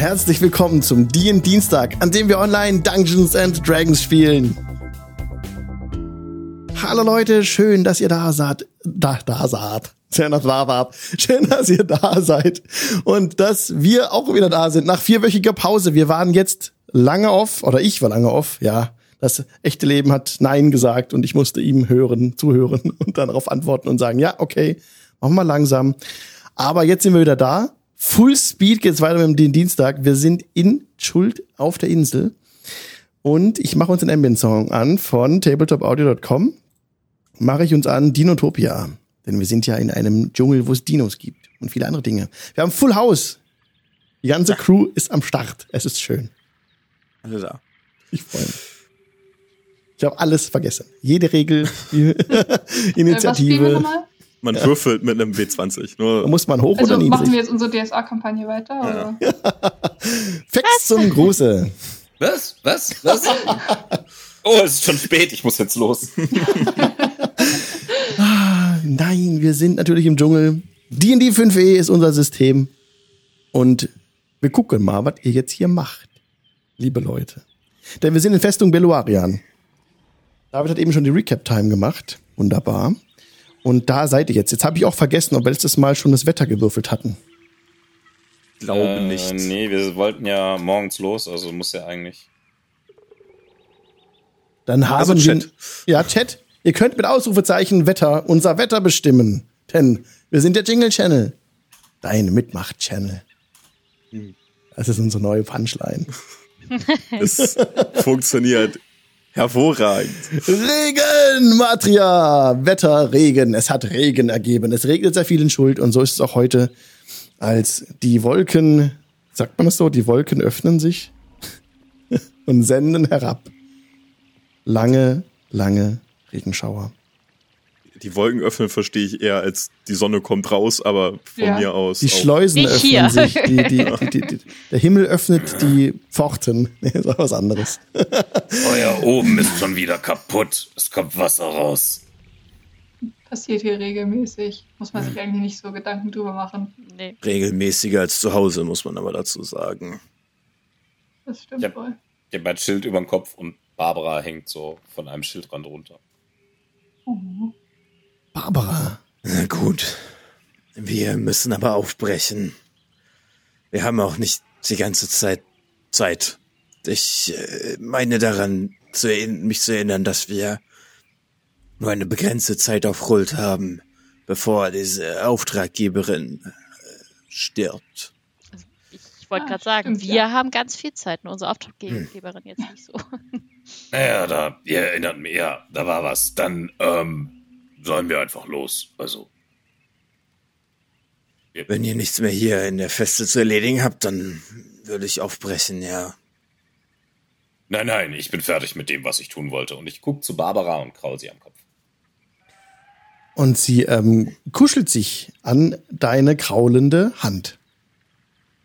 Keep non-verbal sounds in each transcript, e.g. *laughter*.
Herzlich willkommen zum DIN Dienstag, an dem wir online Dungeons and Dragons spielen. Hallo Leute, schön, dass ihr da seid. Da, da seid. Schön, dass. Schön, dass ihr da seid. Und dass wir auch wieder da sind nach vierwöchiger Pause. Wir waren jetzt lange off, oder ich war lange off, ja. Das echte Leben hat Nein gesagt und ich musste ihm hören, zuhören *laughs* und dann darauf antworten und sagen, ja, okay, machen wir langsam. Aber jetzt sind wir wieder da. Full Speed geht's weiter mit dem Dienstag. Wir sind in Schuld auf der Insel. Und ich mache uns einen Ambient-Song an von tabletopaudio.com. Mache ich uns an Dinotopia. Denn wir sind ja in einem Dschungel, wo es Dinos gibt und viele andere Dinge. Wir haben Full House. Die ganze Crew ist am Start. Es ist schön. Alle da. Ich freue mich. Ich habe alles vergessen. Jede Regel, die *laughs* Initiative. Man ja. würfelt mit einem W20. Nur muss man hoch also oder niedrig? machen wir jetzt unsere DSA-Kampagne weiter? Ja. *laughs* Fex zum Gruße. Was? Was? Was? oh, es ist schon spät. Ich muss jetzt los. *laughs* ah, nein, wir sind natürlich im Dschungel. D&D 5e ist unser System. Und wir gucken mal, was ihr jetzt hier macht, liebe Leute. Denn wir sind in Festung Beluarian. David hat eben schon die Recap-Time gemacht. Wunderbar. Und da seid ihr jetzt. Jetzt habe ich auch vergessen, ob wir letztes Mal schon das Wetter gewürfelt hatten. Glaube äh, nicht. Nee, wir wollten ja morgens los, also muss ja eigentlich. Dann haben also wir. Chat. Ja, Chat. Ihr könnt mit Ausrufezeichen Wetter unser Wetter bestimmen. Denn wir sind der Jingle Channel. Dein Mitmacht-Channel. Hm. Das ist unsere neue Punchline. *laughs* Es funktioniert Hervorragend. Regen, Matria, Wetter, Regen. Es hat Regen ergeben. Es regnet sehr viel in Schuld und so ist es auch heute, als die Wolken, sagt man es so, die Wolken öffnen sich *laughs* und senden herab. Lange, lange Regenschauer die Wolken öffnen verstehe ich eher als die Sonne kommt raus, aber von ja. mir aus. Die Schleusen öffnen hier. sich. Die, die, die, der Himmel öffnet die Pforten. *laughs* Nee, ist was anderes. Euer oben ist schon wieder kaputt. Es kommt Wasser raus. Passiert hier regelmäßig. Muss man sich eigentlich nicht so Gedanken drüber machen. Nee. Regelmäßiger als zu Hause, muss man aber dazu sagen. Das stimmt ich wohl. Ich habe ein Schild über dem Kopf und Barbara hängt so von einem Schildrand runter. Mhm. Barbara. Na gut. Wir müssen aber aufbrechen. Wir haben auch nicht die ganze Zeit Zeit. Ich äh, meine daran, zu, mich zu erinnern, dass wir nur eine begrenzte Zeit auf Rult haben, bevor diese Auftraggeberin äh, stirbt. Also ich wollte ah, gerade sagen, stimmt, wir ja. haben ganz viel Zeit, nur unsere Auftraggeberin hm. jetzt nicht so. Naja, da, ihr erinnert mich, ja, da war was. Dann, ähm, sollen wir einfach los. Also. Wenn ihr nichts mehr hier in der Feste zu erledigen habt, dann würde ich aufbrechen, ja. Nein, nein, ich bin fertig mit dem, was ich tun wollte. Und ich gucke zu Barbara und kraul sie am Kopf. Und sie ähm, kuschelt sich an deine kraulende Hand.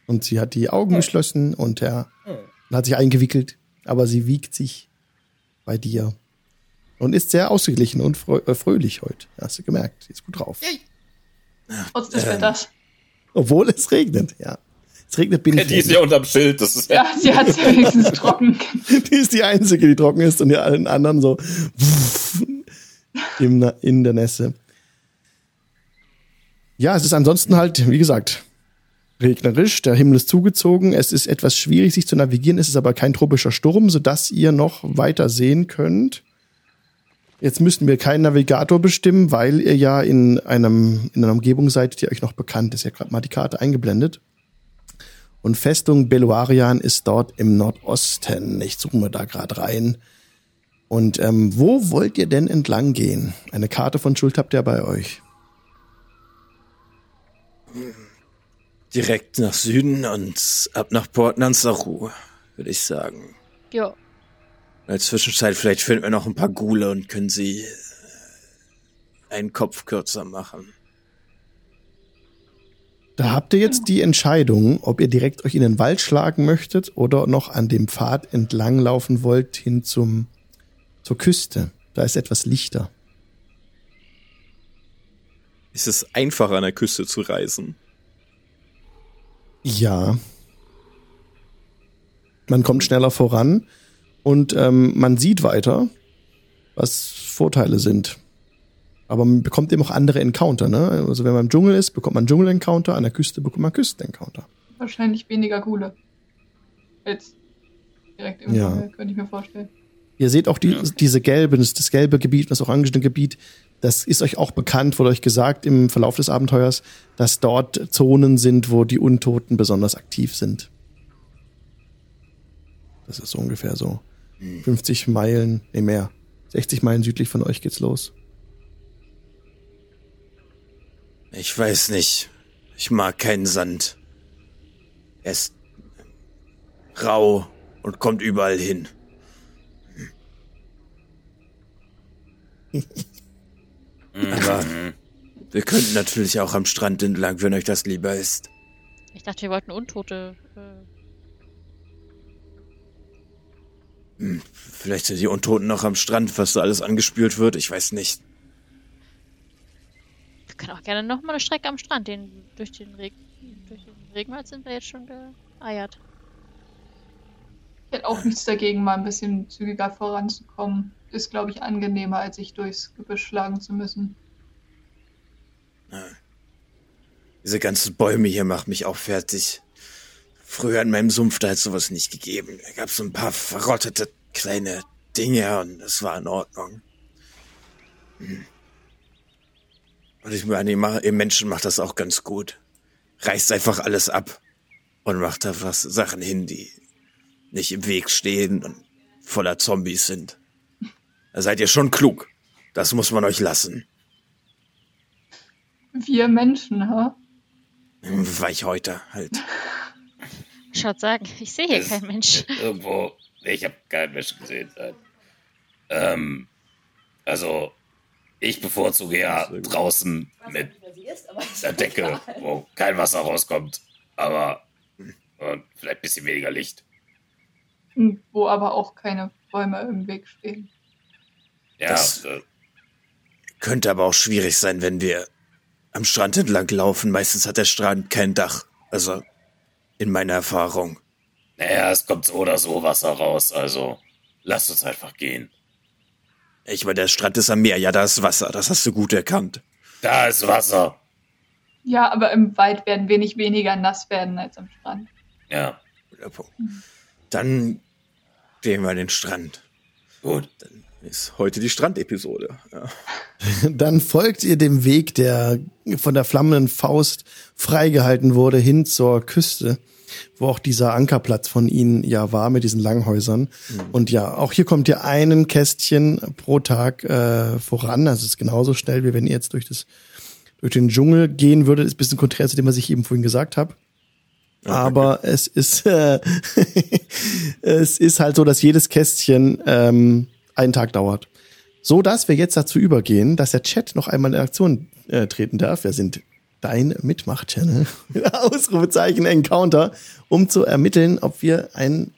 Und sie hat die Augen ja. geschlossen und er ja. hat sich eingewickelt, aber sie wiegt sich bei dir und ist sehr ausgeglichen und äh, fröhlich heute. Hast du gemerkt. Sie ist gut drauf. Trotz des ähm, Wetters. Obwohl es regnet, ja. Es regnet bin ja, Die ist ja unterm Schild. Das ist ja, ja sie hat es ja wenigstens trocken. *laughs* Die ist die Einzige, die trocken ist und die allen anderen so in der Nässe. Ja, es ist ansonsten halt, wie gesagt, regnerisch. Der Himmel ist zugezogen. Es ist etwas schwierig, sich zu navigieren. Es ist aber kein tropischer Sturm, sodass ihr noch weiter sehen könnt. Jetzt müssten wir keinen Navigator bestimmen, weil ihr ja in einem in einer Umgebung seid, die euch noch bekannt ist. Ihr habt gerade mal die Karte eingeblendet. Und Festung Beluarian ist dort im Nordosten. Ich suche mal da gerade rein. Und ähm, wo wollt ihr denn entlang gehen? Eine Karte von Schuld habt ihr bei euch. Direkt nach Süden und ab nach Port Nansaru, würde ich sagen. Ja. In der Zwischenzeit vielleicht finden wir noch ein paar Gule und können sie äh, einen Kopf kürzer machen. Da habt ihr jetzt die Entscheidung, ob ihr direkt euch in den Wald schlagen möchtet oder noch an dem Pfad entlang laufen wollt hin zum, zur Küste. Da ist etwas lichter. Ist es einfacher an der Küste zu reisen? Ja. Man kommt schneller voran und ähm, man sieht weiter, was Vorteile sind. Aber man bekommt eben auch andere Encounter, ne? Also wenn man im Dschungel ist, bekommt man Dschungel-Encounter, an der Küste bekommt man Küsten-Encounter. Wahrscheinlich weniger Gule. Jetzt direkt im ja. Dschungel, könnte ich mir vorstellen. Ihr seht auch die, ja. diese gelbe, das, das gelbe Gebiet, das orangene Gebiet, das ist euch auch bekannt, wurde euch gesagt im Verlauf des Abenteuers, dass dort Zonen sind, wo die Untoten besonders aktiv sind. Das ist so ungefähr so 50 Meilen, nee mehr, 60 Meilen südlich von euch geht's los. Ich weiß nicht. Ich mag keinen Sand. Er ist rau und kommt überall hin. *laughs* Aber wir könnten natürlich auch am Strand entlang, wenn euch das lieber ist. Ich dachte, wir wollten Untote. Äh hm, vielleicht sind die Untoten noch am Strand, was da alles angespült wird. Ich weiß nicht. Wir können auch gerne noch mal eine Strecke am Strand. Den, durch, den Regen, durch den Regenwald sind wir jetzt schon geeiert. Ich hätte auch nichts dagegen, mal ein bisschen zügiger voranzukommen ist, glaube ich, angenehmer, als sich durchs Gebüsch schlagen zu müssen. Ja. Diese ganzen Bäume hier machen mich auch fertig. Früher in meinem Sumpf, da hat sowas nicht gegeben. Da gab es so ein paar verrottete kleine Dinge und es war in Ordnung. Hm. Und ich meine, ihr Menschen macht das auch ganz gut. Reißt einfach alles ab und macht da was Sachen hin, die nicht im Weg stehen und voller Zombies sind. Da seid ihr schon klug. Das muss man euch lassen. Wir Menschen, ha? Weichhäuter halt. Schaut sagen, ich sehe hier keinen Mensch. Irgendwo, ich habe keinen Menschen gesehen. Ähm, also, ich bevorzuge ja draußen mit der Decke, wo kein Wasser rauskommt, aber und vielleicht ein bisschen weniger Licht. Wo aber auch keine Bäume im Weg stehen. Ja, das äh, könnte aber auch schwierig sein, wenn wir am Strand entlang laufen. Meistens hat der Strand kein Dach. Also in meiner Erfahrung. Naja, es kommt so oder so Wasser raus, also lasst uns einfach gehen. Ich meine, der Strand ist am Meer, ja, da ist Wasser, das hast du gut erkannt. Da ist Wasser. Ja, aber im Wald werden wir nicht weniger nass werden als am Strand. Ja. Dann gehen wir an den Strand. Gut. Dann ist heute die Strandepisode. Ja. *laughs* Dann folgt ihr dem Weg, der von der flammenden Faust freigehalten wurde, hin zur Küste, wo auch dieser Ankerplatz von ihnen ja war mit diesen Langhäusern. Mhm. Und ja, auch hier kommt ihr einen Kästchen pro Tag äh, voran. Also es ist genauso schnell, wie wenn ihr jetzt durch das durch den Dschungel gehen würdet. Ist ein bisschen konträr zu dem, was ich eben vorhin gesagt habe. Aber es ist äh, *laughs* es ist halt so, dass jedes Kästchen ähm, einen Tag dauert. So dass wir jetzt dazu übergehen, dass der Chat noch einmal in Aktion äh, treten darf. Wir sind dein Mitmach-Channel. *laughs* Ausrufezeichen Encounter, um zu ermitteln, ob wir einen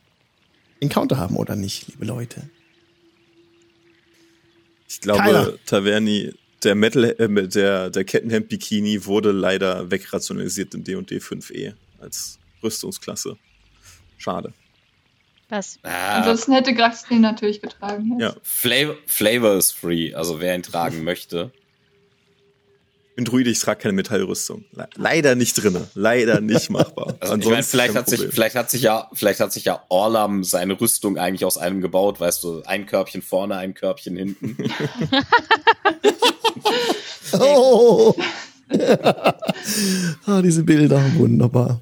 Encounter haben oder nicht, liebe Leute. Ich glaube, Keiner. Taverni, der Metal, äh, der, der Kettenhemd Bikini wurde leider wegrationalisiert in D&D 5e als Rüstungsklasse. Schade. Was? Ah. Ansonsten hätte Grax den natürlich getragen. Ja. Flavor, Flavor ist free, also wer ihn tragen *laughs* möchte. Ich bin Druide, ich trage keine Metallrüstung. Leider nicht drinne. Leider nicht machbar. Also ich meine, vielleicht hat sich, vielleicht hat sich ja, vielleicht hat sich ja Orlam seine Rüstung eigentlich aus einem gebaut, weißt du, ein Körbchen vorne, ein Körbchen hinten. *laughs* oh. *laughs* ah, diese Bilder, wunderbar.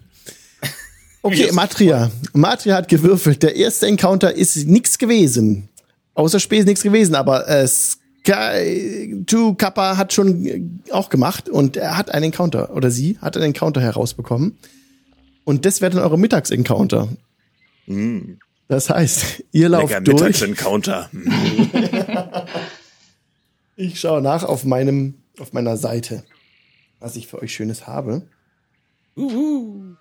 Okay, Matria. Matria hat gewürfelt. Der erste Encounter ist nix gewesen. Außer Spesen nichts gewesen, aber äh, Sky to Kappa hat schon auch gemacht und er hat einen Encounter oder sie hat einen Encounter herausbekommen. Und das wäre dann eure Mittagsencounter. Mm. Das heißt, ihr lauft Lecker durch. Mittagsencounter. *laughs* ich schaue nach auf meinem auf meiner Seite, was ich für euch Schönes habe. Uhu.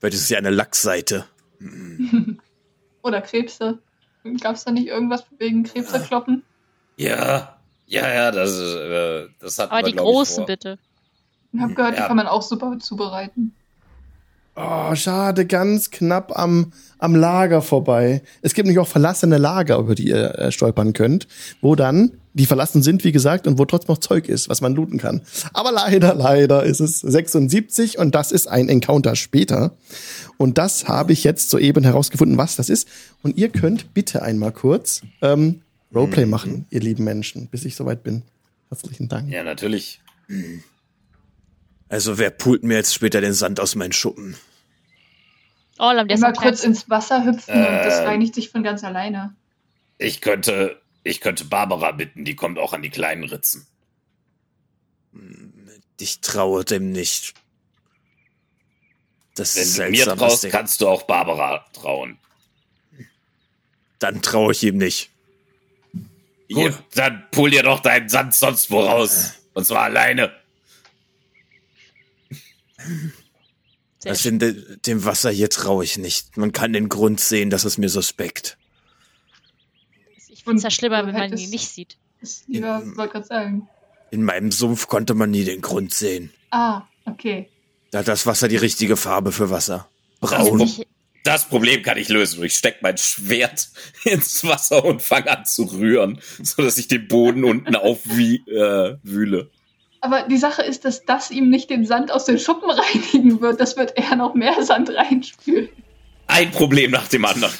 Weil das ist ja eine Lachsseite. *laughs* Oder Krebse. Gab es da nicht irgendwas wegen Krebse kloppen? Ja, ja, ja, das, äh, das hat Aber die großen bitte. Ich habe gehört, ja. die kann man auch super zubereiten. Oh, schade, ganz knapp am, am Lager vorbei. Es gibt nämlich auch verlassene Lager, über die ihr äh, stolpern könnt, wo dann die verlassen sind, wie gesagt, und wo trotzdem noch Zeug ist, was man looten kann. Aber leider, leider ist es 76 und das ist ein Encounter später. Und das habe ich jetzt soeben herausgefunden, was das ist. Und ihr könnt bitte einmal kurz ähm, Roleplay machen, ihr lieben Menschen, bis ich soweit bin. Herzlichen Dank. Ja, natürlich. Also wer pult mir jetzt später den Sand aus meinen Schuppen? Mal ein kurz ins Wasser hüpfen und das Ähm. reinigt sich von ganz alleine. Ich könnte, ich könnte Barbara bitten, die kommt auch an die kleinen Ritzen. Ich traue dem nicht. Das Wenn ist du mir traust, kannst du auch Barbara trauen. Dann traue ich ihm nicht. Gut, Ja. dann pull dir doch deinen Sand sonst wo raus. Und zwar alleine. Also dem, dem Wasser hier traue ich nicht. Man kann den Grund sehen, das ist mir suspekt. Ich finde es ja Und schlimmer, du wenn man ihn nicht sieht. Das, ja, wollte gerade sagen. In meinem Sumpf konnte man nie den Grund sehen. Ah, okay. Da hat das Wasser die richtige Farbe für Wasser. Braun. ich, Das Problem kann ich lösen. Ich steck mein Schwert *laughs* ins Wasser und fange an zu rühren, sodass ich den Boden unten aufwühle. Äh, wühle. Aber die Sache ist, dass das ihm nicht den Sand aus den Schuppen *laughs* reinigen wird. Das wird eher noch mehr Sand reinspülen. Ein Problem nach dem anderen.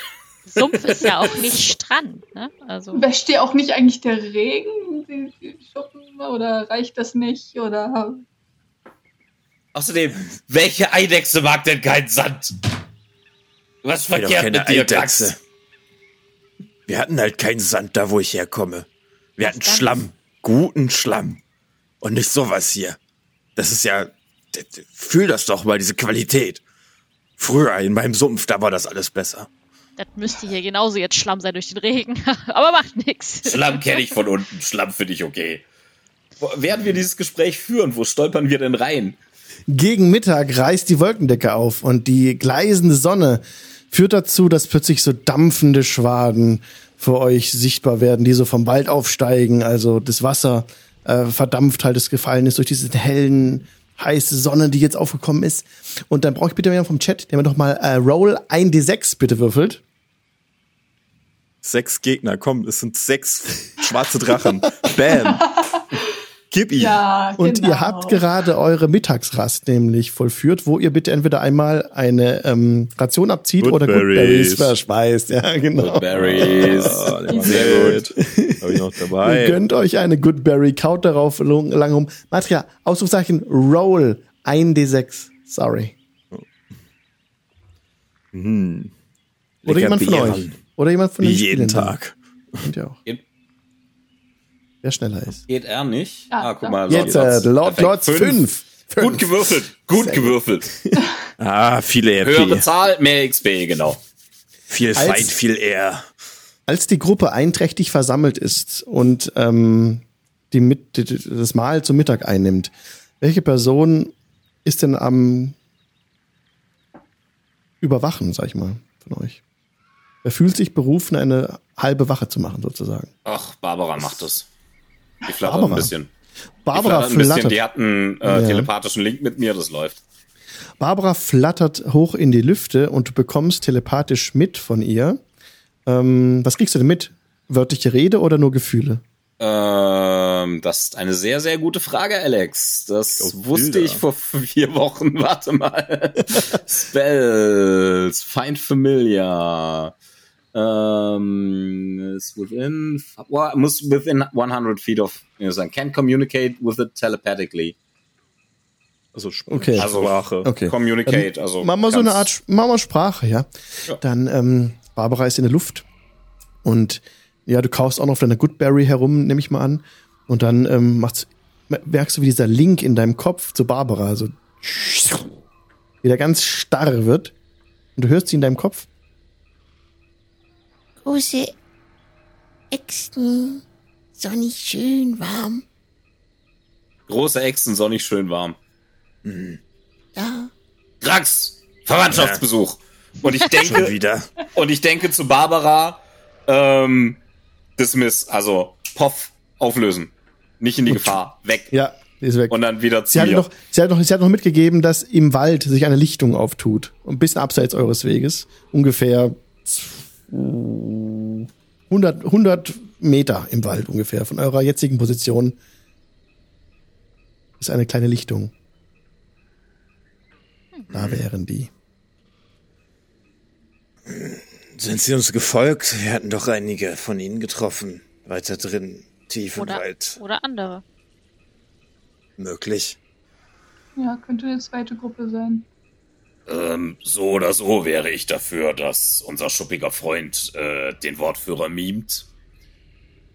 Sumpf ist ja auch *laughs* nicht Strand, ne? Also, Wäscht dir auch nicht eigentlich der Regen die, die Schuppen oder reicht das nicht? Oder Außerdem, welche Eidechse mag denn keinen Sand? Was Ich bin doch verkehrt keine mit dir, Eidechse. Wir hatten halt keinen Sand da, wo ich herkomme. Wir hatten dann? Schlamm. Guten Schlamm. Und nicht sowas hier. Das ist ja. Fühl das doch mal, diese Qualität. Früher in meinem Sumpf, da war das alles besser. Das müsste hier genauso jetzt Schlamm sein durch den Regen. *laughs* Aber macht nix. Schlamm kenne ich von unten. Schlamm finde ich okay. Wo- Während wir dieses Gespräch führen, wo stolpern wir denn rein? Gegen Mittag reißt die Wolkendecke auf und die gleisende Sonne führt dazu, dass plötzlich so dampfende Schwaden für euch sichtbar werden, die so vom Wald aufsteigen. Also das Wasser äh, verdampft halt, das gefallen ist durch diese hellen, heiße Sonne, die jetzt aufgekommen ist. Und dann brauche ich bitte jemanden vom Chat, der mir doch mal äh, Roll 1d6 bitte würfelt. Sechs Gegner, komm, es sind sechs schwarze Drachen. *laughs* Bam. Gib ihm. ja, Und genau. ihr habt gerade eure Mittagsrast nämlich vollführt, wo ihr bitte entweder einmal eine ähm, Ration abzieht oder Goodberries. Goodberries verspeist. Ja, genau. Berries. Ah, der war sehr gut. Hab ich noch Und dabei. gönnt euch eine Goodberry, kaut darauf lang lang rum. Matria, Ausrufzeichen, Roll 1d6. Sorry. Hm. Oder Lecker jemand von Beeren. euch. Oder jemand von den jeden. Tag. Könnt ihr auch. Geht- Wer schneller ist. Geht er nicht? Ja, ah, guck mal. Jetzt, Lords. äh, Lord, Perfekt. Lords Fünf. 5. *laughs* Gut gewürfelt. Gut Sehr gewürfelt. Ah, viele Höhere RP. Zahl, mehr XP, genau. Viel Als- Fight, viel eher. Als die Gruppe einträchtig versammelt ist und ähm, die mit, die- das Mahl zum Mittag einnimmt, welche Person ist denn am Überwachen, sag ich mal, von euch? Wer fühlt sich berufen, eine halbe Wache zu machen, sozusagen? Ach, Barbara macht das. Die flattert Barbara. ein bisschen. Barbara die flattert ein bisschen. Die hat einen äh, Ja. telepathischen Link mit mir, das läuft. Barbara flattert hoch in die Lüfte und du bekommst telepathisch mit von ihr. Ähm, was kriegst du denn mit? Wörtliche Rede oder nur Gefühle? Ähm, das ist eine sehr, sehr gute Frage, Alex. Das Oh, wusste Bilder. ich vor *laughs* vier Wochen. Warte mal. *laughs* Spells, Find Familiar. Ähm, is within, well, muss within 100 feet of, you know, can communicate with it telepathically. Also Sp Okay. Also, Sprache. Okay. Communicate, also. Machen wir so eine Art, machen wir Sprache, ja. Ja. Dann, ähm, Barbara ist in der Luft und ja, du kaust auch noch auf deiner Goodberry herum, nehme ich mal an. Und dann ähm, macht's, merkst du, wie dieser Link in deinem Kopf zu Barbara so wieder ganz starr wird. Und du hörst sie in deinem Kopf. Große Äxten, sonnig schön warm. Große Echsen, sonnig schön warm. Ja, Drax, Verwandtschaftsbesuch. Und ich Schon denke, wieder. und ich denke zu Barbara, ähm, Dismiss, also Poff, auflösen. Nicht in die Gefahr, weg. Ja, ist weg. Und dann wieder zu Sie hat, mir. noch, sie, hat noch, sie hat noch mitgegeben, dass im Wald sich eine Lichtung auftut. Ein bisschen abseits eures Weges. Ungefähr 100, 100 Meter im Wald ungefähr von eurer jetzigen Position ist eine kleine Lichtung. Da wären die. Sind sie uns gefolgt? Wir hatten doch einige von ihnen getroffen. Weiter drin, tief im Oder, Wald. oder andere. Möglich. Ja, könnte eine zweite Gruppe sein. Ähm, so oder so wäre ich dafür, dass unser schuppiger Freund äh, den Wortführer mimt.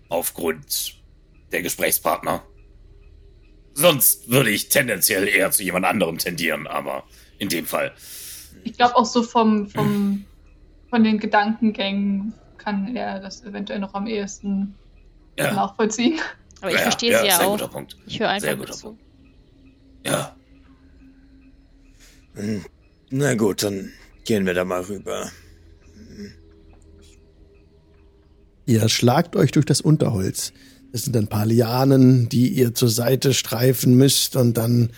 Aufgrund der Gesprächspartner. Sonst würde ich tendenziell eher zu jemand anderem tendieren, aber in dem Fall. Ich glaube auch so vom, vom, von den Gedankengängen kann er das eventuell noch am ehesten Ja, nachvollziehen. Aber ich ja, verstehe ja, sie ja sehr auch. guter Punkt. Ich höre Sehr einfach guter nur zu. Punkt. Ja, Hm, Na gut, dann gehen wir da mal rüber. Ihr schlagt euch durch das Unterholz. Es sind ein paar Lianen, die ihr zur Seite streifen müsst und dann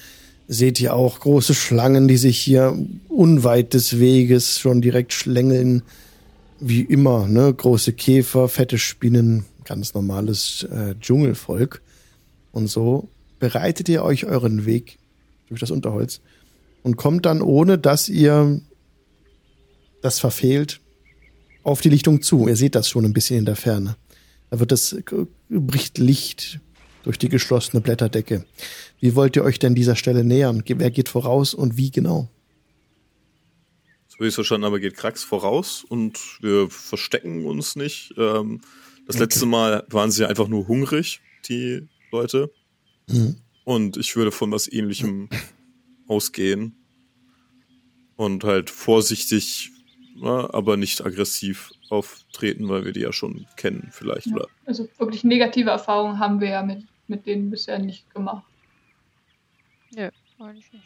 seht ihr auch große Schlangen, die sich hier unweit des Weges schon direkt schlängeln. Wie immer, ne? Große Käfer, fette Spinnen, ganz normales äh, Dschungelvolk. Und so bereitet ihr euch euren Weg durch das Unterholz und kommt dann, ohne dass ihr das verfehlt, auf die Lichtung zu. Ihr seht das schon ein bisschen in der Ferne. Da wird es, bricht Licht durch die geschlossene Blätterdecke. Wie wollt ihr euch denn dieser Stelle nähern? Wer geht voraus und wie genau? So wie ich es verstanden habe, geht Krax voraus und wir verstecken uns nicht. Ähm, das letzte Mal waren sie einfach nur hungrig, die Leute. Mhm. Und ich würde von was ähnlichem *laughs* ausgehen. Und halt vorsichtig, ja, aber nicht aggressiv auftreten, weil wir die ja schon kennen, vielleicht. Ja. Oder Also wirklich negative Erfahrungen haben wir ja mit, mit denen bisher nicht gemacht. Nö, eigentlich nicht.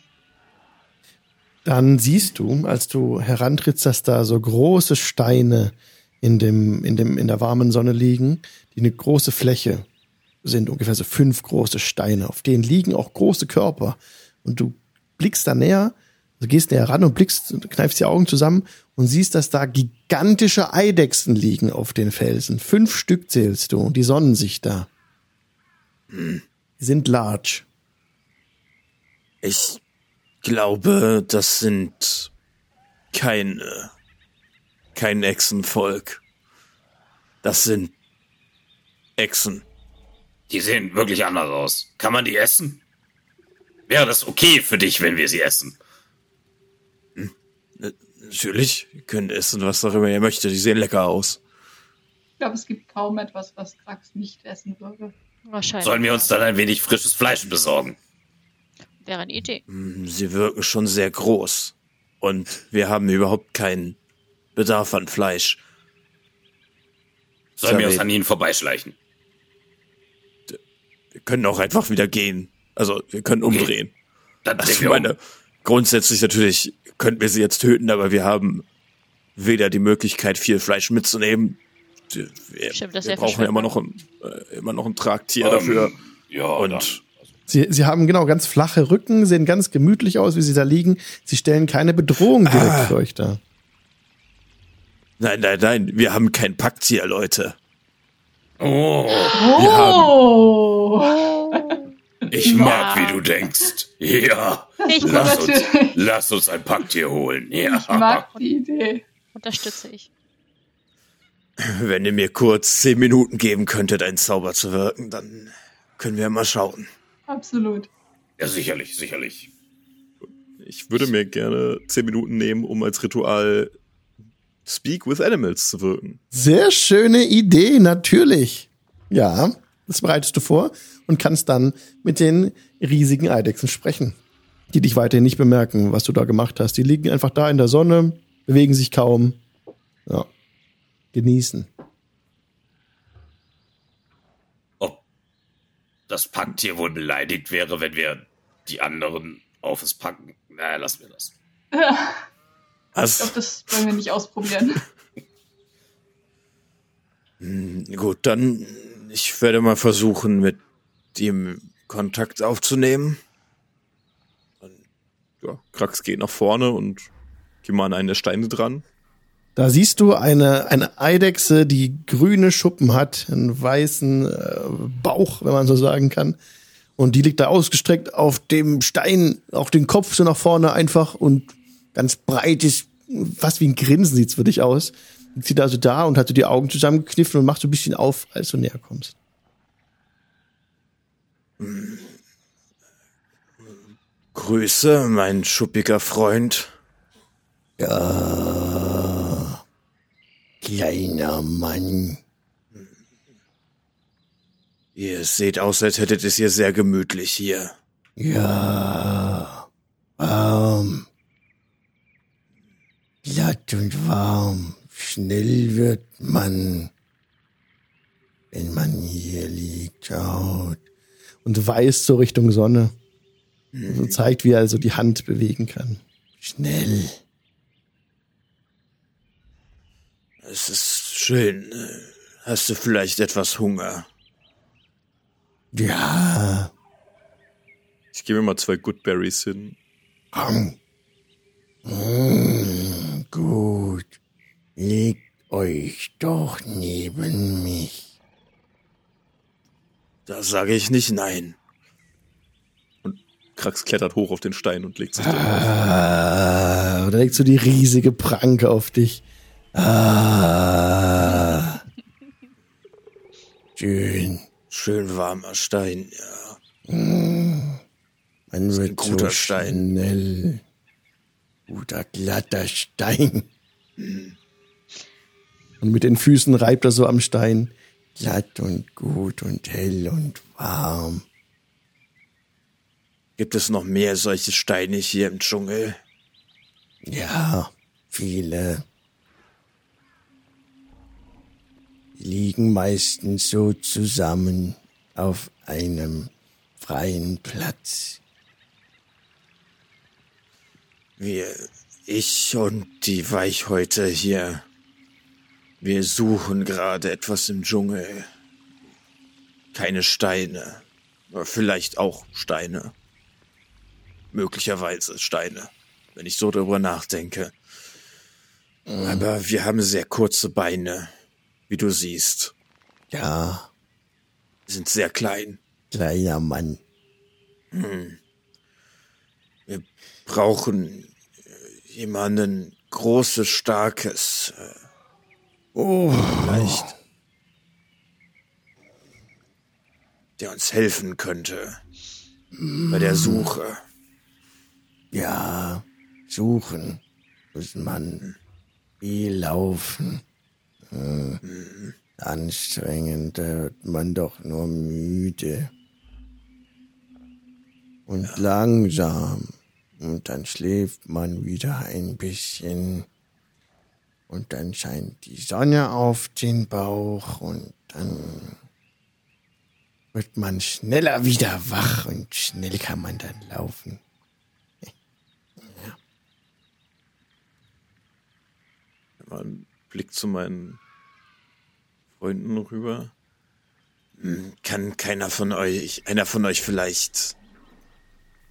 Dann siehst du, als du herantrittst, dass da so große Steine in dem, in dem, in der warmen Sonne liegen, die eine große Fläche sind, ungefähr so fünf große Steine. Auf denen liegen auch große Körper. Und du blickst da näher, du gehst näher ran und blickst, kneifst die Augen zusammen und siehst, dass da gigantische Eidechsen liegen auf den Felsen. Fünf Stück zählst du und die sonnen sich da. Die sind large. Ich glaube, das sind keine, kein Echsenvolk. Das sind Echsen. die sehen wirklich anders aus. Kann man die essen? Wäre das okay für dich, wenn wir sie essen? Natürlich, ihr könnt essen, was auch immer ihr möchtet. Die sehen lecker aus. Ich glaube, es gibt kaum etwas, was Krax nicht essen würde. Wahrscheinlich. Sollen wir uns dann ein wenig frisches Fleisch besorgen? Wäre eine Idee. Hm, Sie wirken schon sehr groß. Und wir haben überhaupt keinen Bedarf an Fleisch. Sollen wir uns an ihnen vorbeischleichen? Wir können auch einfach wieder gehen. Also, wir können Okay. umdrehen. Dann Also, ich wir um. meine, grundsätzlich natürlich könnten wir sie jetzt töten, aber wir haben weder die Möglichkeit, viel Fleisch mitzunehmen. Wir, Stimmt, das wir brauchen ja immer noch ein, äh, immer noch ein Tragtier dafür. Ähm, ja, Und dann. Sie, sie haben genau ganz flache Rücken, sehen ganz gemütlich aus, wie sie da liegen. Sie stellen keine Bedrohung direkt Ah. für euch dar. nein, nein, nein, wir haben kein Packtier, Leute. Oh, Oh! Ich mag, wie du denkst. Ja, Ich lass uns, lass uns ein Packtier holen. Ja. Ich mag die Idee. unterstütze ich. Wenn ihr mir kurz zehn Minuten geben könntet, einen Zauber zu wirken, dann können wir mal schauen. Absolut. ja, sicherlich, sicherlich. ich würde mir gerne zehn Minuten nehmen, um als Ritual Speak with Animals zu wirken. Sehr schöne Idee, natürlich. Ja, das bereitest du vor und kannst dann mit den riesigen Eidechsen sprechen, die dich weiterhin nicht bemerken, was du da gemacht hast. Die liegen einfach da in der Sonne, bewegen sich kaum. Ja. Genießen. Ob das Packtier wohl beleidigt wäre, wenn wir die anderen auf es packen. Na, lassen wir *laughs* das. Ich Was? glaube, das wollen wir nicht ausprobieren. *laughs* Gut, dann ich werde mal versuchen, mit dem Kontakt aufzunehmen. Ja, Krax geht nach vorne und geht mal an eine Steine dran. Da siehst du eine, eine Eidechse, die grüne Schuppen hat, einen weißen äh, Bauch, wenn man so sagen kann. Und die liegt da ausgestreckt auf dem Stein, auch den Kopf so nach vorne einfach und ganz breites, fast wie ein Grinsen sieht's für dich aus. Liegt sie da so da und hat so die Augen zusammengekniffen und macht so ein bisschen auf, als du näher kommst. Grüße, mein schuppiger Freund. Ja, kleiner Mann. Ihr seht aus, als hättet es hier sehr gemütlich hier. Ja, warm. Glatt und warm. Schnell wird man, wenn man hier liegt, schaut. Und weist so Richtung Sonne. Und so zeigt, wie er also die Hand bewegen kann. Schnell. Es ist schön. Hast du vielleicht etwas Hunger? Ja, Ich gebe mir mal zwei Goodberries hin. komm. Mm, gut. Legt euch doch neben mich. Da sage ich nicht nein. Krax klettert hoch auf den Stein und legt sich da. Ah, da legt so die riesige Pranke auf dich. Ah. Schön. Schön warmer Stein, ja. Man ein wird guter so Stein. schnell. Guter, glatter Stein. Und mit den Füßen reibt er so am Stein. Glatt und gut und hell und warm. Gibt es noch mehr solche Steine hier im Dschungel? Ja, viele. Die liegen meistens so zusammen auf einem freien Platz. Wir, ich und die Weichhäute hier, wir suchen gerade etwas im Dschungel. Keine Steine, vielleicht auch Steine. Möglicherweise Steine, wenn ich so darüber nachdenke. Aber wir haben sehr kurze Beine, wie du siehst. Ja, Wir sind sehr klein. kleiner Mann. Wir brauchen äh, jemanden Großes, Starkes. äh, Oh, Vielleicht. Der uns helfen könnte. Bei der Suche. ja, suchen muss man viel laufen. Hm. Anstrengend, da wird man doch nur müde. Und langsam. Und dann schläft man wieder ein bisschen. Und dann scheint die Sonne auf den Bauch und dann wird man schneller wieder wach und schnell kann man dann laufen. Mal einen Blick zu meinen Freunden rüber. Kann keiner von euch, einer von euch vielleicht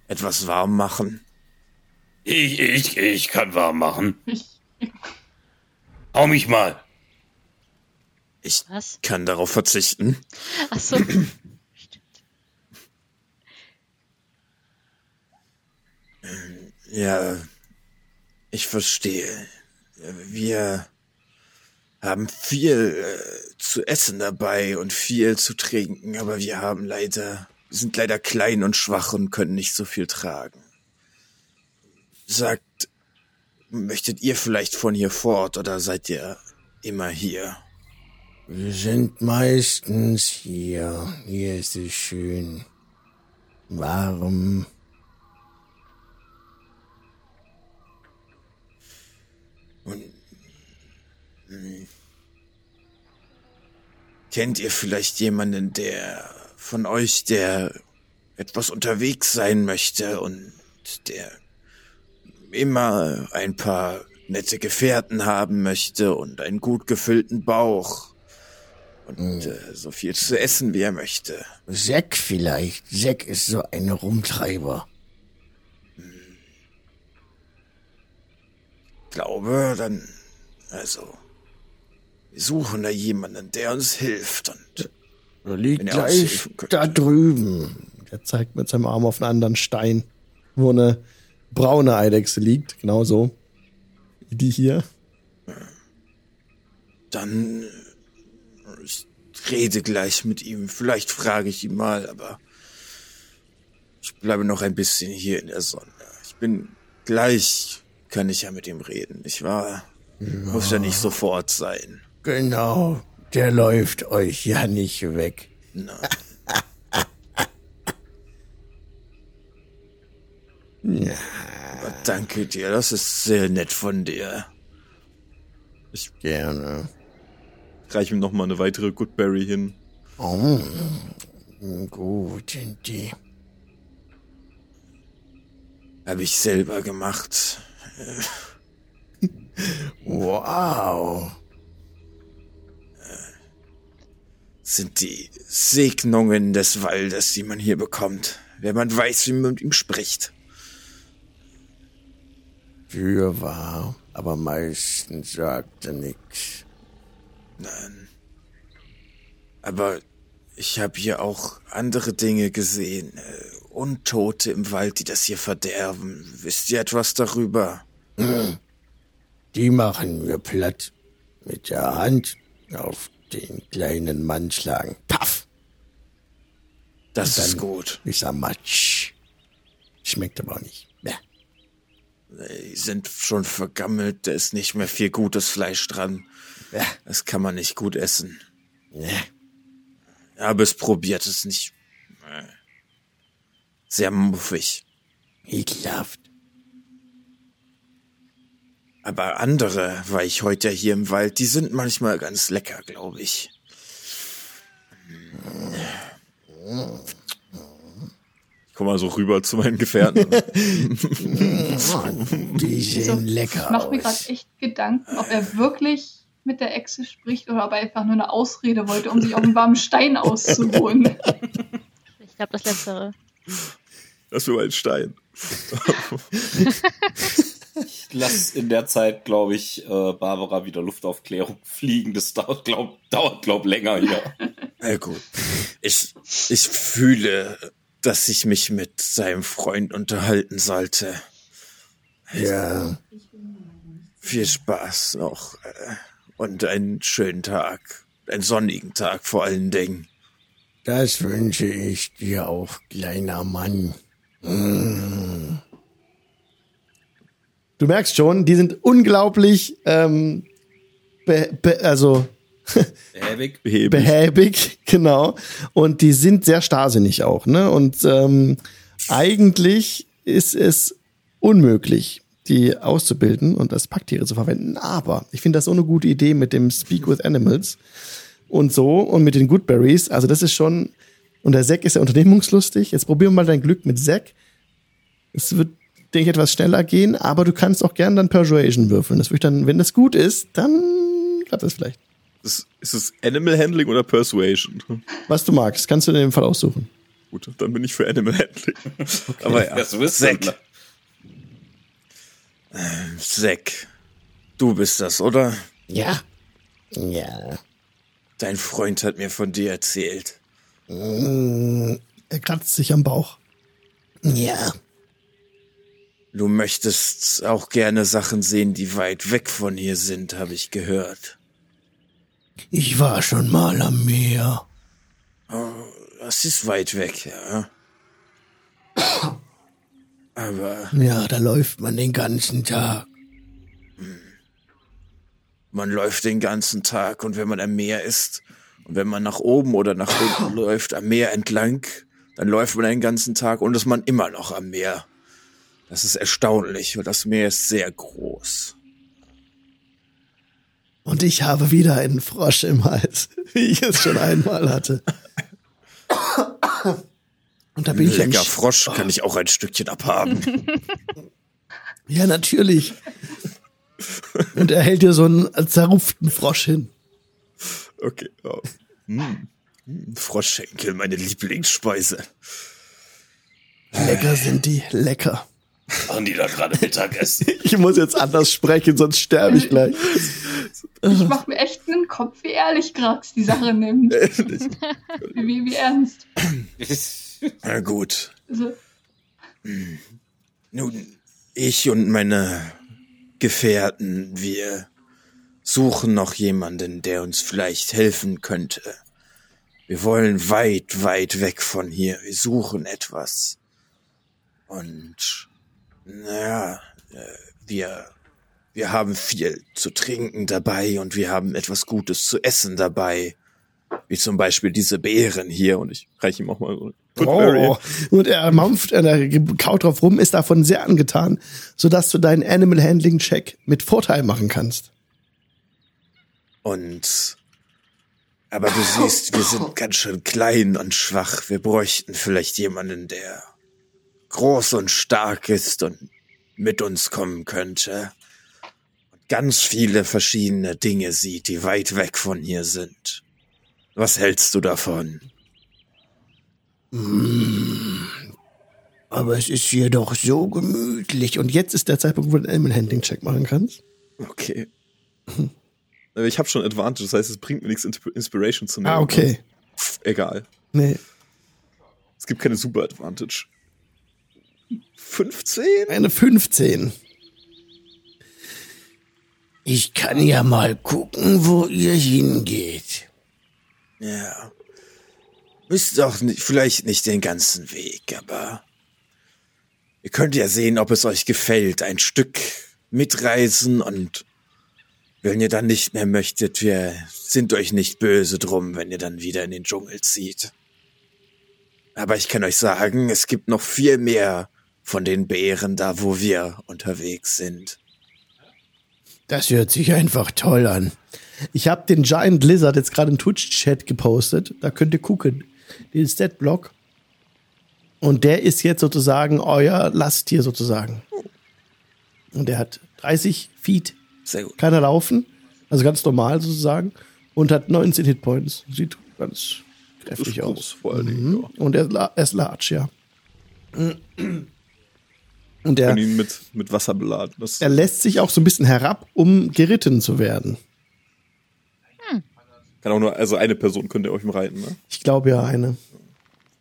etwas warm machen? Ich, ich, ich kann warm machen. Ich, *laughs* Hau mich mal. Ich Was? kann darauf verzichten. Ach so. *clears throat* Stimmt. Ja, ich verstehe. Wir haben viel äh, zu essen dabei und viel zu trinken, aber wir haben leider, wir sind leider klein und schwach und können nicht so viel tragen. Sagt, möchtet ihr vielleicht von hier fort oder seid ihr immer hier? Wir sind meistens hier. Hier ist es schön. Warm. Kennt ihr vielleicht jemanden, der von euch, der etwas unterwegs sein möchte und der immer ein paar nette Gefährten haben möchte und einen gut gefüllten Bauch Und äh, so viel zu essen, wie er möchte. Zack vielleicht. Zack ist so ein Rumtreiber. Glaube, dann, also, wir suchen da jemanden, der uns hilft. Und Er liegt er gleich da drüben. Er zeigt mit seinem Arm auf einen anderen Stein, wo eine braune Eidechse liegt. Genau so. Wie die hier. dann, äh, ich rede gleich mit ihm. Vielleicht frage ich ihn mal, aber ich bleibe noch ein bisschen hier in der Sonne. Ich bin gleich, kann ich ja mit ihm reden. Ich war, muss ja nicht sofort sein. Genau. Der läuft euch ja nicht weg. Nein. *laughs* Aber danke dir, das ist sehr nett von dir. Gerne. Reich ihm noch mal eine weitere Goodberry hin. Oh, gut, die. Habe ich selber gemacht. Wow. Sind die Segnungen des Waldes, die man hier bekommt. Wenn man weiß, wie man mit ihm spricht. Fürwahr, aber meistens sagte nix. Nein. Aber ich habe hier auch andere Dinge gesehen. Äh, Untote im Wald, die das hier verderben. Wisst ihr etwas darüber? Die machen wir platt. Mit der Hand auf den kleinen Mann schlagen. Paff! Das ist gut. Ist er Matsch. Schmeckt aber auch nicht. Die sind schon vergammelt, da ist nicht mehr viel gutes Fleisch dran. Bäh. Das kann man nicht gut essen. Ne. Aber es probiert es nicht. Äh, Sehr muffig. Ekelhaft. Aber andere, war ich heute hier im Wald, die sind manchmal ganz lecker, glaube ich. Ich komme also rüber zu meinen Gefährten. Die sehen So, lecker Ich mache mir gerade echt Gedanken, ob er wirklich mit der Echse spricht oder ob er einfach nur eine Ausrede wollte, um sich auf einen warmen Stein auszuruhen. Ich glaube, das Letztere. das für meinen Stein. Ich lasse in der Zeit, glaube ich, äh, Barbara wieder Luftaufklärung fliegen. Das dauert, glaub, dauert, glaub länger hier. Na gut. Ich, ich fühle, dass ich mich mit seinem Freund unterhalten sollte. Ja, Viel Spaß noch. äh, Und einen schönen Tag. Einen sonnigen Tag vor allen Dingen. das wünsche ich dir auch, kleiner Mann. Du merkst schon, die sind unglaublich, ähm, be, be, also Ewig. *laughs* Behäbig. behäbig, genau. Und die sind sehr starrsinnig auch, ne? Und ähm, eigentlich ist es unmöglich, die auszubilden und als Packtiere zu verwenden. Aber ich finde das so eine gute Idee mit dem Speak with Animals und so und mit den Goodberries. Also das ist schon, und der Zack ist ja unternehmungslustig. Jetzt probieren wir mal dein Glück mit Zack. Es wird, denke ich, etwas schneller gehen, aber du kannst auch gern dann Persuasion würfeln. Das würde ich dann, wenn das gut ist, dann klappt das vielleicht. Ist, ist es Animal Handling oder Persuasion? Was du magst, kannst du in dem Fall aussuchen. Gut, dann bin ich für Animal Handling. Aber ja, Das wisst Zack. Zack, du bist das, oder? Ja. Ja. Dein Freund hat mir von dir erzählt. Er kratzt sich am Bauch. Ja. Du möchtest auch gerne Sachen sehen, die weit weg von hier sind, habe ich gehört. Ich war schon mal am Meer. Das ist weit weg, ja. Aber Ja, da läuft man den ganzen Tag. man läuft den ganzen Tag und wenn man am Meer ist und wenn man nach oben oder nach unten *laughs* läuft, am Meer entlang, dann läuft man den ganzen Tag und ist man immer noch am Meer. Das ist erstaunlich und das Meer ist sehr groß. Und ich habe wieder einen Frosch im Hals, *laughs* wie ich es schon einmal hatte. Und da bin ich Lecker am Sch- Frosch kann ich auch ein Stückchen abhaben. *laughs* Ja, natürlich. Und er hält dir so einen zerrupften Frosch hin. Okay. Ja. Froschschenkel, meine Lieblingsspeise. Lecker sind die, lecker. Machen die da gerade Mittagessen? *laughs* Ich muss jetzt anders sprechen, sonst sterbe ich gleich. Ich mach mir echt einen Kopf, wie ehrlich Grax die Sache nimmt. *laughs* Wie, wie ernst. *clears throat* Na gut. Also, Nun, ich und meine Gefährten, wir suchen noch jemanden, der uns vielleicht helfen könnte. Wir wollen weit, weit weg von hier. Wir suchen etwas. Und, naja, äh, wir, wir haben viel zu trinken dabei und wir haben etwas Gutes zu essen dabei. Wie zum Beispiel diese Beeren hier. Und ich Reich ihm auch mal so. Oh. Und er mampft, er kaut drauf rum, ist davon sehr angetan, sodass du deinen Animal Handling Check mit Vorteil machen kannst. Und aber du siehst, wir sind *laughs* ganz schön klein und schwach. Wir bräuchten vielleicht jemanden, der groß und stark ist und mit uns kommen könnte. Und ganz viele verschiedene Dinge sieht, die weit weg von hier sind. Was hältst du davon? Aber es ist hier doch so gemütlich. Und jetzt ist der Zeitpunkt, wo du einen Animal Handling Check machen kannst. Okay. Aber *laughs* ich habe schon Advantage, das heißt, es bringt mir nichts, Insp- Inspiration zu nehmen. Ah, okay. Egal. Nee. Es gibt keine Super Advantage. 15? Eine 15. Ich kann ja mal gucken, wo ihr hingeht. Ja. Müsst doch nicht, vielleicht nicht den ganzen Weg, aber ihr könnt ja sehen, ob es euch gefällt. Ein Stück mitreisen und wenn ihr dann nicht mehr möchtet, wir sind euch nicht böse drum, wenn ihr dann wieder in den Dschungel zieht. Aber ich kann euch sagen, es gibt noch viel mehr von den Bären da, wo wir unterwegs sind. Das hört sich einfach toll an. Ich habe den Giant Lizard jetzt gerade im Twitch-Chat gepostet. Da könnt ihr gucken. Den Stat-Block. Und der ist jetzt sozusagen euer Lasttier sozusagen. Und der hat 30 Feet, Sehr gut. kann er laufen. Also ganz normal sozusagen. Und hat 19 Hitpoints. Sieht ganz kräftig groß, aus. vor allen Dingen, Mhm. Und er, er ist large, ja. Und er, ihn mit, mit Wasser beladen. Das er lässt sich auch so ein bisschen herab, um geritten zu werden. kann auch nur, also eine Person könnt ihr auf ihm reiten, ne? Ich glaube ja eine.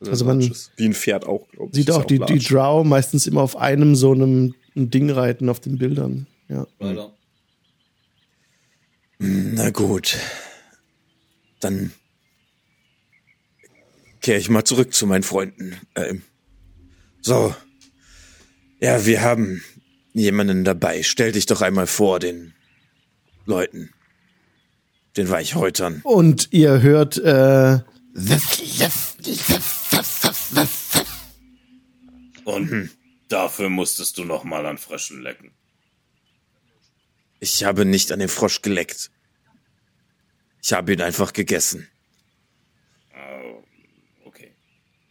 Also man Wie ein Pferd auch, glaube ich. Sieht Ist auch die, die. Drow meistens immer auf einem so einem ein Ding reiten auf den Bildern. Ja. Leider. Na gut. Dann kehre ich mal zurück zu meinen Freunden. Ähm, so. Ja, wir haben jemanden dabei. Stell dich doch einmal vor den Leuten. Den Weichhäutern. Und ihr hört, äh, Und dafür musstest du noch mal an Fröschen lecken. Ich habe nicht an den Frosch geleckt. Ich habe ihn einfach gegessen. Okay.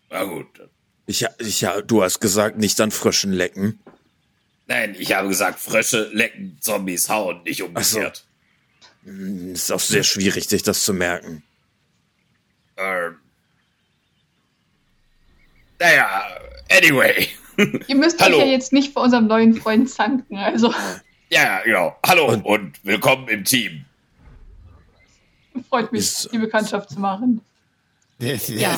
Na gut. Ich, ich, du hast gesagt, nicht an Fröschen lecken. Nein, ich habe gesagt, Frösche lecken, Zombies hauen, nicht so. umgekehrt. Ist auch sehr schwierig, sich das zu merken. Ähm. Naja, anyway. Ihr müsst Hallo. *laughs* euch ja jetzt nicht vor unserem neuen Freund zanken. Also ja, genau. Hallo und, willkommen im Team. freut mich, Ist- die Bekanntschaft zu machen. Ja.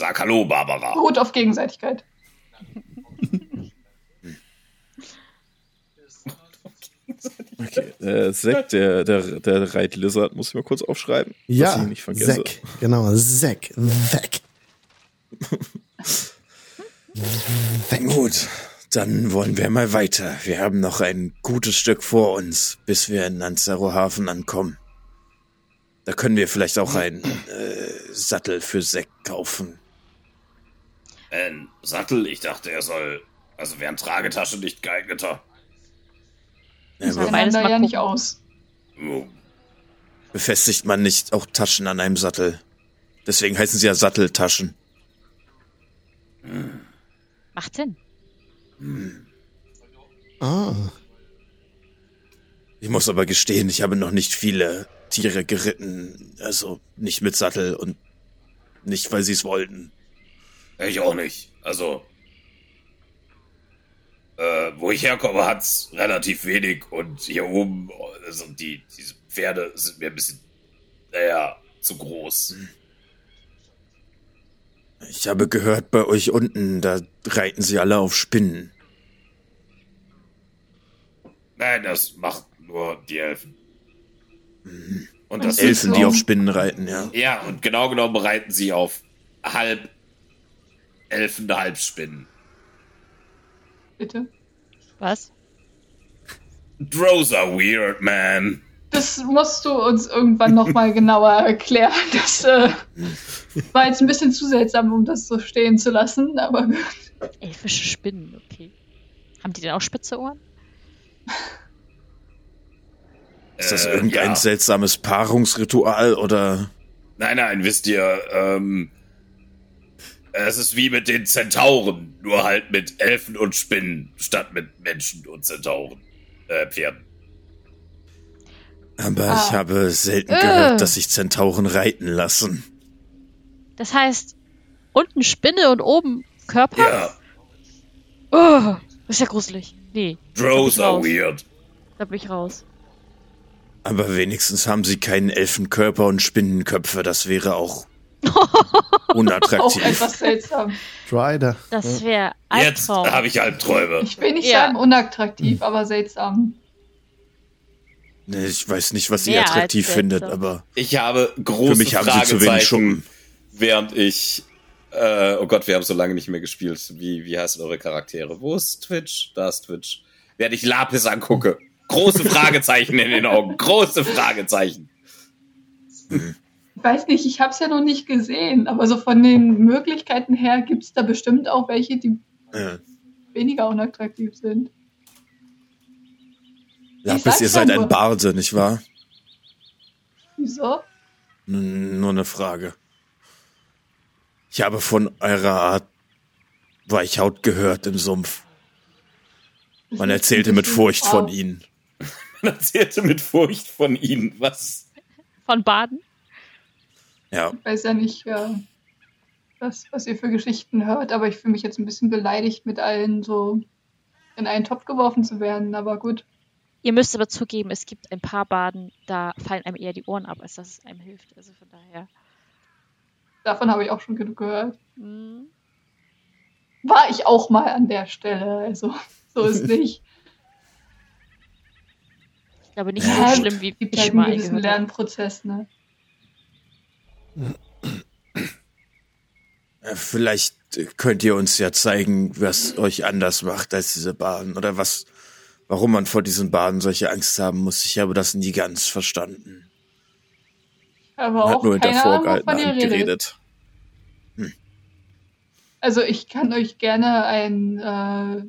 Sag Hallo, Barbara. Beruht auf Gegenseitigkeit. Okay, äh, Zack, der, der, der Reitlizard, muss ich mal kurz aufschreiben. dass ja, ich ihn nicht vergesse. Zack. Genau, Zack. Zack. Gut, dann wollen wir mal weiter. Wir haben noch ein gutes Stück vor uns, bis wir in Nanzaro Hafen ankommen. Da können wir vielleicht auch einen äh, Sattel für Zack kaufen. Ein Sattel, ich dachte, er soll. Also wäre eine Tragetasche nicht geeigneter. Das aber- sieht Beides ja nicht aus. Befestigt man nicht auch Taschen an einem Sattel? Deswegen heißen sie ja Satteltaschen. Macht Sinn. Ah. Ich muss aber gestehen, ich habe noch nicht viele Tiere geritten. Also nicht mit Sattel und nicht, weil sie es wollten. Ich auch nicht. Also, äh, wo ich herkomme, hat's relativ wenig und hier oben, also die, diese Pferde sind mir ein bisschen, naja, zu groß. Ich habe gehört, bei euch unten, da reiten sie alle auf Spinnen. Nein, das macht nur die Elfen. Und Und das Elfen, die auf Spinnen reiten, ja. Ja, und genau genommen reiten sie auf halb Elfen, halb Spinnen. Bitte. Was? Drows are weird, man. Das musst du uns irgendwann nochmal genauer erklären. Das äh, war jetzt ein bisschen zu seltsam, um das so stehen zu lassen, aber gut. Elfische Spinnen, okay. Haben die denn auch spitze Ohren? Ist das Äh, irgendein ja. seltsames Paarungsritual oder? Nein, nein, wisst ihr, ähm, es ist wie mit den Zentauren, nur halt mit Elfen und Spinnen statt mit Menschen und Zentauren, äh, Pferden. Aber Ah. ich habe selten Äh. gehört, dass sich Zentauren reiten lassen. Das heißt, unten Spinne und oben Körper? Ja, Oh, das ist ja gruselig. Nee, Drows are weird. da bin ich raus. Aber wenigstens haben sie keinen Elfenkörper und Spinnenköpfe. Das wäre auch *laughs* Auch unattraktiv. etwas seltsam. Strider. Das wäre Jetzt habe ich Albträume. Ich will nicht Ja. sagen unattraktiv, aber seltsam. Nee, ich weiß nicht, was ihr Mehr attraktiv findet, aber Ich habe große Für mich haben sie zu wenig Fragezeichen, Schuppen. während ich, äh, oh Gott, wir haben so lange nicht mehr gespielt. Wie, wie heißen eure Charaktere? Wo ist Twitch? Da ist Twitch. Während ich Lapis angucke. Große Fragezeichen in den Augen. Große Fragezeichen. Ich weiß nicht, ich habe es ja noch nicht gesehen, aber so von den Möglichkeiten her gibt es da bestimmt auch welche, die äh, weniger unattraktiv sind. Lapis, ihr seid ja ein. Barde, nicht wahr? Wieso? N nur eine Frage. Ich habe von eurer Art Weichhaut gehört im Sumpf. Man erzählte mit Furcht von ihnen. *laughs* Man erzählte mit Furcht von ihnen. Was? Von Baden? Ja, Ich weiß ja nicht, äh, was, was ihr für Geschichten hört, aber ich fühle mich jetzt ein bisschen beleidigt, mit allen so in einen Topf geworfen zu werden, aber gut. Ihr müsst aber zugeben, es gibt ein paar Baden, da fallen einem eher die Ohren ab, als dass es einem hilft. Also von daher. Davon habe ich auch schon genug gehört. hm, War ich auch mal an der Stelle, also so ist *laughs* nicht. Ich glaube nicht Ja, so schlimm, wie ich halt einen mal gewissen habe. Lernprozess, ne? Äh, vielleicht könnt ihr uns ja zeigen, was euch anders macht als diese Baden oder was, warum man vor diesen Baden solche Angst haben muss. Ich habe das nie ganz verstanden. Aber Man hat auch nur hinter vorgehaltener Hand redet. geredet. Also ich kann euch gerne ein, äh,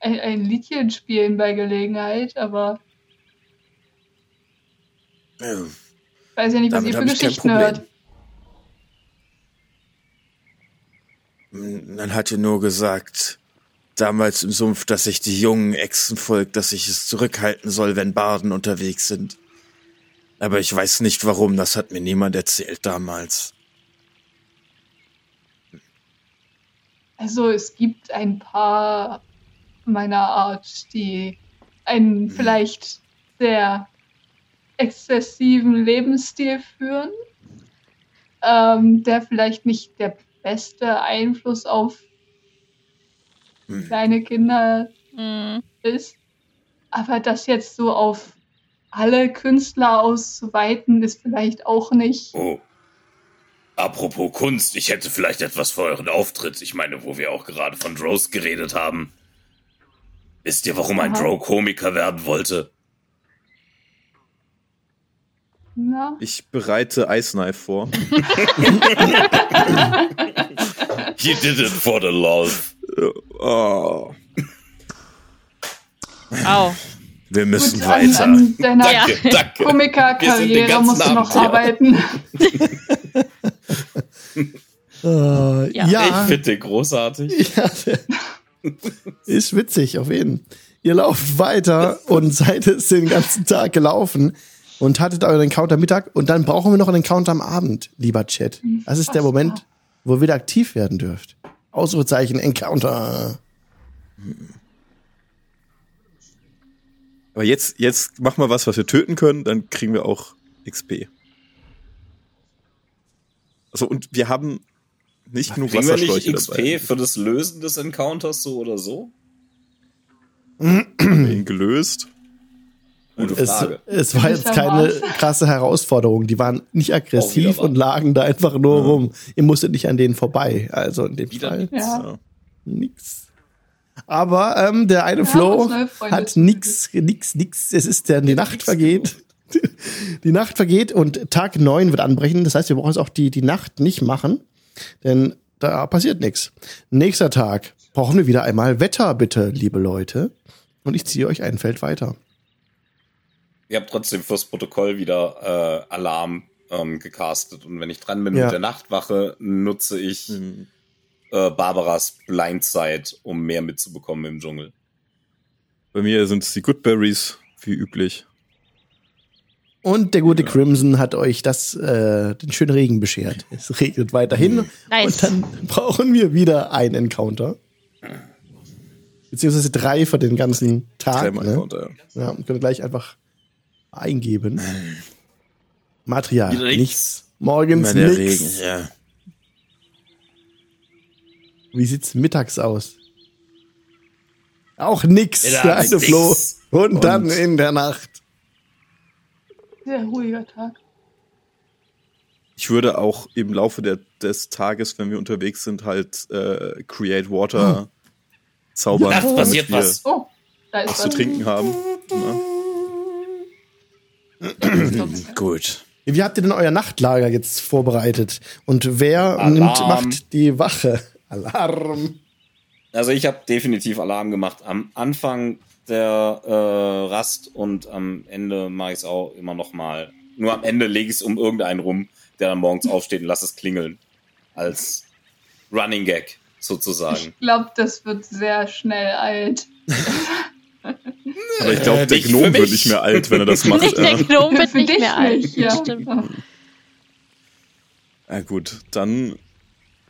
ein, ein Liedchen spielen bei Gelegenheit, aber Ja, weiß ja nicht, was Damit ihr für ich Geschichten hört. Man hat ja nur gesagt, damals im Sumpf, dass sich die jungen Echsen folgt, dass ich es zurückhalten soll, wenn Barden unterwegs sind. Aber ich weiß nicht warum, das hat mir niemand erzählt damals. Also es gibt ein paar meiner Art, die einen vielleicht sehr exzessiven Lebensstil führen, ähm, der vielleicht nicht der beste Einfluss auf Hm. kleine Kinder Hm, ist. Aber das jetzt so auf alle Künstler auszuweiten, ist vielleicht auch nicht. Oh. Apropos Kunst, ich hätte vielleicht etwas für euren Auftritt. Ich meine, wo wir auch gerade von Drows geredet haben. Wisst ihr, warum ein Aha. Drow Komiker werden wollte? Na? Ich bereite Ice Knife vor. *laughs* He did it for the love. oh. au. Wir müssen Gut, an, weiter. an deiner Ja. Danke, danke. Wir sind den Komikerkarriere musst du noch Abend arbeiten. *laughs* Äh, Ja. ja, Ich finde den großartig. *laughs* ja, ist witzig, auf jeden. Ihr lauft weiter und seid es den ganzen Tag gelaufen und hattet euren Encounter Mittag und dann brauchen wir noch einen Encounter am Abend, lieber Chat. Das ist der Moment, wo ihr wieder aktiv werden dürft. Ausrufezeichen Encounter. Aber jetzt, jetzt mach mal was, was wir töten können, dann kriegen wir auch XP. Also, und wir haben nicht genug Kriegen wir nicht Wasserschläuche XP dabei. für das Lösen des Encounters so oder so? Haben wir ihn gelöst. Gute Es, Frage. es war jetzt keine krasse Herausforderung. Die waren nicht aggressiv und lagen da einfach nur rum. Ihr musstet nicht an denen vorbei. Also in dem Wieder Fall nichts. Ja. nix. Aber ähm, der eine neue Freunde hat nix, nix, nix. Es ist der, die Nacht vergeht. *laughs* Die Nacht vergeht und Tag neun wird anbrechen. Das heißt, wir brauchen jetzt auch die, die Nacht nicht machen, denn da passiert nichts. Nächster Tag brauchen wir wieder einmal Wetter, bitte, liebe Leute. Und ich ziehe euch ein Feld weiter. Ich habe trotzdem fürs Protokoll wieder äh, Alarm ähm, gecastet. Und wenn ich dran bin Ja. mit der Nachtwache, nutze ich Hm. äh, Barbaras Blindside, um mehr mitzubekommen im Dschungel. Bei mir sind es die Goodberries, wie üblich. Und der gute Crimson hat euch das, äh, den schönen Regen beschert. Es regnet weiterhin. Nice. Und dann brauchen wir wieder einen Encounter. Beziehungsweise drei für den ganzen Tag. Dreimal Ne? Encounter. Ja, und können gleich einfach eingeben. *laughs* Material, Wieder nichts. nichts. Morgens nichts. Regen, ja. Wie sieht's mittags aus? Auch nix, Mittags der. Floh. Und, Und- dann in der Nacht. Sehr ruhiger Tag. Ich würde auch im Laufe der, des Tages, wenn wir unterwegs sind, halt äh, Create Water zaubern, Ach, damit passiert wir was. Oh, da ist was zu trinken haben. Ne? *clears throat* Gut. Wie habt ihr denn euer Nachtlager jetzt vorbereitet? Und wer Alarm. nimmt, macht die Wache? *laughs* Alarm. Also ich habe definitiv Alarm gemacht am Anfang der äh, Rast und am Ende mache ich es auch immer noch mal. Nur am Ende lege ich es um irgendeinen rum, der dann morgens aufsteht und lass es klingeln. Als Running Gag sozusagen. Ich glaube, das wird sehr schnell alt. *laughs* Aber ich glaube, Äh, der Gnome wird nicht mehr alt, wenn er das *laughs* macht. Nicht der. Gnome wird Für nicht dich mehr alt. ja. Stimmt. ja gut, dann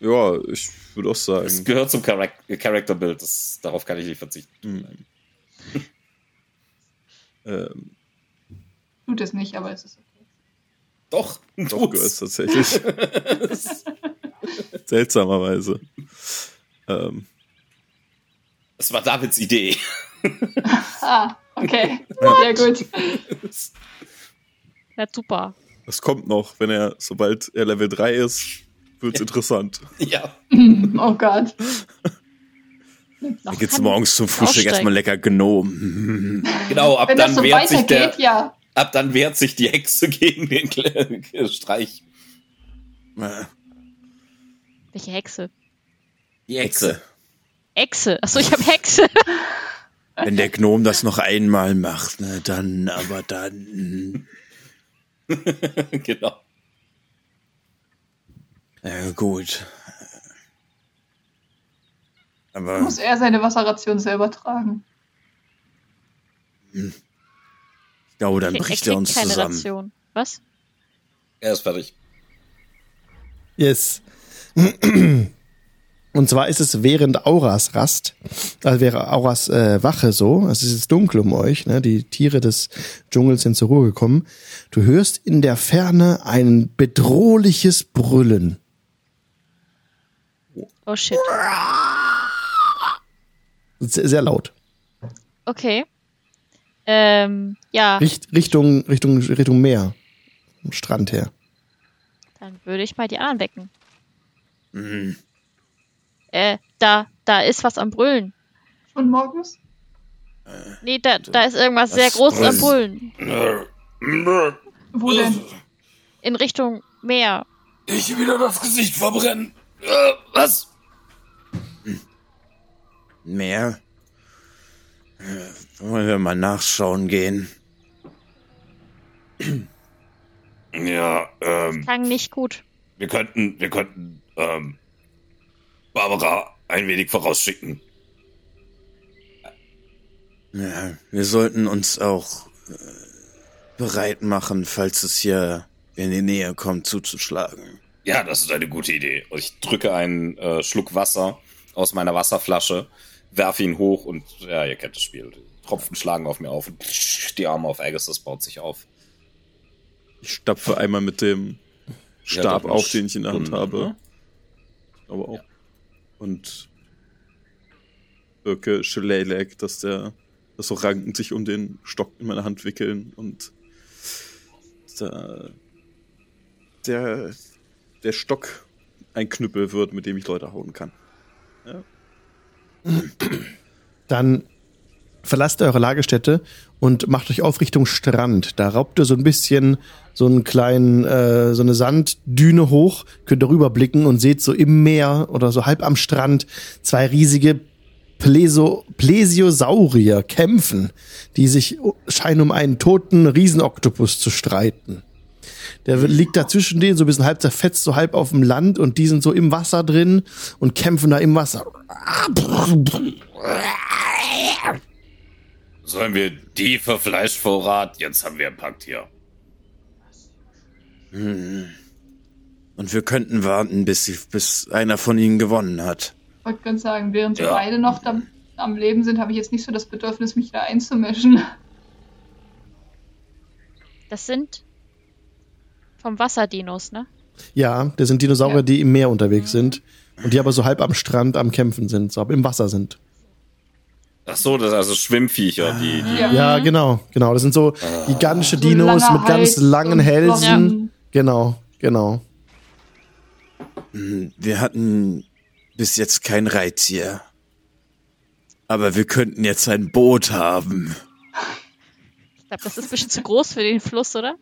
ja, ich würde auch Es sagen, gehört zum Build, das, darauf kann ich nicht verzichten. ähm, Tut es nicht, aber es ist okay. Doch, doch gehört es tatsächlich. *laughs* Seltsamerweise. Ähm, Das war Davids Idee. Ah, okay. *laughs* Sehr gut. Ja, super. das kommt noch, wenn er, sobald er Level 3 ist, wird's interessant. ja. *laughs* Oh Gott. Da kann- morgens zum Frühstück aussteigen. erstmal lecker Gnom. Genau, ab Wenn das dann so wehrt sich der, weitergeht, ja. ab dann wehrt sich die Hexe gegen den Streich. Welche Hexe? Die Hexe. Echse. Achso, ich habe Hexe. *laughs* Wenn der Gnom das noch einmal macht, ne, dann, aber dann. *laughs* genau. Ja, gut. Aber Muss er seine Wasserration selber tragen. ich glaube, dann Er bricht kriegt er uns keine zusammen. Ration. Was? Er ist fertig. Yes. *clears throat* Und zwar ist es während Auras Rast, also wäre Auras äh, Wache so, also es ist dunkel um euch, ne? die Tiere des Dschungels sind zur Ruhe gekommen. Du hörst in der Ferne ein bedrohliches Brüllen. Oh shit. Sehr, sehr laut. Okay. Ähm, ja, Richt, Richtung, Richtung, Richtung Meer. Strand her. dann würde ich mal die anderen wecken. Mhm. Äh, da, da ist was am Brüllen. Schon morgens? Nee, da, da ist irgendwas sehr Großes am? Brüllen. Wo denn? In Richtung Meer. Ich wieder das Gesicht verbrennen. Äh, was? Mehr? Äh, Wollen wir mal nachschauen gehen? Ja, ähm, Klang nicht gut. wir könnten, wir könnten, ähm, Barbara ein wenig vorausschicken. Ja, wir sollten uns auch äh, bereit machen, falls es hier in die Nähe kommt, zuzuschlagen. Ja, das ist eine gute Idee. Und ich drücke einen äh, Schluck Wasser aus meiner Wasserflasche, werfe ihn hoch und ja, ihr kennt das Spiel. Die Tropfen schlagen auf mir auf und die Arme auf Agassiz baut sich auf. Ich stapfe einmal mit dem Ja, Stab doch, auf, den ich in der Hand habe. Aber auch. Und wirke Shillelagh, dass der, dass so Ranken sich um den Stock in meiner Hand wickeln und der, der, der Stock ein Knüppel wird, mit dem ich Leute hauen kann. Dann verlasst eure Lagerstätte und macht euch auf Richtung Strand. Da raubt ihr so ein bisschen so einen kleinen, äh, so eine Sanddüne hoch, könnt darüber blicken und seht so im Meer oder so halb am Strand zwei riesige Pleso Plesiosaurier kämpfen, die sich scheinen um einen toten Riesenoktopus zu streiten. Der liegt da zwischen denen so ein bisschen halb zerfetzt, so halb auf dem Land und die sind so im Wasser drin und kämpfen da im Wasser. Sollen wir die für Fleischvorrat? Jetzt haben wir ein Packtier. Und wir könnten warten, bis, sie, bis einer von ihnen gewonnen hat. Ich wollte gerade sagen, während wir Ja. beide noch da, am Leben sind, habe ich jetzt nicht so das Bedürfnis, mich da einzumischen. Das sind vom Wasserdinos, ne? Ja, das sind Dinosaurier, Ja. die im Meer unterwegs sind und die aber so halb am Strand am Kämpfen sind, so aber im Wasser sind. Ach so, das sind also Schwimmviecher, die, die Ja. Ja, genau, genau. Das sind so gigantische So Dinos langer mit ganz Hals langen Hälsen. Genau, genau. Wir hatten bis jetzt kein Reittier. Aber wir könnten jetzt ein Boot haben. Ich glaube, das ist ein bisschen zu groß für den Fluss, oder?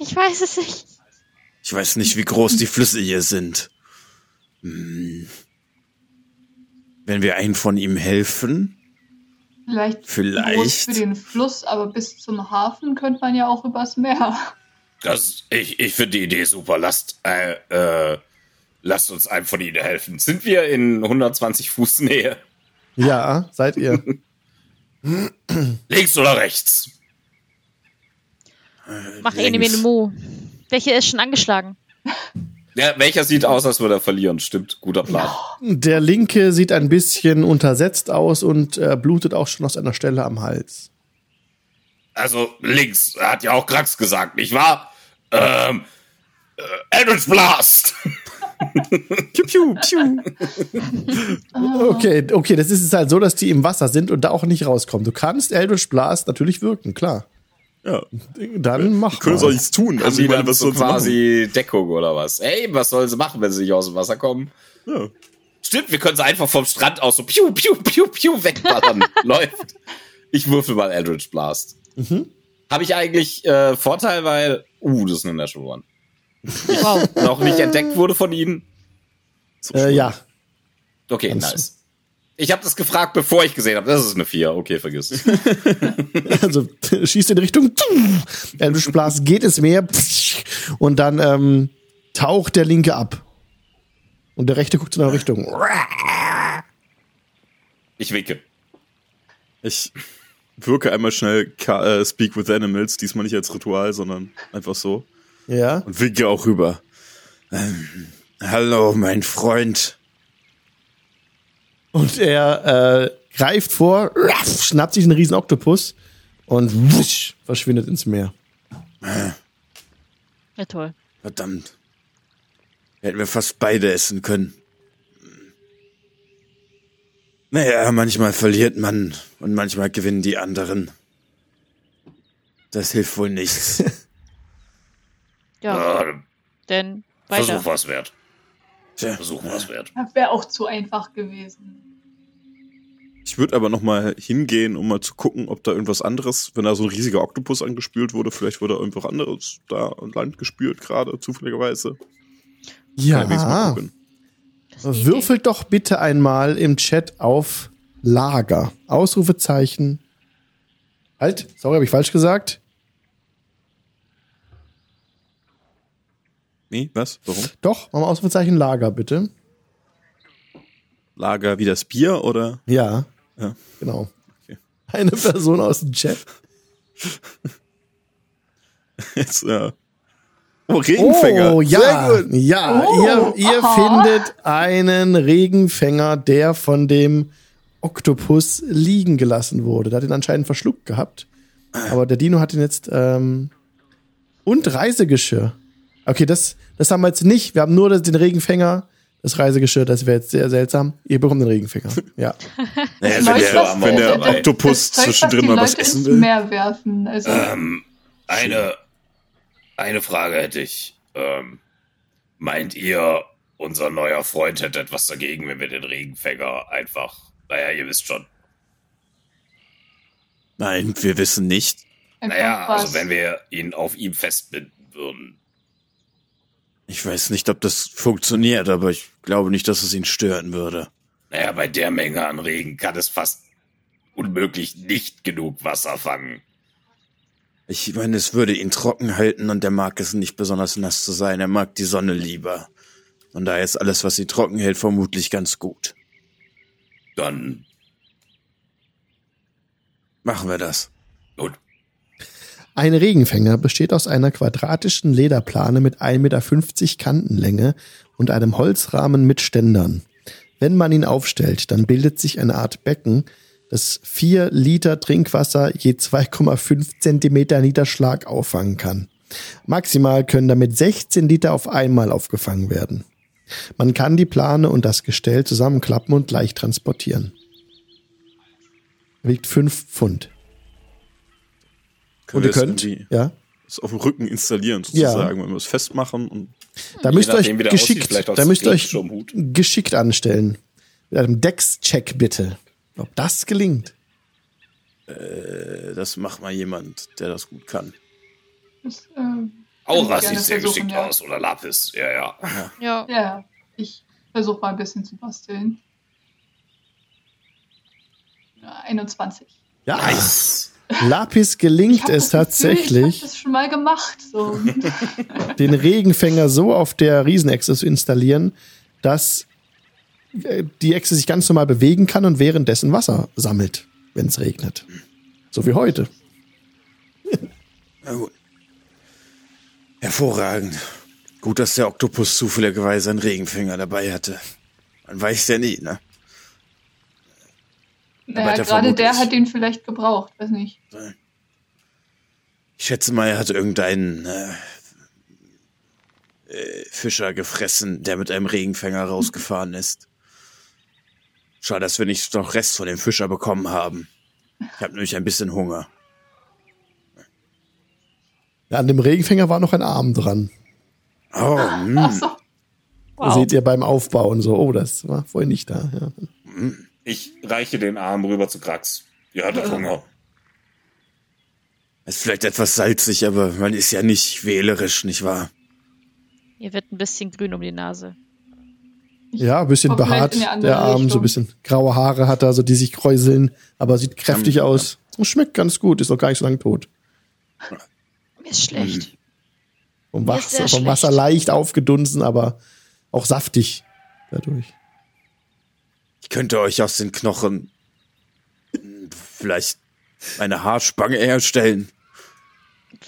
Ich weiß es nicht. Ich weiß nicht, wie groß die Flüsse hier sind. Hm. Wenn wir einen von ihm helfen, Vielleicht, Vielleicht. groß für den Fluss, aber bis zum Hafen könnte man ja auch übers Meer. Das, ich ich finde die Idee super. Lasst, äh, äh, lasst uns einem von ihnen helfen. sind wir in 120 Fuß Nähe. Ja, seid ihr. Links oder rechts? Mach eine links. Mu. Welche ist schon angeschlagen? Ja, welcher sieht aus, als würde er verlieren? Stimmt, guter Plan. Der linke sieht ein bisschen untersetzt aus und äh, blutet auch schon aus einer Stelle am Hals. Also links, hat ja auch Krax gesagt, nicht wahr? Ähm, äh, Eldritch Blast! Piu, piu, piu. Okay, okay, das ist es halt so, dass die im Wasser sind und da auch nicht rauskommen. Du kannst Eldritch Blast natürlich wirken, klar. Ja, Dann mach können mal. soll nichts tun. Also ich meine, was so sie machen? quasi Deckung oder was? Ey, was sollen sie machen, wenn sie nicht aus dem Wasser kommen? Ja. Stimmt, wir können sie einfach vom Strand aus so piu, piu, piu, piu wegballern. *laughs* Läuft. Ich würfel mal Eldritch Blast. Habe ich eigentlich äh, Vorteil, weil, uh, das ist eine Natural One. Wow. Noch nicht entdeckt wurde von ihnen. Äh, ja, Okay, du. nice. Ich habe das gefragt, bevor ich gesehen habe. Das ist eine 4. Okay, vergiss es. *laughs* also schießt in Richtung, Eldritch Blast geht ins Meer und dann ähm, taucht der linke ab. Und der rechte guckt in eine Richtung. Ich winke. Ich wirke einmal schnell Ka äh, Speak with Animals, diesmal nicht als Ritual, sondern einfach so. Ja. und winke auch rüber. Ähm, hallo, mein Freund. Und er äh, greift vor, schnappt sich einen riesen Oktopus und wusch, verschwindet ins Meer. Ja, toll. Verdammt. Hätten wir fast beide essen können. Naja, manchmal verliert man und manchmal gewinnen die anderen. Das hilft wohl nichts. *laughs* Ja, Äh, denn weiter. Versuch was wert. Tja, Versuch was wert. Das wäre auch zu einfach gewesen. Ich würde aber noch mal hingehen, um mal zu gucken, ob da irgendwas anderes, wenn da so ein riesiger Oktopus angespült wurde, vielleicht wurde irgendwas anderes da an Land gespült gerade, zufälligerweise. Ja, würfelt doch bitte einmal im Chat auf Lager. Ausrufezeichen. Halt, sorry, habe ich falsch gesagt? Nee, was? Warum? Doch, machen wir Ausrufezeichen Lager, bitte. Lager wie das Bier oder? Ja, Ja. genau. Eine Person aus dem Chat. *laughs* Jetzt, ja. Oh, Regenfänger. Oh, ja. Sehr gut. Ja, Oh, ihr, ihr findet einen Regenfänger, der von dem Oktopus liegen gelassen wurde. Der hat ihn anscheinend verschluckt gehabt. Aber der Dino hat ihn jetzt. Ähm, und Reisegeschirr. Okay, das, das haben wir jetzt nicht. Wir haben nur das- den Regenfänger. Das Reisegeschirr, das wäre jetzt sehr seltsam. Ihr bekommt den Regenfänger. *laughs* Ja. Naja, wenn der, was- wenn der das- Oktopus das zwischendrin die mal was Leute essen will. Meer werfen. Also, Ähm, eine, eine Frage hätte ich. Ähm, meint ihr, unser neuer Freund hätte etwas dagegen, wenn wir den Regenfänger einfach, naja, ihr wisst schon. Nein, wir wissen nicht. Naja, also wenn wir ihn auf ihm festbinden würden. Ich weiß nicht, ob das funktioniert, aber ich glaube nicht, dass es ihn stören würde. Naja, bei der Menge an Regen kann es fast unmöglich nicht genug Wasser fangen. Ich meine, es würde ihn trocken halten und er mag es nicht besonders nass zu sein. Er mag die Sonne lieber. Und da ist alles, was ihn trocken hält, vermutlich ganz gut. Dann, Machen wir das. gut. Ein Regenfänger besteht aus einer quadratischen Lederplane mit 1,50 Meter Kantenlänge und einem Holzrahmen mit Ständern. Wenn man ihn aufstellt, dann bildet sich eine Art Becken, das 4 Liter Trinkwasser je 2,5 Zentimeter Niederschlag auffangen kann. Maximal können damit 16 Liter auf einmal aufgefangen werden. Man kann die Plane und das Gestell zusammenklappen und leicht transportieren. Wiegt 5 Pfund. Können Und wir ihr könnt, ja, das auf dem Rücken installieren, sozusagen, wenn wir es festmachen und Da müsst ihr euch aussieht, geschickt, da müsst ihr euch geschickt anstellen. Mit einem Dex-Check bitte. Ob das gelingt. Äh, Das macht mal jemand, der das gut kann. das, ähm, Aura sieht sehr geschickt ja. aus, oder Lapis, ja, ja. Ja. Ja, ich versuche mal ein bisschen zu basteln. Ja, 21. Ja, Nice. Lapis gelingt es Gefühl, Ich tatsächlich, habe das schon mal gemacht. So. *laughs* den Regenfänger so auf der Riesenechse zu installieren, dass äh, die Echse sich ganz normal bewegen kann und währenddessen Wasser sammelt, wenn es regnet. So wie heute. Na gut. Hervorragend. Gut, dass der Oktopus zufälligerweise einen Regenfinger dabei hatte. Man weiß ja nie, ne? Naja, gerade der hat den vielleicht gebraucht, weiß nicht. Ich schätze mal, er hat irgendeinen äh, äh, Fischer gefressen, der mit einem Regenfänger rausgefahren ist. Schade, dass wir nicht noch Rest von dem Fischer bekommen haben. Ich habe nämlich ein bisschen Hunger. Ja, an dem Regenfänger war noch ein Arm dran. Oh, *laughs* Ach mh. so. Das Seht ihr beim Aufbauen so. Oh, das war vorhin nicht da. Ja. Ich reiche den Arm rüber zu Krax. Ihr hattet Hunger. ist vielleicht etwas salzig, aber man ist ja nicht wählerisch, nicht wahr? Ihr wird ein bisschen grün um die Nase. Ja, ein bisschen behaart, der Arm, so Richtung. ein bisschen graue Haare hat er, so die sich kräuseln, aber sieht kräftig Ja. aus. Und schmeckt ganz gut, ist noch gar nicht so lange tot. Mir ist schlecht. Vom, Mir ist Wasser, sehr vom schlecht. Wasser leicht aufgedunsen, aber auch saftig dadurch. Ich könnte euch aus den Knochen vielleicht eine Haarspange herstellen.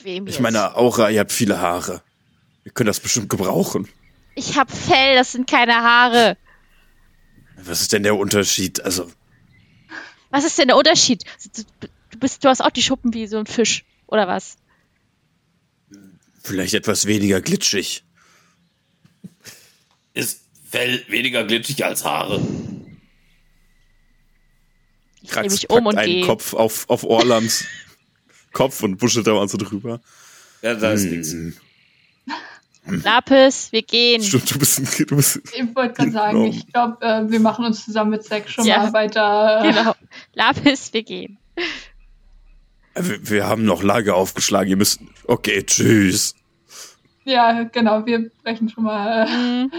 Wem Ich jetzt? meine, Aura, ihr habt viele Haare. Ihr könnt das bestimmt gebrauchen. ich hab Fell, das sind keine Haare. Was ist denn der Unterschied? Also, Was ist denn der Unterschied? Du bist, du hast auch die Schuppen wie so ein Fisch, oder was? vielleicht etwas weniger glitschig. Ist Fell weniger glitschig als Haare? Krax mich um packt und einen gehe. Kopf auf, auf Orlands *laughs* Kopf und buschelt da mal so drüber. Ja, da ist Hm. nichts. Lapis, wir gehen. Stimmt, du bist, ein- du bist Ich wollte gerade sagen, ich glaube, äh, wir machen uns zusammen mit Zack schon Ja. mal weiter. äh, *laughs* Genau. Lapis, wir gehen. Wir, wir haben noch Lager aufgeschlagen. Ihr müsst. Okay, tschüss. Ja, genau, wir brechen schon mal. Äh, Hm, ihr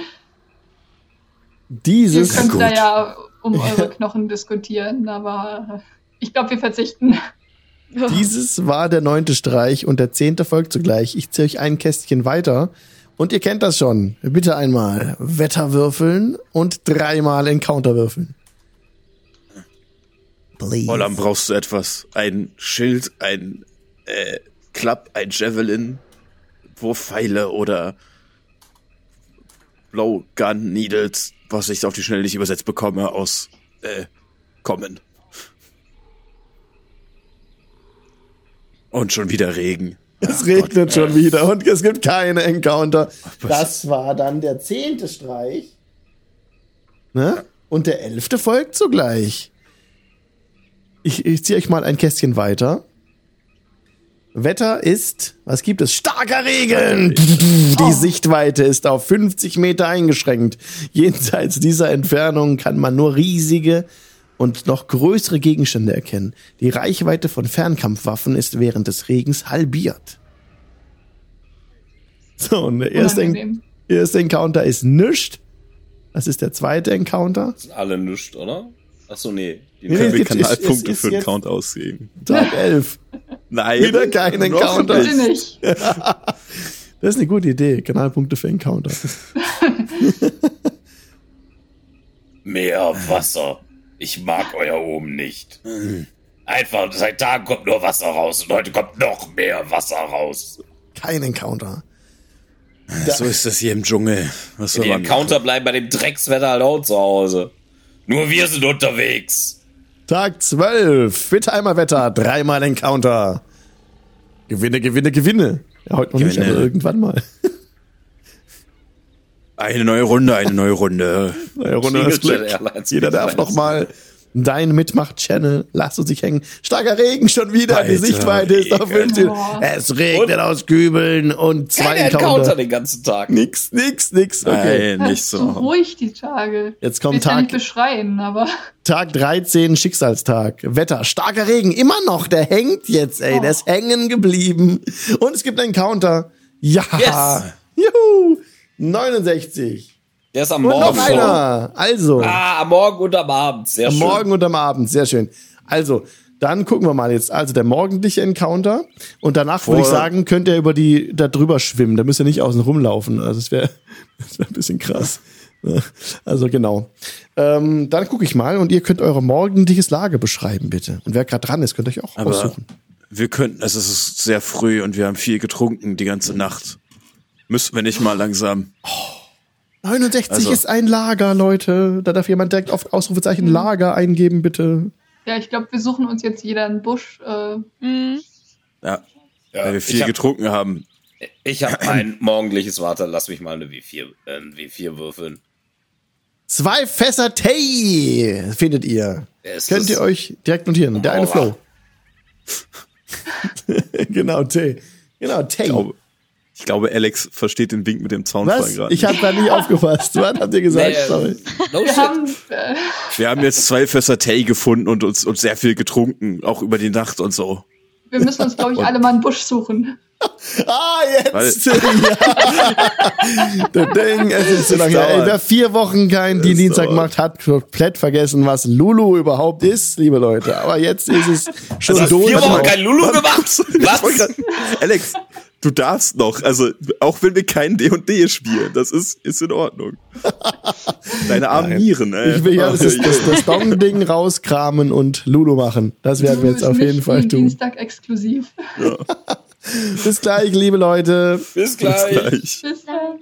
Dieses, könnt gut. da ja um *laughs* eure Knochen diskutieren, aber äh, ich glaube, wir verzichten. *laughs* dieses war der neunte Streich und der zehnte folgt zugleich. Ich ziehe euch ein Kästchen weiter. Und ihr kennt das schon. Bitte einmal Wetter würfeln und dreimal Encounter würfeln. please. Ollam, brauchst du etwas? Ein Schild, ein äh, Klapp, ein Javelin, Wurfpfeile oder Blowgun Needles, was ich auf die Schnelle nicht übersetzt bekomme aus äh, kommen. Und schon wieder Regen. Es regnet schon wieder und es gibt keine Encounter. Das war dann der zehnte Streich. Ne? Und der elfte folgt sogleich. Ich, ich ziehe euch mal ein Kästchen weiter. Wetter ist, was gibt es? Starker Regen! Die Sichtweite ist auf 50 Meter eingeschränkt. Jenseits dieser Entfernung kann man nur riesige und noch größere Gegenstände erkennen. Die Reichweite von Fernkampfwaffen ist während des Regens halbiert. So, und der erste, Unangenehm. erste Encounter ist nischt. Das ist der zweite Encounter. Sind alle nischt, oder? Achso, nee. Die Nee, Können wir Kanalpunkte für den Count ausgeben? Tag 11. Nein. Wieder kein noch Encounter. Bitte nicht. *laughs* Das ist eine gute Idee. Kanalpunkte für Encounter. *laughs* Mehr Wasser. Ich mag euer oben nicht. Einfach, seit Tagen kommt nur Wasser raus und heute kommt noch mehr Wasser raus. Kein Encounter. So ist das hier im Dschungel. Was soll Die man Encounter bleiben bei dem Dreckswetter halt auch zu Hause. Nur wir sind unterwegs. Tag 12. Bitte einmal Wetter. Dreimal Encounter. Gewinne, gewinne, gewinne. Ja, heute noch nicht, Gewinne. aber irgendwann mal. Eine neue Runde, eine neue Runde. Neue Runde Jeder darf Airlines. Dein Mitmacht-Channel. Lass uns nicht hängen. Starker Regen schon wieder. Die Sichtweite ist auf Regen. 15. Oh. Es regnet aus Kübeln und zwei Encounter Encounter. den ganzen Tag. Nix, nix, nix. Okay. Nein, nicht so so. ruhig die Tage. Jetzt Ich kommt will ja nicht Tag, beschreien, aber Tag 13, Schicksalstag. Wetter, starker Regen, immer noch. Der hängt jetzt, ey. Der ist hängen geblieben. Und es gibt einen Counter. Ja. Yes. Juhu. 69. Der ist am Und Morgen. noch einer. Also, Ah, am Morgen und am Abend. Sehr am schön. Morgen und am Abend. Sehr schön. Also, dann gucken wir mal jetzt. Also der morgendliche Encounter. Und danach würde ich sagen, könnt ihr über die, da drüber schwimmen. Da müsst ihr nicht außen rumlaufen. Also es wäre *laughs* das wär ein bisschen krass. Also genau. Ähm, dann gucke ich mal und ihr könnt eure morgendliches Lager beschreiben, bitte. Und wer gerade dran ist, könnt ihr euch auch Aber aussuchen. wir könnten, also es ist sehr früh und wir haben viel getrunken die ganze Nacht. Müssten wir nicht mal langsam. 69 also- ist ein Lager, Leute. Da darf jemand direkt auf Ausrufezeichen Lager eingeben, bitte. ja, ich glaube, wir suchen uns jetzt jeder einen Busch. Äh, Mhm. Ja, Ja, weil wir viel hab- getrunken haben. Ich habe ein morgendliches, warte, lass mich mal eine W4, äh, ein W4 würfeln. Zwei Fässer Tee findet ihr. Ist Könnt ihr euch direkt notieren. Der eine. Flow. *laughs* genau, Tee. Genau, Tee. Ich glaube, ich glaube, Alex versteht den Wink mit dem Zaunfall gerade. Ich habe da nicht aufgepasst. Was habt ihr gesagt? Nee, äh, Sorry. No wir haben, äh, Wir haben jetzt zwei Fässer Tee gefunden und uns und sehr viel getrunken, auch über die Nacht und so. wir müssen uns, glaube ich, alle mal einen Busch suchen. Ah, jetzt! *laughs* ja. Der Ding, es ist so lange her. Ey, wer vier Wochen keinen Dienstag dauert. macht, hat komplett vergessen, was Lulu überhaupt ist, liebe Leute. Aber jetzt ist es schon Du hast durch. vier Wochen kein Lulu gemacht? *laughs* Was? grad- Alex, du darfst noch. Also, auch wenn wir kein D&D spielen, das ist, ist in Ordnung. Deine armen Nieren, ey. Ich will ja das, das, das Dong-Ding rauskramen und Lulu machen. Das werden wir jetzt auf jeden Fall tun. Dienstag exklusiv. *laughs* Bis gleich, liebe Leute. Bis gleich. Gleich. Bis dann.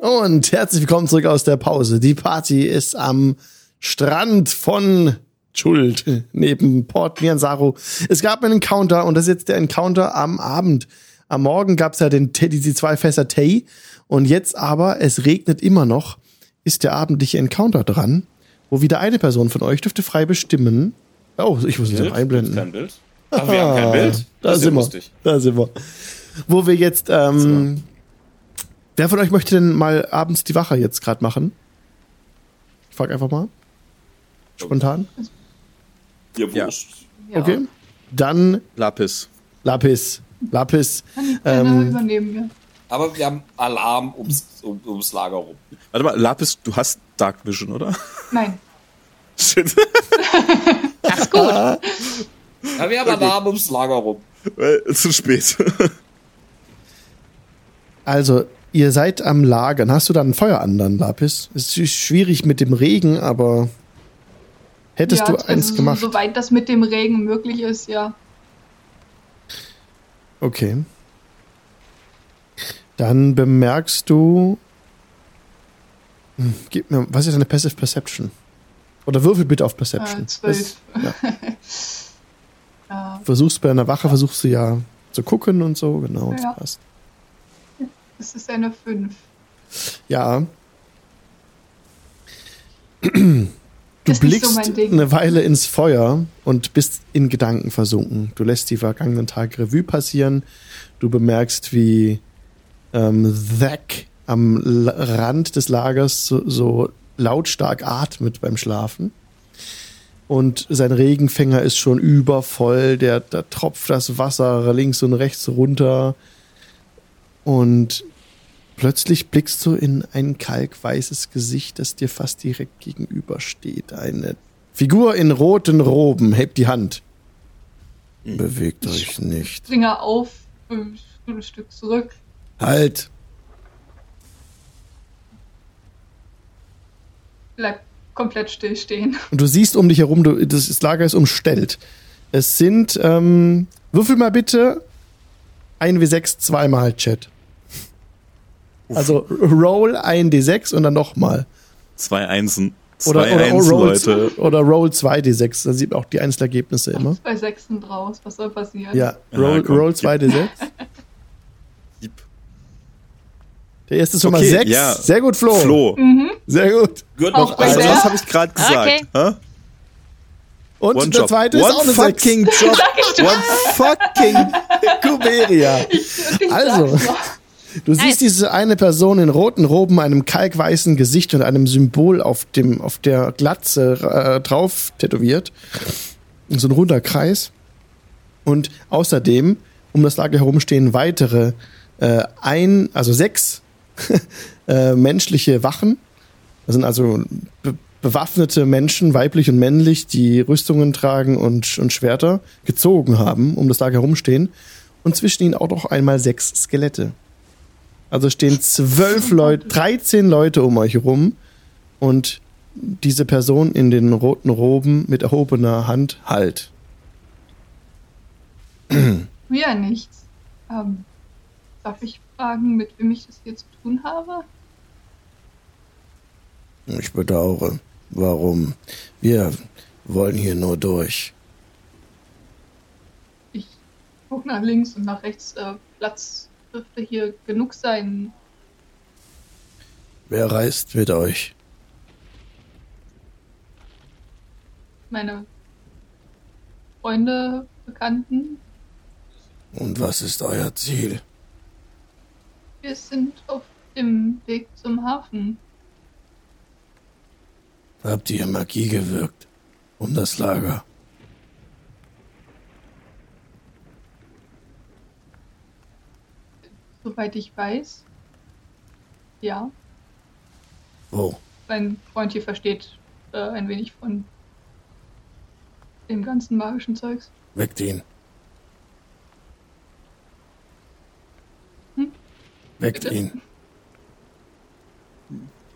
Und herzlich willkommen zurück aus der Pause. Die Party ist am Strand von Schuld *laughs* neben Port Nianzaro. Es gab einen Encounter und das ist jetzt der Encounter am Abend. Am Morgen gab es ja den, Tee- die zwei Fässer Tee und jetzt aber, es regnet immer noch, ist der abendliche Encounter dran, wo wieder eine Person von euch dürfte frei bestimmen. Oh, ich muss es noch einblenden. Kein Bild? Ach, wir haben kein Bild? Da Das ist ja sind wir. lustig. Da sind wir. Wo wir jetzt, ähm, wer von euch möchte denn mal abends die Wache jetzt gerade machen? Ich frag einfach mal. Spontan. Ja. Wurscht. Okay. Dann Lapis. Lapis. Lapis. Kann ich gerne Ähm, übernehmen, ja. Aber wir haben Alarm ums, um, ums Lager rum. Warte mal, Lapis, du hast Dark Vision, oder? Nein. *laughs* Shit. *laughs* *laughs* Ja, wir haben Alarm ums Lager rum. Weil, Zu spät. *laughs* Also, ihr seid am Lagern. Hast du da ein Feuer an dann, Lapis? Es ist schwierig mit dem Regen, aber Hättest ja, du eins also, gemacht? Soweit das mit dem Regen möglich ist, ja. Okay. Dann bemerkst du. Hm, Gib mir, was ist eine Passive Perception? Oder würfel bitte auf Perception. Äh, zwölf. Das- ja. *laughs* Ja, Versuchst bei einer Wache, versuchst du ja zu gucken und so, genau, das Ja. passt. das ist eine 5. Ja. Du Ist so blickst Ding. eine Weile ins Feuer und bist in Gedanken versunken. Du lässt die vergangenen Tage Revue passieren. Du bemerkst, wie ähm, Zack am Rand des Lagers so, so lautstark atmet beim Schlafen. Und sein Regenfänger ist schon übervoll. Der, da tropft das Wasser links und rechts runter. Und Plötzlich blickst du in ein kalkweißes Gesicht, das dir fast direkt gegenübersteht. Eine Figur in roten Roben hebt die Hand. Bewegt euch nicht. Finger auf, ein Stück zurück. Halt! Bleib komplett still stehen. Und du siehst um dich herum, du, das, das Lager ist umstellt. Es sind, ähm, würfel mal bitte ein W6 zweimal, Chat. Also Roll ein D6 und dann nochmal. Zwei Einsen. Zwei Oder, oder, Einsen, roll, Leute. oder Roll 2 D6. Da sieht man auch die Einzelergebnisse immer. Zwei Sechsen draus, was soll passieren? Ja, Ja, Roll, komm. Roll 2 D6. Gib. Der erste ist schon mal Okay, 6. ja. Sehr gut, Flo. Flo. Sehr gut. Gut, Auch Also was habe ich gerade gesagt? Okay. hä? Und One der Job. zweite ist One auch eine 6. fucking *laughs* Job. One fucking. Kuberia. *laughs* Also. Du siehst diese eine Person in roten Roben, einem kalkweißen Gesicht und einem Symbol auf dem auf der Glatze äh, drauf tätowiert. So ein runder Kreis. Und außerdem um das Lager herum stehen weitere äh, ein, also sechs *laughs* äh, menschliche Wachen. Das sind also be bewaffnete Menschen, weiblich und männlich, die Rüstungen tragen und, und Schwerter gezogen haben, um das Lager herumstehen. Und zwischen ihnen auch noch einmal sechs Skelette. Also stehen zwölf Leute, 13 Leute um euch herum und diese Person in den roten Roben mit erhobener Hand halt. Mir nichts. Ähm, darf ich fragen, mit wem ich das hier zu tun habe? Ich bedauere. Warum? Wir wollen hier nur durch. Ich guck nach links und nach rechts. Äh, Platz dürfte hier genug sein. Wer reist mit euch? Meine Freunde, Bekannten. Und was ist euer Ziel? Wir sind auf dem Weg zum Hafen. Habt ihr Magie gewirkt? Um das Lager? Soweit ich weiß. Ja, Wo? mein Freund hier versteht äh, ein wenig von dem ganzen magischen Zeugs. Weckt ihn. Hm? Weckt ihn.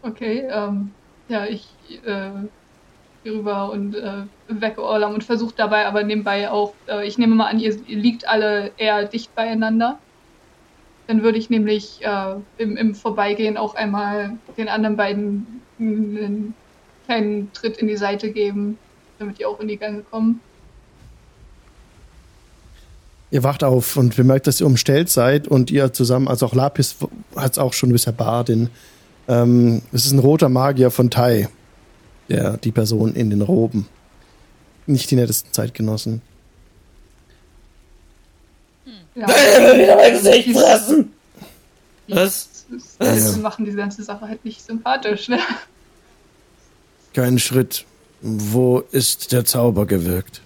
Okay, ähm, ja, ich äh, gehe rüber und äh, wecke Orlam und versuche dabei aber nebenbei auch, äh, ich nehme mal an, ihr, ihr liegt alle eher dicht beieinander. Dann würde ich nämlich äh, im, im Vorbeigehen auch einmal den anderen beiden einen kleinen Tritt in die Seite geben, damit die auch in die Gänge kommen. Ihr wacht auf und bemerkt, dass ihr umstellt seid und ihr zusammen, also auch Lapis hat es auch schon bisher Bardin. Ähm, es ist ein roter Magier von Tai, der die Person in den Roben. Nicht die nettesten Zeitgenossen. Ja, wieder mein Gesicht fressen! das, Was? das, das machen diese ganze Sache halt nicht sympathisch, ne? Kein Schritt. Wo ist der Zauber gewirkt?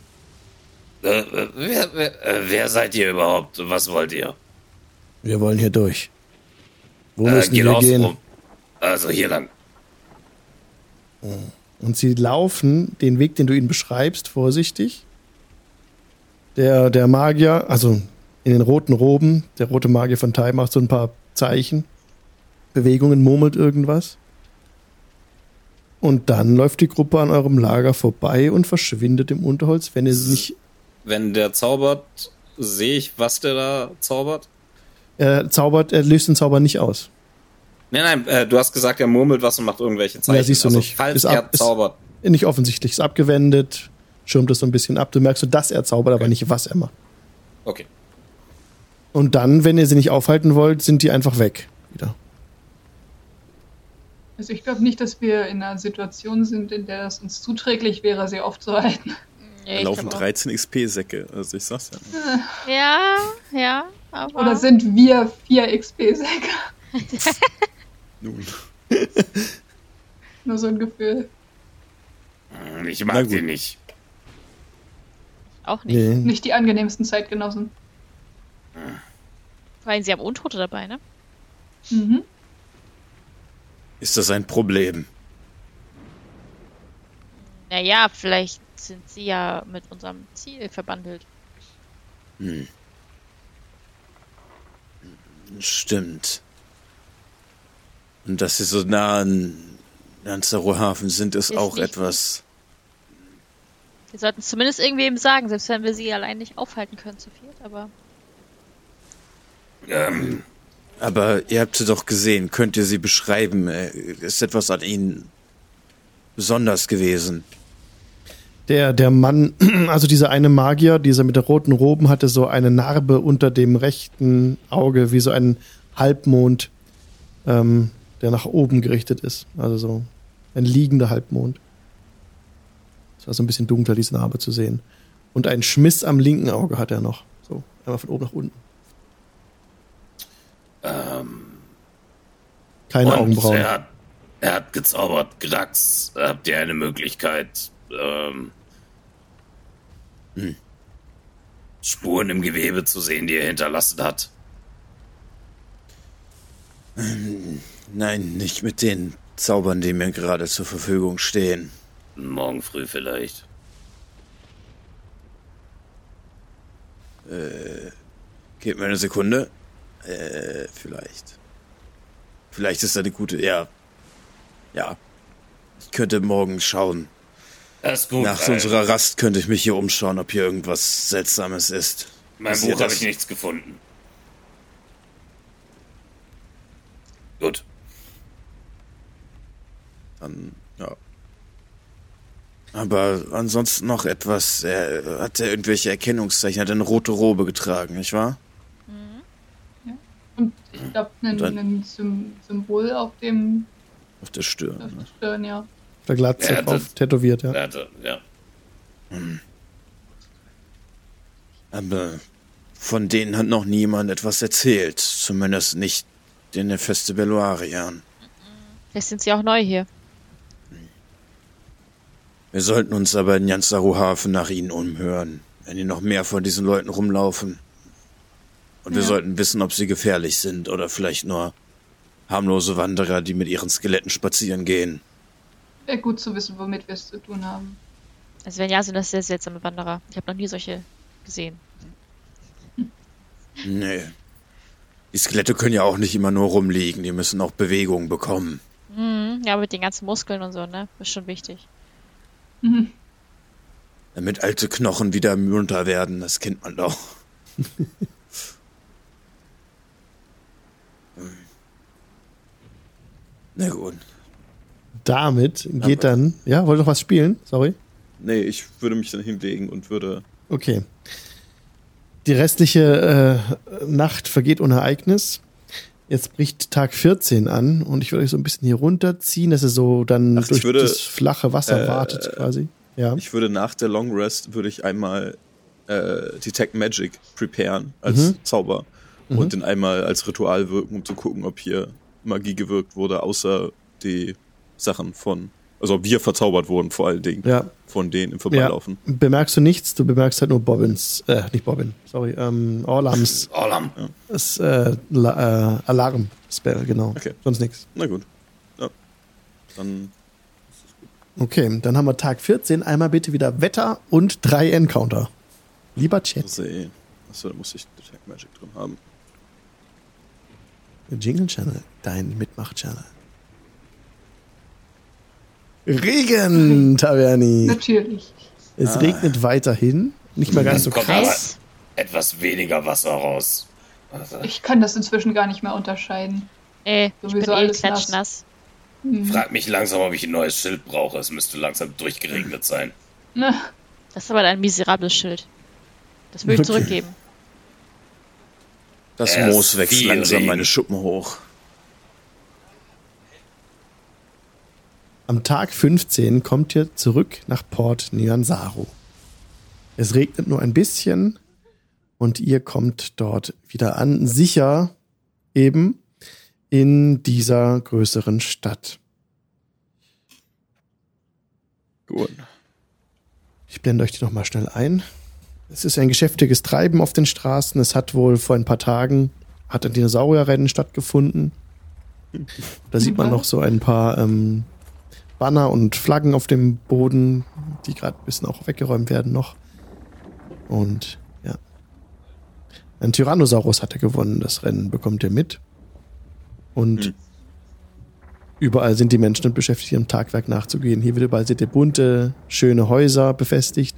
Äh, äh, wer, wer, äh, wer seid ihr überhaupt? Was wollt ihr? Wir wollen hier durch. Wo Äh, müssen wir gehen? rum. Also hier lang. Und sie laufen den Weg, den du ihnen beschreibst, vorsichtig. Der, der Magier, also in den roten Roben, der rote Magier von Tai macht so ein paar Zeichen, Bewegungen, murmelt irgendwas. Und dann läuft die Gruppe an eurem Lager vorbei und verschwindet im Unterholz, wenn ihr nicht. Wenn der zaubert, sehe ich, was der da zaubert? Er zaubert, er löst den Zauber nicht aus. Nein, nein, äh, du hast gesagt, er murmelt was und macht irgendwelche Zeichen. Ja, siehst du also, nicht. Falls Ist er ab- ist- zaubert. Nicht offensichtlich, ist abgewendet, schirmt es so ein bisschen ab. Du merkst, dass er zaubert, aber nicht, was er macht. Okay. Und dann, wenn ihr sie nicht aufhalten wollt, sind die einfach weg. Wieder. Also ich glaube nicht, dass wir in einer Situation sind, in der es uns zuträglich wäre, sie aufzuhalten. Ich laufen glaub auch. 13 XP-Säcke. Also ich sag's ja. Ja, ja, aber. Oder sind wir vier XP-Säcke? *laughs* Nun. *laughs* Nur so ein Gefühl. Ich mag sie nicht. auch nicht. Nee. Nicht die angenehmsten Zeitgenossen. Vor allem, sie haben Untote dabei, ne? Mhm. Ist das ein Problem? Naja, vielleicht sind sie ja mit unserem Ziel verbandelt. Hm. Stimmt. Und dass sie so nah an, an Saruhafen sind, ist, Ist auch etwas. Wir sollten es zumindest irgendwem sagen, selbst wenn wir sie allein nicht aufhalten können zu viert, aber. Ähm, Aber ihr habt sie doch gesehen. Könnt ihr sie beschreiben? Äh, Ist etwas an ihnen besonders gewesen? Der, der Mann, *clears throat* also dieser eine Magier, dieser mit der roten Roben, hatte so eine Narbe unter dem rechten Auge, wie so ein Halbmond, ähm, der nach oben gerichtet ist. Also so ein liegender Halbmond. Es war so ein bisschen dunkler, diese Narbe zu sehen. Und einen Schmiss am linken Auge hat er noch. So, einmal von oben nach unten. ähm, Keine Augenbrauen. Er hat, er hat gezaubert. Grax, habt ihr eine Möglichkeit, ähm, hm, Spuren im Gewebe zu sehen, die er hinterlassen hat? Nein, nicht mit den Zaubern, die mir gerade zur Verfügung stehen. Morgen früh vielleicht. Gebt mir eine Sekunde. Äh, vielleicht. Vielleicht ist da eine gute. Ja. Ja. Ich könnte morgen schauen. Das ist gut. Nach weil unserer Rast könnte ich mich hier umschauen, ob hier irgendwas Seltsames ist. Mein Passiert Buch habe ich nichts gefunden. Gut. Dann, ja. Aber ansonsten noch etwas. Er hat er irgendwelche Erkennungszeichen, hat er eine rote Robe getragen, nicht wahr? Und ich glaube, ein, ein Sym Symbol auf dem Auf der Stirn. auf ne? der Stirn, ja. Auf der Glatze Ja, drauf das- tätowiert, ja. Hatte, ja. Aber von denen hat noch niemand etwas erzählt. Zumindest nicht in der Feste Belluarian. Vielleicht sind sie auch neu hier. Wir sollten uns aber in Jansaruhafen nach ihnen umhören, wenn hier noch mehr von diesen Leuten rumlaufen. Und wir Ja. sollten wissen, ob sie gefährlich sind oder vielleicht nur harmlose Wanderer, die mit ihren Skeletten spazieren gehen. Wäre gut zu wissen, womit wir es zu tun haben. Also wenn ja, sind das sehr seltsame Wanderer. Ich habe noch nie solche gesehen. *laughs* Nee. Die Skelette können ja auch nicht immer nur rumliegen, die müssen auch Bewegung bekommen. Mhm, ja, mit den ganzen Muskeln und so, ne? Ist schon wichtig. Mhm. Damit alte Knochen wieder munter werden, das kennt man doch. *laughs* Na gut. Damit geht Aber- dann, ja, wollt ihr noch was spielen? Sorry. Nee, ich würde mich dann hinlegen und würde. Okay. Die restliche äh, Nacht vergeht ohne Ereignis. Jetzt bricht Tag 14 an und ich würde euch so ein bisschen hier runterziehen, dass ihr so dann Ach, durch würde, das flache Wasser äh, wartet quasi. Ja. Ich würde nach der Long Rest würde ich einmal äh, Detect Magic preparen als Mhm. Zauber und den einmal als Ritual wirken, um zu gucken, ob hier Magie gewirkt wurde, außer die Sachen von, also ob wir verzaubert wurden vor allen Dingen ja. von denen im ja. Vorbeilaufen. Bemerkst du nichts, du bemerkst halt nur Bobbins, äh, nicht Bobbin, sorry, ähm, Orlams *laughs* Orlam. das, äh, La- äh, Alarm-Spell, genau. Okay. Sonst nichts. Na gut. Ja. Dann Okay, dann haben wir Tag 14. Einmal bitte wieder Wetter und drei Encounter. Lieber Chat. Achso, da muss ich Detect Magic drin haben. Jingle Channel, dein Mitmach-Channel. Regen, Taverni. Natürlich. Es regnet weiterhin. Nicht mehr ganz so krass. etwas weniger Wasser raus. Also, Ich kann das inzwischen gar nicht mehr unterscheiden. Ey, ich Sowieso bin eh alles nass. klatschnass. Hm. frag mich langsam, ob ich ein neues Schild brauche. Es müsste langsam durchgeregnet sein. Ne. Das ist aber ein miserables Schild. Das will ich Okay. zurückgeben. Das Erst Moos wächst langsam Regen. meine Schuppen hoch. Am Tag 15 kommt ihr zurück nach Port Nyansaru. Es regnet nur ein bisschen und ihr kommt dort wieder an, sicher eben in dieser größeren Stadt. Gut. Ich blende euch die nochmal schnell ein. Es ist ein geschäftiges Treiben auf den Straßen. Es hat wohl vor ein paar Tagen hat ein Dinosaurierrennen stattgefunden. Da sieht man noch so ein paar ähm, Banner und Flaggen auf dem Boden, die gerade ein bisschen auch weggeräumt werden noch. Und ja. Ein Tyrannosaurus hatte gewonnen, das Rennen bekommt ihr mit. Und Hm. überall sind die Menschen damit beschäftigt, ihrem Tagwerk nachzugehen. Hier wird überall seht ihr bunte, schöne Häuser befestigt.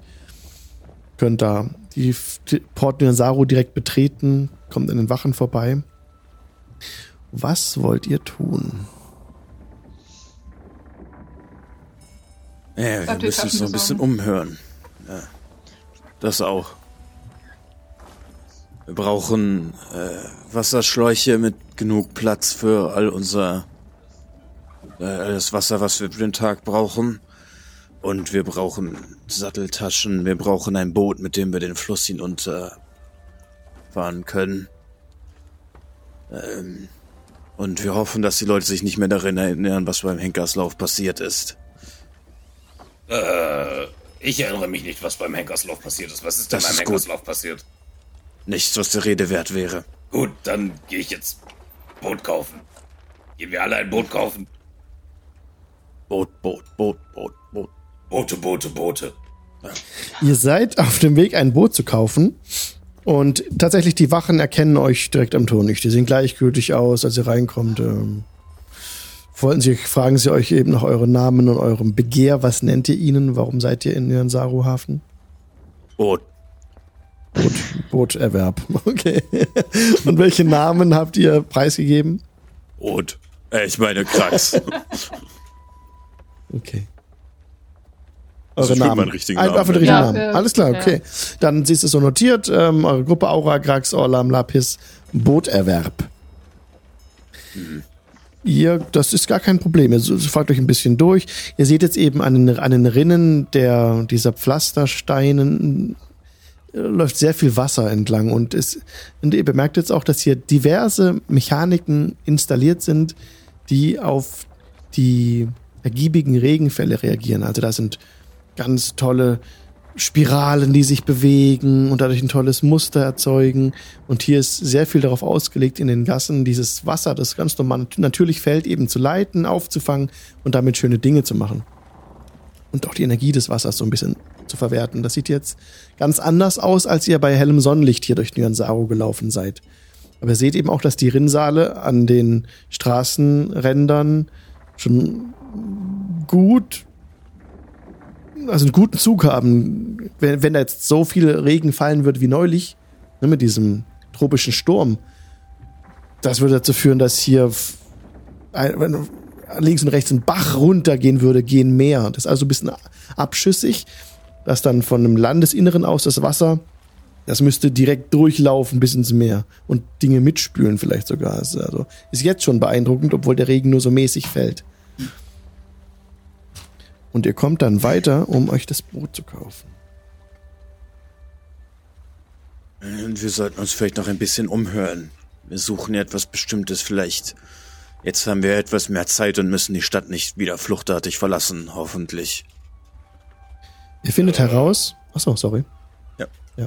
Könnt da die, Port Nyansaru direkt betreten, kommt an den Wachen vorbei. Was wollt ihr tun? Ja, wir ich müssen hab uns noch ein bisschen umhören. Ja, das auch. Wir brauchen äh, Wasserschläuche mit genug Platz für all unser äh, alles Wasser, was wir für den Tag brauchen. Und wir brauchen Satteltaschen. Wir brauchen ein Boot, mit dem wir den Fluss hinunter fahren können. Ähm, und wir hoffen, dass die Leute sich nicht mehr daran erinnern, was beim Henkerslauf passiert ist. Äh, ich erinnere mich nicht, was beim Henkerslauf passiert ist. Was ist denn Das beim ist gut. Henkerslauf passiert? Nichts, was der Rede wert wäre. Gut, dann gehe ich jetzt Boot kaufen. Gehen wir alle ein Boot kaufen? Boot, Boot, Boot, Boot, Boot. Boote, Boote, Boote. Ihr seid auf dem Weg, ein Boot zu kaufen. Und tatsächlich, die Wachen erkennen euch direkt am Tor nicht. Die sehen gleichgültig aus, als ihr reinkommt. Ähm, wollten sie, fragen sie euch eben nach euren Namen und eurem Begehr. Was nennt ihr ihnen? Warum seid ihr in Nyansaru Hafen? Boot. Boot, Booterwerb. *laughs* Okay. Und welche Namen habt ihr preisgegeben? Boot. Äh, ich meine Krax. *laughs* Okay. Also Eure Namen. meinen richtigen Einfach Namen für den richtigen nennen. Namen. Ja, Alles klar, ja. okay. Dann siehst du es so notiert. Ähm, eure Gruppe Aura, Grax, Orlam, Lapis, Booterwerb. Ihr, das ist gar kein Problem. Ihr fragt euch ein bisschen durch. Ihr seht jetzt eben an den, an den Rinnen der, dieser Pflastersteinen äh, läuft sehr viel Wasser entlang und, es, und ihr bemerkt jetzt auch, dass hier diverse Mechaniken installiert sind, die auf die ergiebigen Regenfälle reagieren. Also da sind ganz tolle Spiralen, die sich bewegen und dadurch ein tolles Muster erzeugen. Und hier ist sehr viel darauf ausgelegt, in den Gassen dieses Wasser, das ganz normal natürlich fällt, eben zu leiten, aufzufangen und damit schöne Dinge zu machen. Und auch die Energie des Wassers so ein bisschen zu verwerten. Das sieht jetzt ganz anders aus, als ihr bei hellem Sonnenlicht hier durch Nyansaru gelaufen seid. Aber ihr seht eben auch, dass die Rinnsale an den Straßenrändern schon gut, also einen guten Zug haben. Wenn, wenn da jetzt so viel Regen fallen wird wie neulich, ne, mit diesem tropischen Sturm, das würde dazu führen, dass hier ein, links und rechts ein Bach runtergehen würde, gehen mehr. Das ist also ein bisschen abschüssig, dass dann von dem Landesinneren aus das Wasser, das müsste direkt durchlaufen bis ins Meer und Dinge mitspülen vielleicht sogar. Also ist jetzt schon beeindruckend, obwohl der Regen nur so mäßig fällt. Und ihr kommt dann weiter, um euch das Boot zu kaufen. Wir sollten uns vielleicht noch ein bisschen umhören. Wir suchen ja etwas Bestimmtes vielleicht. Jetzt haben wir etwas mehr Zeit und müssen die Stadt nicht wieder fluchtartig verlassen, hoffentlich. Ihr findet heraus, achso, sorry. Ja. ja.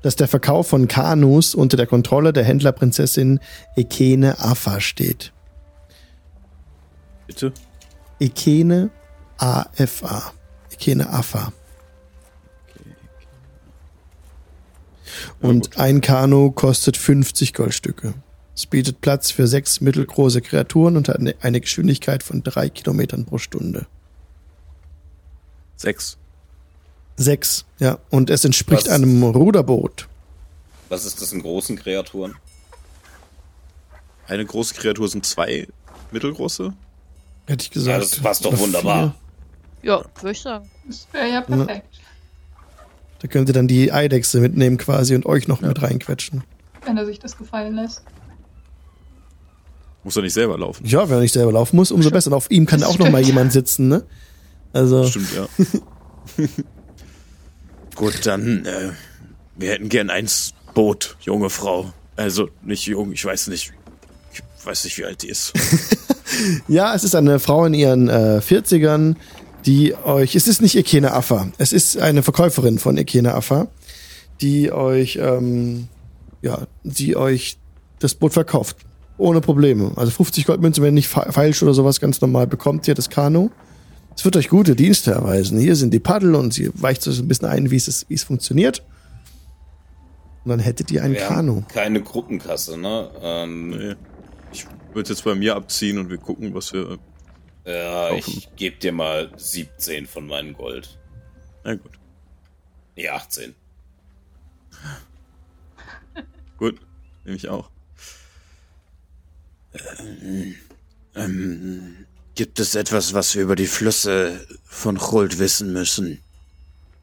Dass der Verkauf von Kanus unter der Kontrolle der Händlerprinzessin Ekene Afa steht. Bitte? Ekene AFA. Ekene Afa. Und ein Kanu kostet 50 Goldstücke. Es bietet Platz für sechs mittelgroße Kreaturen und hat eine- Geschwindigkeit von drei Kilometern pro Stunde. Sechs. Sechs, ja. Und es entspricht Was? einem Ruderboot. Was ist das in großen Kreaturen? Eine große Kreatur sind zwei mittelgroße. Hätte ich Ja, gesagt. das passt doch wunderbar. vier. Ja, würde ich sagen. Das wäre ja perfekt, Da könnt ihr dann die Eidechse mitnehmen quasi und euch noch mit reinquetschen. wenn er sich das gefallen lässt. Muss er nicht selber laufen. Ja, wenn er nicht selber laufen muss, umso besser. Und auf ihm kann Das auch noch mal stimmt. *laughs* jemand sitzen, ne? Also, Stimmt, ja. *laughs* Gut, dann, äh, wir hätten gern eins Boot, junge Frau. Also nicht jung, ich weiß nicht. Ich weiß nicht, wie alt die ist. *laughs* ja, es ist eine Frau in ihren äh, 40ern, die euch, es ist nicht Ekene Affa, es ist eine Verkäuferin von Ekene Affa, die euch, ähm, ja, die euch das Boot verkauft. Ohne Probleme. Also 50 Goldmünzen, wenn nicht fa- falsch oder sowas, ganz normal bekommt ihr das Kanu. Es wird euch gute Dienste erweisen. Hier sind die Paddel und sie weicht so ein bisschen ein, wie es, wie es funktioniert. Und dann hättet ihr ein Wir Kanu. keine Gruppenkasse, ne? Ähm, Nee. Ich würde jetzt bei mir abziehen und wir gucken, was wir. Ja, Kaufen. ich gebe dir mal 17 von meinem Gold. Na gut. Nee, 18. *laughs* Gut. Nehme ich auch. Ähm, gibt es etwas, was wir über die Flüsse von Chult wissen müssen?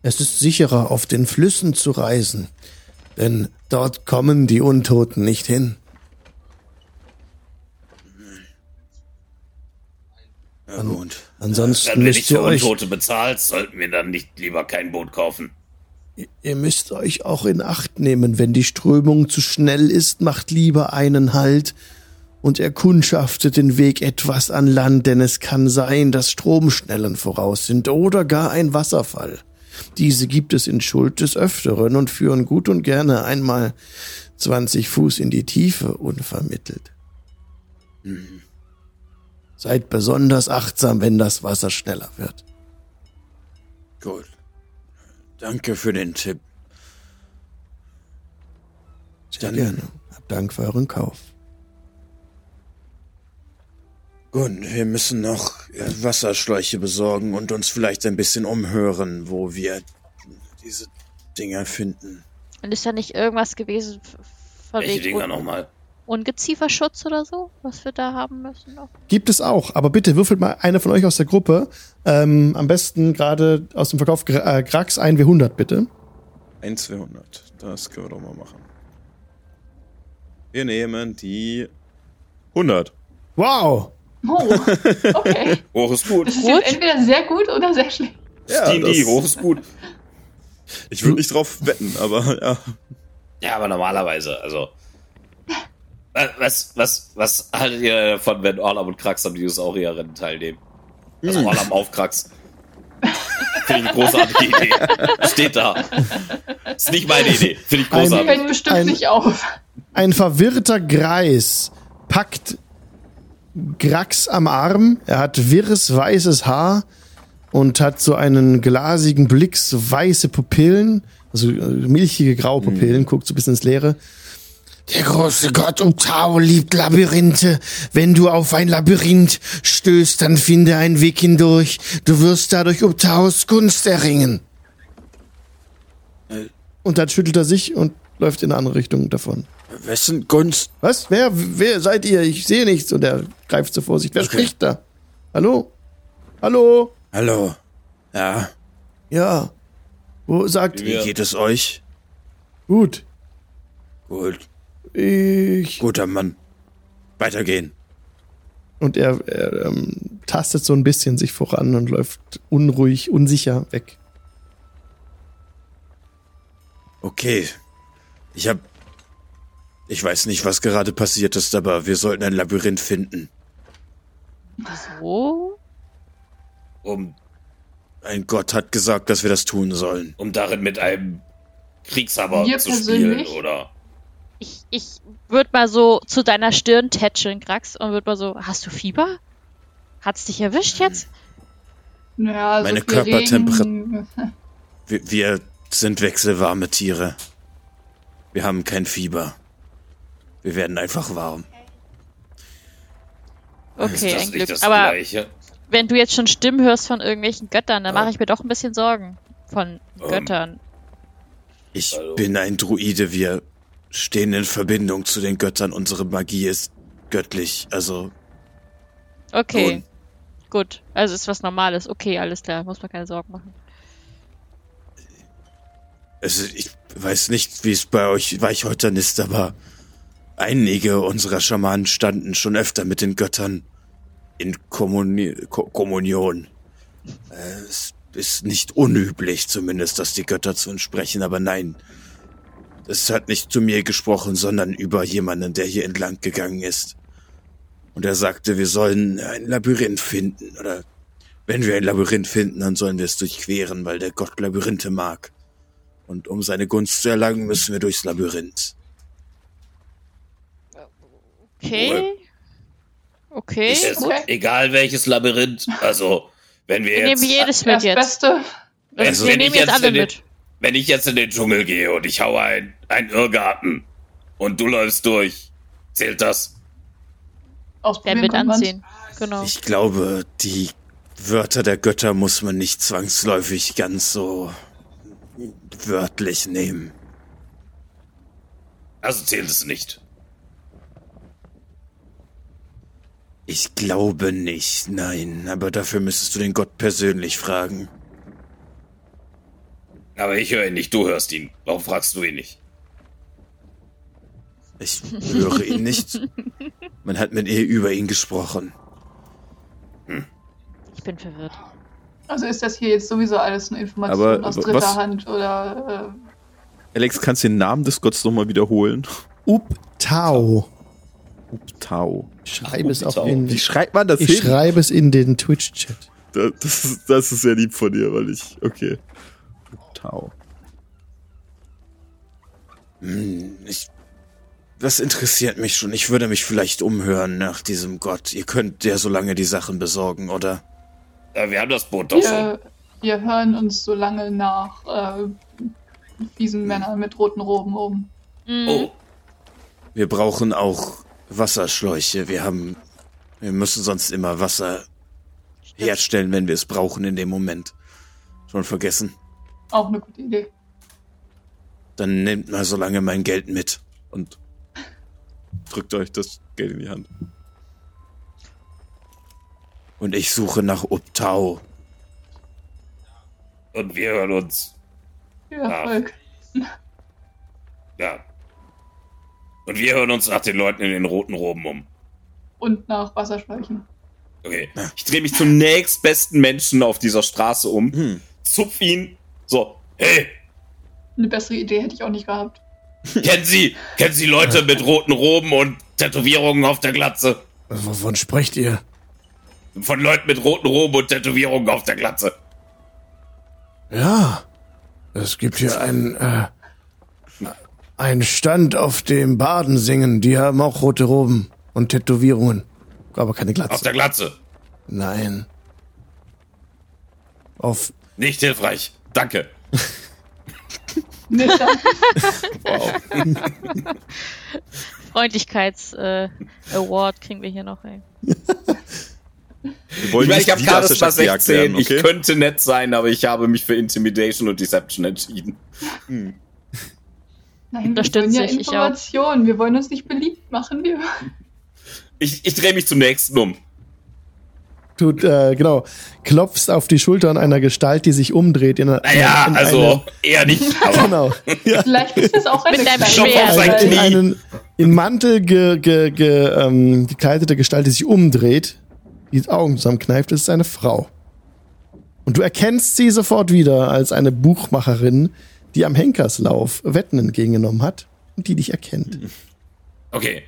Es ist sicherer, auf den Flüssen zu reisen, denn dort kommen die Untoten nicht hin. Ja, gut. Ansonsten Wenn müsst ihr für euch, Untote bezahlst, sollten wir dann nicht lieber kein Boot kaufen. ihr müsst euch auch in Acht nehmen, wenn die Strömung zu schnell ist, macht lieber einen Halt und erkundschaftet den Weg etwas an Land, denn es kann sein, dass Stromschnellen voraus sind oder gar ein Wasserfall. Diese gibt es in Schuld des Öfteren und führen gut und gerne einmal 20 Fuß in die Tiefe unvermittelt. Seid besonders achtsam, wenn das Wasser schneller wird. Gut. Danke für den Tipp. Sehr gerne. Hab Dank für euren Kauf. Gut, wir müssen noch äh, Wasserschläuche besorgen und uns vielleicht ein bisschen umhören, wo wir diese Dinger finden. Und ist da nicht irgendwas gewesen von Welche Dinger nochmal? Ungezieferschutz oder so, was wir da haben müssen noch? Gibt es auch, aber bitte würfelt mal einer von euch aus der Gruppe, ähm, am besten gerade aus dem Verkauf Gra- äh, Grax 1W100 bitte. 1 200. Das können wir doch mal machen. Wir nehmen die 100. Wow! Oh, okay. *laughs* Hoch ist gut. Das ist entweder sehr gut oder sehr schlecht. Ja, D&D, das- hoch ist gut. Ich würde nicht drauf wetten, aber ja. Ja, aber normalerweise, also. Wa- Was, was, was haltet ihr davon, wenn Orlam und Krax am Dinosaurierrennen teilnehmen? Also Hm. Orlam auf Krax. Finde ich eine großartige *laughs* Idee. Steht da. Ist nicht meine Idee. Finde ich Ein- großartig. können bestimmt Ein- nicht auf. Ein verwirrter Greis packt Grax am Arm. Er hat wirres weißes Haar und hat so einen glasigen Blick, so weiße Pupillen, also äh, milchige graue Pupillen, guckt so ein bisschen ins Leere. Der große Gott um Tau liebt Labyrinthe. Wenn du auf ein Labyrinth stößt, dann finde einen Weg hindurch. Du wirst dadurch um Taus Gunst erringen. Und dann schüttelt er sich und läuft in eine andere Richtung davon. Wessen Gunst? Was? Wer, wer seid ihr? Ich sehe nichts. Und er greift zur Vorsicht. Wer Okay. spricht da? Hallo? Hallo? Hallo. Ja, Ja. Wo sagt Ja. wie geht es euch? Gut. Gut, Ich. guter Mann. Weitergehen. Und er, er ähm, tastet so ein bisschen sich voran und läuft unruhig, unsicher weg. Okay. Ich hab. Ich weiß nicht, was gerade passiert ist, aber wir sollten ein Labyrinth finden. So? Um, Ein Gott hat gesagt, dass wir das tun sollen. um darin mit einem Kriegshammer Wir zu spielen, oder? Ich, ich würde mal so zu deiner Stirn tätscheln, Grax, und würde mal so, hast du Fieber? Hat's dich erwischt jetzt? Naja, Meine so viel Körpertemperatur- Wir, wir sind wechselwarme Tiere. Wir haben kein Fieber. Wir werden einfach warm. Okay, ein Glück. Aber Gleiche? wenn du jetzt schon Stimmen hörst von irgendwelchen Göttern, dann mache ich mir doch ein bisschen Sorgen von Ähm, Göttern. Ich Hallo. bin ein Druide, wir stehen in Verbindung zu den Göttern, unsere Magie ist göttlich, also Okay, nun, gut. Also ist was Normales. Okay, alles klar. Muss man keine Sorgen machen. also ich weiß nicht, wie es bei euch Weichhäutern ist, aber einige unserer Schamanen standen schon öfter mit den Göttern in Kommuni Ko Kommunion. Äh, es ist nicht unüblich, zumindest, dass die Götter zu uns sprechen, aber nein. Es hat nicht zu mir gesprochen, sondern über jemanden, der hier entlang gegangen ist. Und er sagte, wir sollen ein Labyrinth finden. Oder wenn wir ein Labyrinth finden, dann sollen wir es durchqueren, weil der Gott Labyrinthe mag. Und um seine Gunst zu erlangen, müssen wir durchs Labyrinth. Okay. Okay. Ist es Okay. egal welches Labyrinth. Also, wenn wir Wir jetzt. nehmen jedes mit Das jetzt. Beste. Also, wir nehmen jetzt jetzt alle den- mit. Wenn ich jetzt in den Dschungel gehe und ich haue ein, ein Irrgarten und du läufst durch, zählt das? Ausprobieren mit ansehen. Genau. Ich glaube, die Wörter der Götter muss man nicht zwangsläufig ganz so wörtlich nehmen. Also zählt es nicht. Ich glaube nicht, nein, aber dafür müsstest du den Gott persönlich fragen. Aber ich höre ihn nicht, du hörst ihn. Warum fragst du ihn nicht? Ich höre ihn nicht. Man hat mit ihr über ihn gesprochen. Ich bin verwirrt. Also ist das hier jetzt sowieso alles eine Information Aber aus was- dritter Hand oder Alex, kannst du den Namen des Gottes nochmal wiederholen? Uptau. Tau. Ich schreibe es auch Uptau. in, Wie schreibt man das ich hin? schreibe es in den Twitch-Chat. Das, das, ist, das ist sehr lieb von dir, weil ich. Okay. Tau. Ich, das interessiert mich schon. Ich würde mich vielleicht umhören nach diesem Gott. Ihr könnt ja so lange die Sachen besorgen, oder? Ja, wir haben das Boot doch schon. wir, wir hören uns so lange nach äh, fiesen Männern mit roten Roben um. Mhm. Oh, Wir brauchen auch Wasserschläuche. Wir haben, wir müssen sonst immer Wasser herstellen, wenn wir es brauchen in dem Moment. Schon vergessen. Auch eine gute Idee. Dann nehmt mal so lange mein Geld mit. Und drückt euch das Geld in die Hand. Und ich suche nach Uptau. und wir hören uns. Viel Erfolg. *laughs* Ja. Und wir hören uns nach den Leuten in den roten Roben um. Und nach Wasserschläuchen. Okay. Ich drehe mich zum nächstbesten Menschen auf dieser Straße um, zupf ihn, so, hey, Eine bessere Idee hätte ich auch nicht gehabt. kennen Sie, kennen Sie Leute mit roten Roben und Tätowierungen auf der Glatze? Wovon sprecht ihr? Von Leuten mit roten Roben und Tätowierungen auf der Glatze. Ja, es gibt hier einen, äh, einen Stand, auf dem Baden singen. Die haben auch rote Roben und Tätowierungen. Aber keine Auf Glatze. der Glatze. Nein. Auf, Nicht hilfreich. Danke. Nee, dann, *laughs* Freundlichkeits-Award kriegen wir hier noch, ey. Wir Ich meine, ich nicht habe Charisma Stadt gejagt 16. werden, okay? Ich könnte nett sein, aber ich habe mich für Intimidation und Deception entschieden. nein, wir Unterstütze wollen ja. Informationen. Wir wollen uns nicht beliebt machen. Wir Ich, ich drehe mich zum nächsten um. Tut, äh, genau, klopfst auf die Schultern einer Gestalt, die sich umdreht. In, einer- Naja, in also eher nicht. Eine, Aber genau. Ja. *laughs* Vielleicht ist das auch eine Mit deinem Schwert. In einen in Mantel ge, ge, ge, ähm, gekleidete Gestalt, die sich umdreht, die Augen zusammenkneift, ist eine Frau. Und du erkennst sie sofort wieder als eine Buchmacherin, die am Henkerslauf Wetten entgegengenommen hat und die dich erkennt. Okay.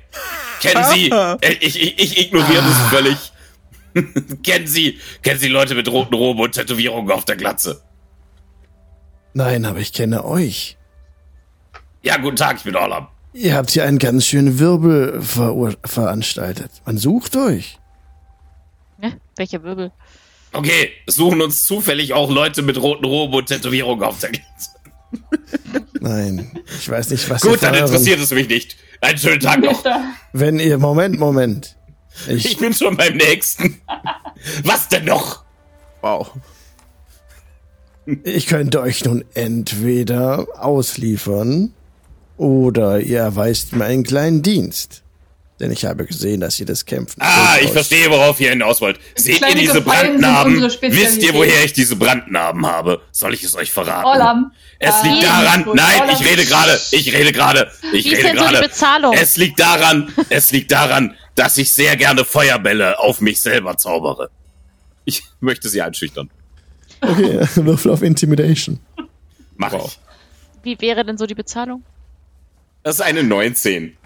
Kennen Sie, *laughs* ich, ich, ich ignoriere das völlig. *laughs* kennen Sie, kennen Sie Leute mit roten Roben und Tätowierungen auf der Glatze? Nein, aber ich kenne euch. Ja, guten Tag, ich bin Orlam. Ihr habt hier einen ganz schönen Wirbel verur veranstaltet. Man sucht euch. Ne? Welcher Wirbel? Okay, es suchen uns zufällig auch Leute mit roten Roben und Tätowierungen auf der Glatze. *laughs* Nein, ich weiß nicht, was Gut, dann interessiert es mich nicht. Einen schönen Tag noch. Wenn ihr, Moment, Moment. Ich Ich, bin schon beim nächsten. Was denn noch? Wow. Ich könnte euch nun entweder ausliefern oder ihr erweist mir einen kleinen Dienst. Denn ich habe gesehen, dass ihr das Kämpfen. Ah, ich verstehe, worauf ihr hinaus wollt. Seht ihr diese Gefallen Brandnarben? Wisst ihr, woher ich diese Brandnarben habe? Soll ich es euch verraten? Orlam. Es Ah, liegt daran, gut. nein, Orlam. ich rede gerade, ich rede gerade, ich Wie ist rede so gerade. Bezahlung? Es liegt daran, es liegt daran, dass ich sehr gerne Feuerbälle auf mich selber zaubere. Ich *laughs* möchte sie einschüchtern. Okay, *laughs* Würfel auf Intimidation. Mach Wow. ich. Wie wäre denn so die Bezahlung? Das ist eine 19.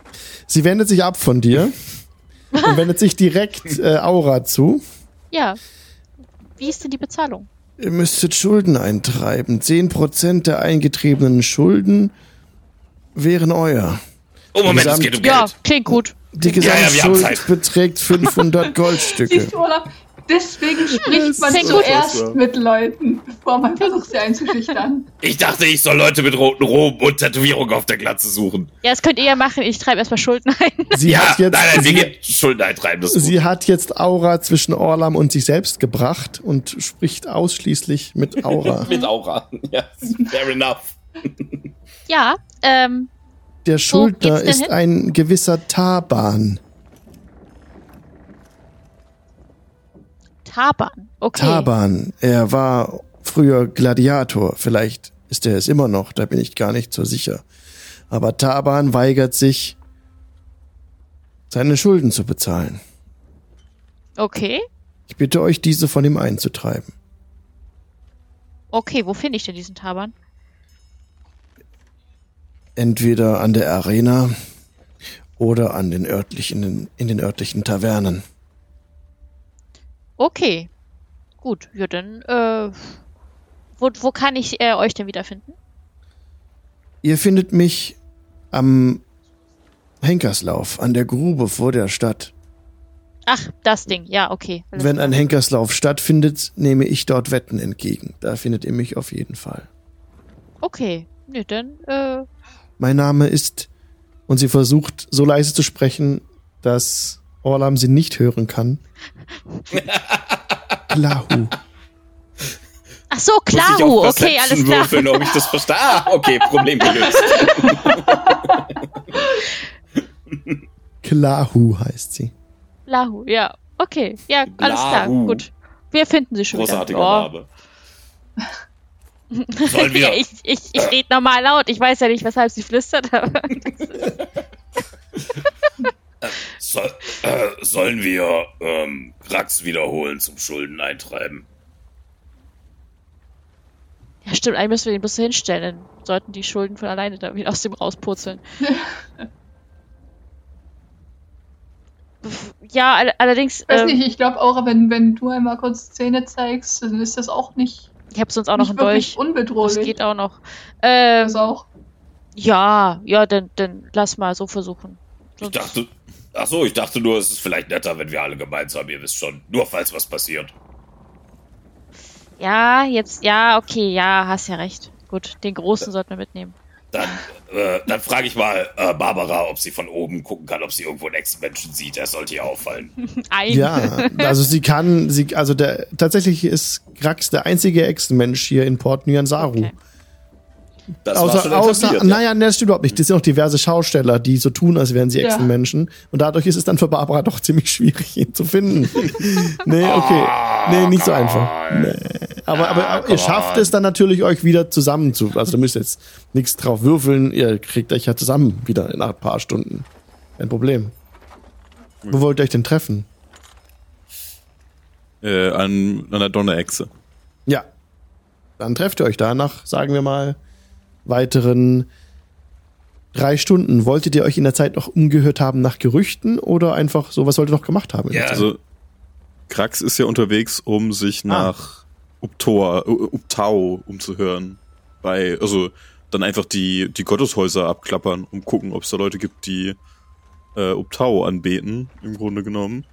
Sie wendet sich ab von dir *laughs* und wendet sich direkt äh, Aura zu. Ja. Wie ist denn die Bezahlung? Ihr müsstet Schulden eintreiben. 10% der eingetriebenen Schulden wären euer. Oh, Moment, es Gesamt- geht um Ja, Geld. klingt gut. Die Ja, ja, Gesamtschuld Zeit. beträgt 500 *laughs* Goldstücke. Olaf? Deswegen spricht man zuerst mit Leuten, bevor man versucht, sie einzuschüchtern. Ich dachte, ich soll Leute mit roten Roben und Tätowierungen auf der Glatze suchen. Ja, das könnt ihr ja machen. Ich treibe erstmal Schulden ein. *laughs* Sie ja, hat jetzt, nein, nein, wir sie, gehen Schulden eintreiben, das sie hat jetzt Aura zwischen Orlam und sich selbst gebracht und spricht ausschließlich mit Aura. *laughs* Mit Aura. Ja, fair enough. Ja, ähm, Der Schuldner ist hin? ein gewisser Taban. Taban. Okay. Taban, er war früher Gladiator. Vielleicht ist er es immer noch, da bin ich gar nicht so sicher. Aber Taban weigert sich, seine Schulden zu bezahlen. Okay. Ich bitte euch, diese von ihm einzutreiben. Okay, wo finde ich denn diesen Taban? Entweder an der Arena oder an den örtlichen, in den örtlichen Tavernen. Okay. Gut, ja dann, äh, wo, wo kann ich äh, euch denn wiederfinden? Ihr findet mich am Henkerslauf, an der Grube vor der Stadt. Ach, das Ding. Ja, okay. Alles Wenn ein Henkerslauf stattfindet, nehme ich dort Wetten entgegen. Da findet ihr mich auf jeden Fall. Okay. Nö, dann, äh, Mein Name ist, und sie versucht so leise zu sprechen, dass Orlam sie nicht hören kann. *laughs* Glahu. ach so, ich Klahu. Okay, alles klar. Würfeln, ob ich das verstehe. Ah, okay, Problem gelöst. *laughs* Glahu heißt sie. Lahu, ja. Okay, ja, alles klar. Lahu. Gut. Wir finden sie schon Großartiger wieder. Name. Sollen wir, *laughs* ich ich, ich rede normal laut. Ich weiß ja nicht, weshalb sie flüstert. Aber *laughs* soll, äh, sollen wir ähm, Grax wiederholen zum Schulden eintreiben? ja, stimmt. Eigentlich müssen wir den bloß so hinstellen. Dann sollten die Schulden von alleine da wieder aus dem rauspurzeln. *laughs* ja, all allerdings. Ich weiß Ähm, nicht, ich glaube auch, wenn, wenn du einmal kurz Zähne zeigst, dann ist das auch nicht, ich habe sonst auch noch nicht einen wirklich Dolch. Das unbedrohlich. geht auch noch. Ähm, Das auch. ja, ja, dann, dann lass mal so versuchen. Ich dachte, ach so, ich dachte nur, es ist vielleicht netter, wenn wir alle gemeinsam, ihr wisst schon, nur falls was passiert. Ja, jetzt, ja, okay, ja, hast ja recht. Gut, den Großen sollten wir mitnehmen. Dann, äh, dann frage ich mal äh, Barbara, ob sie von oben gucken kann, ob sie irgendwo einen Echsenmenschen sieht. Er sollte ihr auffallen. *laughs* Ein. Ja, also sie kann, sie, also der, tatsächlich ist Grax der einzige Echsenmensch hier in Port Nyansaru. Okay. Das war Außer, schon außer ja. naja, ne, das stimmt überhaupt nicht. Das sind auch diverse Schausteller, die so tun, als wären sie Ja. Echsenmenschen. Und dadurch ist es dann für Barbara doch ziemlich schwierig, ihn zu finden. *laughs* nee, okay. Nee, nicht so einfach. Nee. Aber, aber Ah, ihr schafft es dann natürlich, euch wieder zusammen zu. Also, da müsst ihr jetzt nichts drauf würfeln. Ihr kriegt euch ja zusammen wieder nach ein paar Stunden. Kein Problem. Wo wollt ihr euch denn treffen? Äh, an, an der Donnerechse. Ja. Dann trefft ihr euch da nach, sagen wir mal, weiteren drei Stunden. Wolltet ihr euch in der Zeit noch umgehört haben nach Gerüchten oder einfach so, was wollt ihr noch gemacht haben? Ja. Also, Krax ist ja unterwegs, um sich nach Uptoa, äh, Uptau umzuhören. Bei, also, dann einfach die, die Gotteshäuser abklappern, um gucken, ob es da Leute gibt, die äh, Uptau anbeten, im Grunde genommen.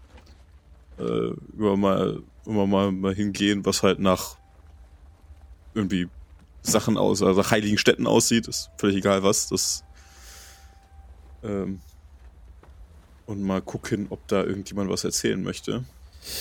Äh, immer mal, immer mal, mal hingehen, was halt nach irgendwie Sachen aus, also heiligen Städten aussieht, ist völlig egal was. Das ähm, und mal gucken, ob da irgendjemand was erzählen möchte.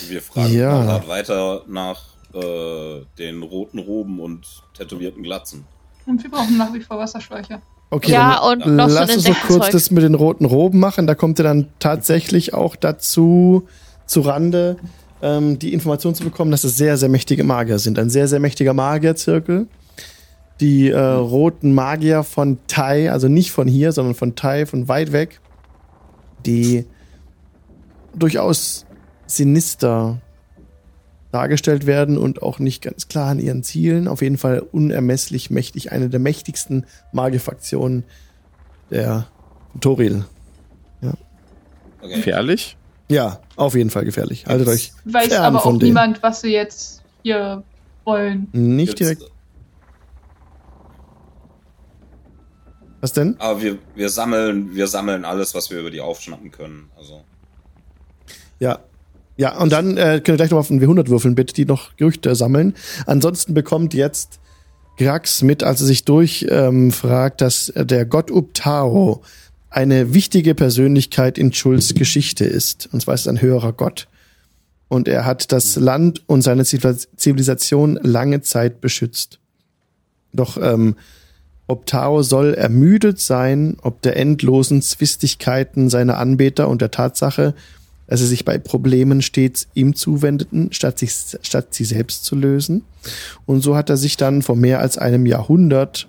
Wir fragen Ja. weiter nach äh, den roten Roben und tätowierten Glatzen. Und wir brauchen nach wie vor Wasserschläuche. Okay, Ja, dann und noch so lass uns noch kurz das mit den roten Roben machen. Da kommt ihr dann tatsächlich auch dazu, zu Rande, ähm, die Information zu bekommen, dass es sehr, sehr mächtige Magier sind. Ein sehr, sehr mächtiger Magierzirkel. Die äh, roten Magier von Tai, also nicht von hier, sondern von Tai, von weit weg, die durchaus sinister dargestellt werden und auch nicht ganz klar an ihren Zielen. Auf jeden Fall unermesslich mächtig. Eine der mächtigsten Magierfraktionen der Toril. Okay. Gefährlich? Ja, auf jeden Fall gefährlich. Haltet euch Weiß fern aber auch von denen. niemand, was sie jetzt hier wollen. Nicht Jetzt- direkt. Was denn? Aber wir, wir sammeln, wir sammeln alles, was wir über die aufschnappen können. Also. Ja. Ja, und dann äh, könnt ihr gleich noch auf einen W100 würfeln, bitte, die noch Gerüchte sammeln. Ansonsten bekommt jetzt Grax mit, als er sich durchfragt, ähm, fragt, dass der Gott Uptao eine wichtige Persönlichkeit in Schulz Geschichte ist. Und zwar ist es ein höherer Gott. Und er hat das Land und seine Zivil- Zivilisation lange Zeit beschützt. Doch ähm, Optao soll ermüdet sein, ob der endlosen Zwistigkeiten seiner Anbeter und der Tatsache, dass sie sich bei Problemen stets ihm zuwendeten, statt, sich, statt sie selbst zu lösen. Und so hat er sich dann vor mehr als einem Jahrhundert,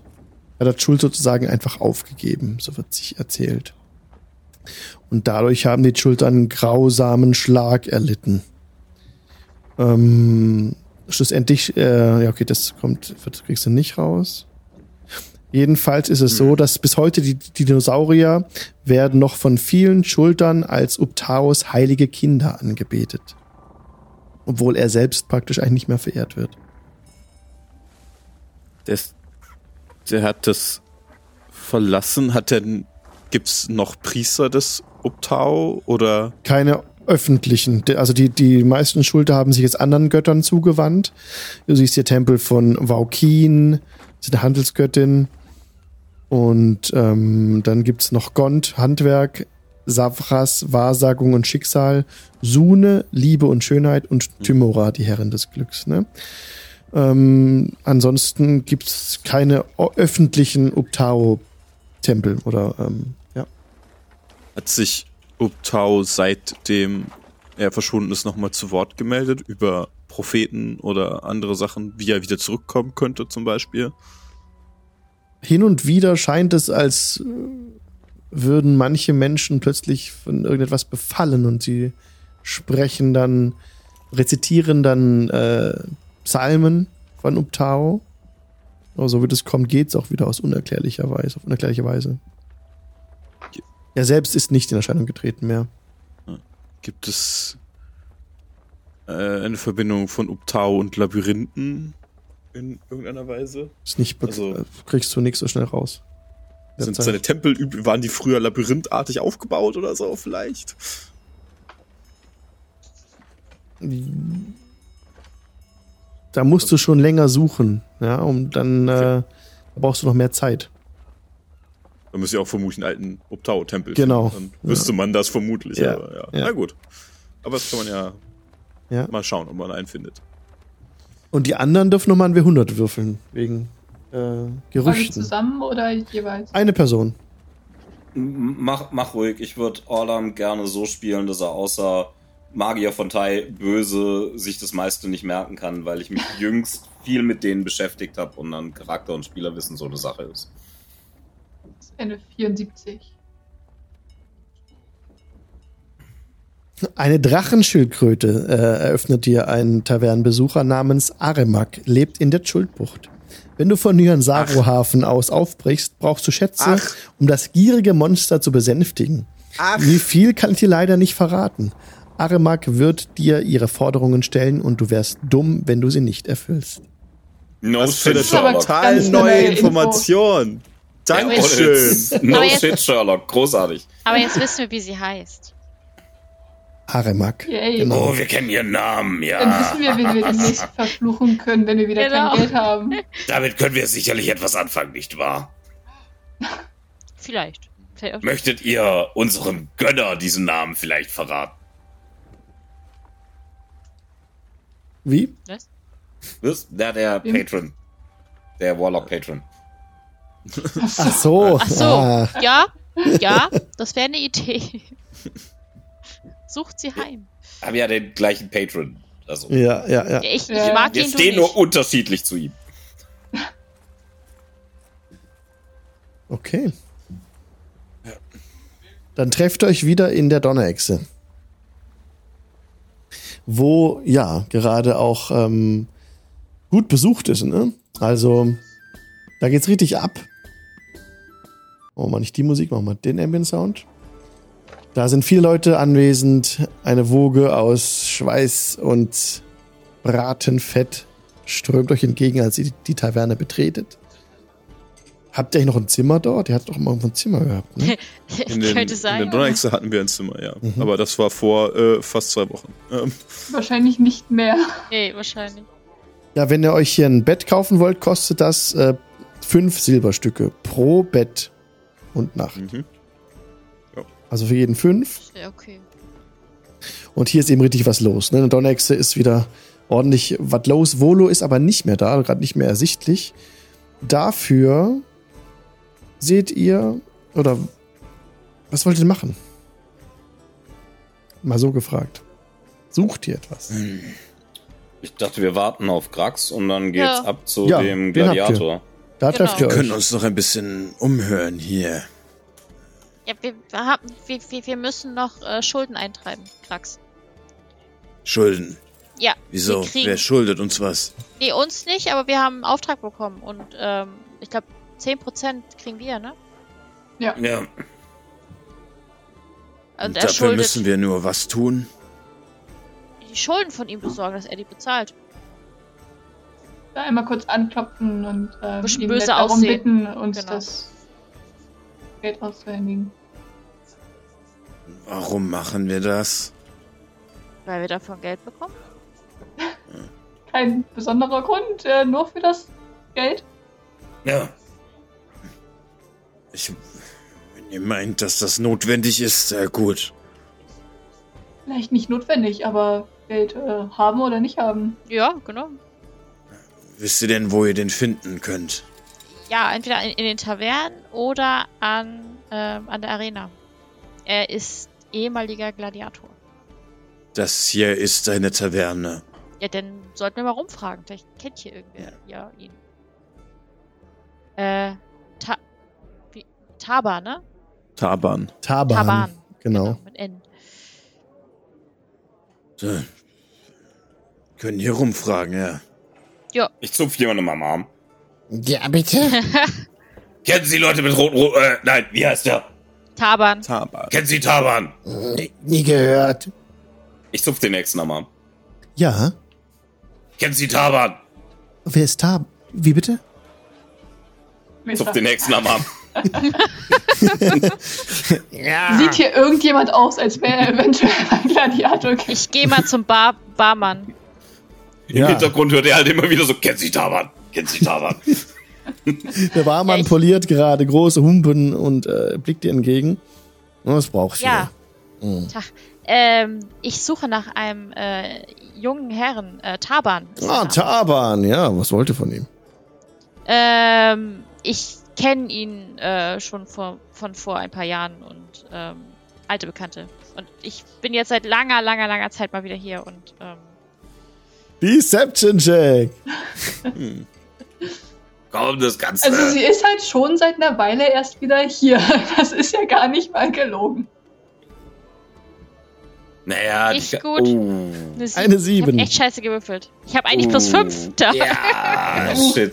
hat er Schuld sozusagen einfach aufgegeben, so wird sich erzählt. Und dadurch haben die Schuld einen grausamen Schlag erlitten. Ähm, schlussendlich, äh, ja okay, das kommt, das kriegst du nicht raus. Jedenfalls ist es so, dass bis heute die, Dinosaurier werden noch von vielen Schultern als Uptaos heilige Kinder angebetet. Obwohl er selbst praktisch eigentlich nicht mehr verehrt wird. Der, ist- der hat das verlassen. Hat denn, gibt's noch Priester des Uptau oder? Keine öffentlichen, also die, die meisten Schulter haben sich jetzt anderen Göttern zugewandt. Du siehst hier Tempel von Vaukin, das ist eine Handelsgöttin. Und ähm, dann gibt's noch Gond, Handwerk, Savras, Wahrsagung und Schicksal, Sune, Liebe und Schönheit und Tymora, die Herrin des Glücks. Ne? Ähm, ansonsten gibt's keine o- öffentlichen Uptao-Tempel oder ähm, ja. Hat sich Uptau seitdem er verschwunden ist nochmal zu Wort gemeldet über Propheten oder andere Sachen, wie er wieder zurückkommen könnte zum Beispiel? Hin und wieder scheint es, als äh, würden manche Menschen plötzlich von irgendetwas befallen und sie sprechen dann, rezitieren dann äh, Psalmen von Uptao. Aber so wie das kommt, geht's auch wieder aus unerklärlicher Weise, auf unerklärliche Weise. Er selbst ist nicht in Erscheinung getreten mehr. Gibt es äh, eine Verbindung von Uptau und Labyrinthen in irgendeiner Weise? Ist nicht Also- äh, kriegst du nichts so schnell raus. Sind Derzeit. seine Tempel, waren die früher labyrinthartig aufgebaut oder so vielleicht? Da musst du schon länger suchen, ja, um dann äh, da brauchst du noch mehr Zeit. Da müsste ja auch vermutlich einen alten Uptau-Tempel Genau. finden. Dann wüsste man das vermutlich. Ja. Aber ja. Ja. Na gut. Aber das kann man ja, Ja. mal schauen, ob man einen findet. Und die anderen dürfen nochmal ein W100 würfeln, wegen äh, Alle Gerüchten. zusammen oder jeweils? Eine Person. M- Mach, mach ruhig, ich würde Orlam gerne so spielen, dass er außer Magier von Tai böse sich das meiste nicht merken kann, weil ich mich *laughs* jüngst viel mit denen beschäftigt habe und dann Charakter und Spielerwissen so eine Sache ist. Das ist Eine 74. Eine Drachenschildkröte äh, eröffnet dir ein Tavernenbesucher namens Aremak, lebt in der Schuldbucht. Wenn du von Nyansaru-Hafen aus aufbrichst, brauchst du Schätze, Ach. um das gierige Monster zu besänftigen. Ach, Wie viel kann ich dir leider nicht verraten. Aremak wird dir ihre Forderungen stellen und du wärst dumm, wenn du sie nicht erfüllst. No eine ist aber total neue neue Info. Information. Dankeschön. No shit, Sherlock. Großartig. Aber jetzt wissen wir, wie sie heißt. Aremak. Yay. Genau. Oh, wir kennen ihren Namen, Dann ja. wissen wir, wie wir demnächst *laughs* verfluchen können, wenn wir wieder Genau. kein Geld haben. Damit können wir sicherlich etwas anfangen, nicht wahr? Vielleicht. Vielleicht Möchtet ihr unserem Gönner diesen Namen vielleicht verraten? Wie? Was? Was? Der, der Wem? Patron. Der Warlock-Patron. Ach so. Ach so. Ah, Ja, ja, das wäre eine Idee. Sucht sie heim. Haben ja den gleichen Patron. Also, ja, ja, ja. Ich, ich Ja. mag wir ihn stehen nur unterschiedlich zu ihm. *laughs* Okay. Dann trefft euch wieder in der Donnerechse. Wo, ja, gerade auch ähm, gut besucht ist, ne? Also, da geht's richtig ab. Oh man, nicht die Musik, machen wir den Ambient Sound. Da sind viele Leute anwesend. Eine Woge aus Schweiß und Bratenfett strömt euch entgegen, als ihr die Taverne betretet. Habt ihr eigentlich noch ein Zimmer dort? Ihr hattet doch mal ein Zimmer gehabt, ne? *laughs* In den, Könnte in sein. der Donnerechse hatten wir ein Zimmer, ja. Mhm. Aber das war vor äh, fast zwei Wochen. Ähm, Wahrscheinlich nicht mehr. Nee, wahrscheinlich. Ja, wenn ihr euch hier ein Bett kaufen wollt, kostet das äh, fünf Silberstücke pro Bett und Nacht. mhm. Also für jeden fünf. Ja, okay. Und hier ist eben richtig was los. Ne? In der Donnerechse ist wieder ordentlich was los. Volo ist aber nicht mehr da, gerade nicht mehr ersichtlich. Dafür seht ihr, oder was wollt ihr machen? Mal so gefragt. Sucht ihr etwas? Ich dachte, wir warten auf Grax und dann geht's Ja. ab zu Ja, dem. Gladiator. Da Genau. trefft ihr Wir können euch. uns noch ein bisschen umhören hier. Ja, wir, wir, haben, wir, wir, müssen noch äh, Schulden eintreiben, Krax. Schulden. Ja. Wieso? wir kriegen- Wer schuldet uns was? Nee, uns nicht, aber wir haben einen Auftrag bekommen und ähm, ich glaube 10% kriegen wir, ne? Ja. Und Und er dafür schuldet müssen wir nur was tun. die Schulden von ihm besorgen, dass er die bezahlt. Da einmal kurz anklopfen und äh, ihn böse darum aussehen. bitten, uns Genau. das Geld auszuhändigen. Warum machen wir das? Weil wir davon Geld bekommen? *laughs* Kein besonderer Grund, äh, nur für das Geld. Ja. Ich, wenn ihr meint, dass das notwendig ist, sehr gut. Vielleicht nicht notwendig, aber Geld äh, haben oder nicht haben. Ja, genau. Wisst ihr denn, wo ihr den finden könnt? Ja, entweder in, in den Tavernen oder an, ähm, an der Arena. Er ist ehemaliger Gladiator. Das hier ist eine Taverne. Ja, dann sollten wir mal rumfragen. Vielleicht kennt hier irgendwer ja ihn. Äh, Ta wie, Taba, ne? Taban. Taban. Taban. Genau. Mit N. So. Können hier rumfragen, ja. Ich zupf jemandem am Arm. Ja, bitte? *laughs* Kennen Sie Leute mit roten, ro äh, nein, wie heißt der? Taban. Taban. Kennen Sie Taban? Nie, nie gehört. Ich zupf den nächsten am Arm. Ja. Kennen Sie Taban? Wer ist Tab? Wie bitte? Zupf den nächsten am Arm. *laughs* Sieht hier irgendjemand aus, als wäre er eventuell ein Gladiator? Ich gehe mal zum Bar Barmann. Im Ja. Hintergrund hört er halt immer wieder so, kennen Sie Taban? Kennen Sie Taban? *laughs* Der Barmann Ja, ich- poliert gerade große Humpen und äh, blickt dir entgegen. Und Was braucht Ja. Tag. Ähm, ich suche nach einem äh, jungen Herrn, äh, Taban. Ah. Taban. Ja, was wollt ihr von ihm? Ähm, ich kenne ihn äh, schon vor, von vor ein paar Jahren und ähm, alte Bekannte. Und ich bin jetzt seit langer, langer, langer Zeit mal wieder hier und ähm, Deception Check. *laughs* Komm, das kannst Also sie ist halt schon seit einer Weile erst wieder hier. *laughs* Das ist ja gar nicht mal gelogen. Naja, Ich die- gut. Oh. eine Sieben. Eine Sieben. Ich hab echt scheiße gewürfelt. Ich habe eigentlich plus Oh. fünf *laughs* da. Ja, shit.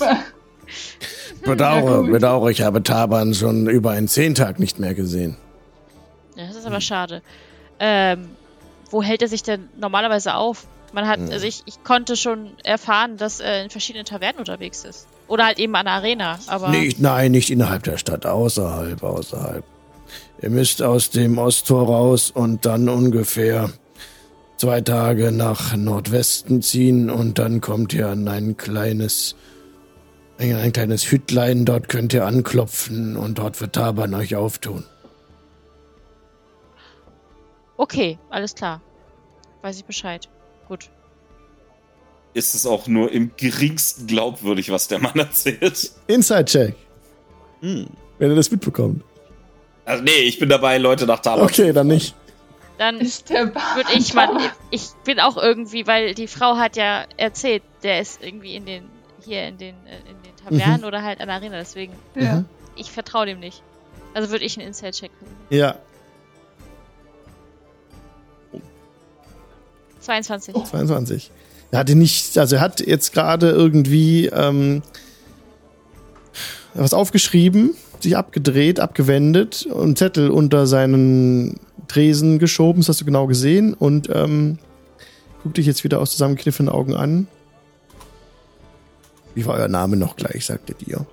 Bedauere, bedauere, ich habe Taban schon über einen Zehntag nicht mehr gesehen. Ja, das ist aber schade. Ähm, wo hält er sich denn normalerweise auf? Man hat, Hm. also ich, ich konnte schon erfahren, dass er in verschiedenen Tavernen unterwegs ist. Oder halt eben an der Arena, aber. Nicht, nein, nicht innerhalb der Stadt, außerhalb, außerhalb. Ihr müsst aus dem Osttor raus und dann ungefähr zwei Tage nach Nordwesten ziehen und dann kommt ihr an ein kleines, ein, ein kleines Hütlein. Dort könnt ihr anklopfen und dort wird Taban euch auftun. Okay, alles klar. Weiß ich Bescheid. Gut. Ist es auch nur im geringsten glaubwürdig, was der Mann *laughs* erzählt. Inside-Check. Hm. Wenn er das mitbekommt. Also nee, ich bin dabei, Leute nach Tabak. Okay, dann nicht. Dann würde ich mal. Ich bin auch irgendwie, weil die Frau hat ja erzählt, der ist irgendwie in den hier in den äh, in den Tavernen oder halt an der Arena, deswegen Ja. ich vertraue dem nicht. Also würde ich einen Inside-Check machen. Ja, 22. 22. Er hatte nicht, also er hat jetzt gerade irgendwie ähm, was aufgeschrieben, sich abgedreht, abgewendet und einen Zettel unter seinen Tresen geschoben, das hast du genau gesehen, und ähm, guck dich jetzt wieder aus zusammengekniffenen Augen an. Wie war euer Name noch gleich, sagte dir?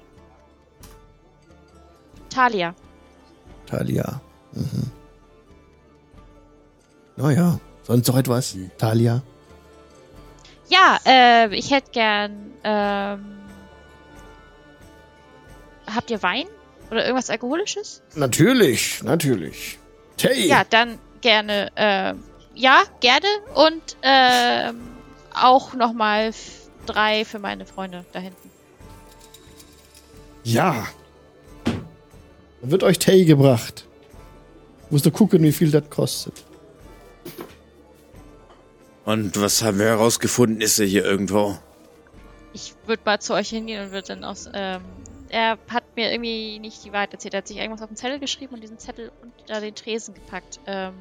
Talia. Talia. Mhm. Naja, sonst noch etwas? Talia. Ja, äh, ich hätte gern. Ähm, habt ihr Wein oder irgendwas Alkoholisches? Natürlich, natürlich. Tay. Ja, dann gerne. Äh, ja, gerne und ähm, auch noch mal f- drei für meine Freunde da hinten. Ja. Dann wird euch Tay gebracht. Muss nur gucken, wie viel das kostet. Und was haben wir herausgefunden? Ist er hier irgendwo? Ich würde mal zu euch hingehen und würde dann aus. Ähm, er hat mir irgendwie nicht die Wahrheit erzählt. Er hat sich irgendwas auf den Zettel geschrieben und diesen Zettel unter den Tresen gepackt. Ähm,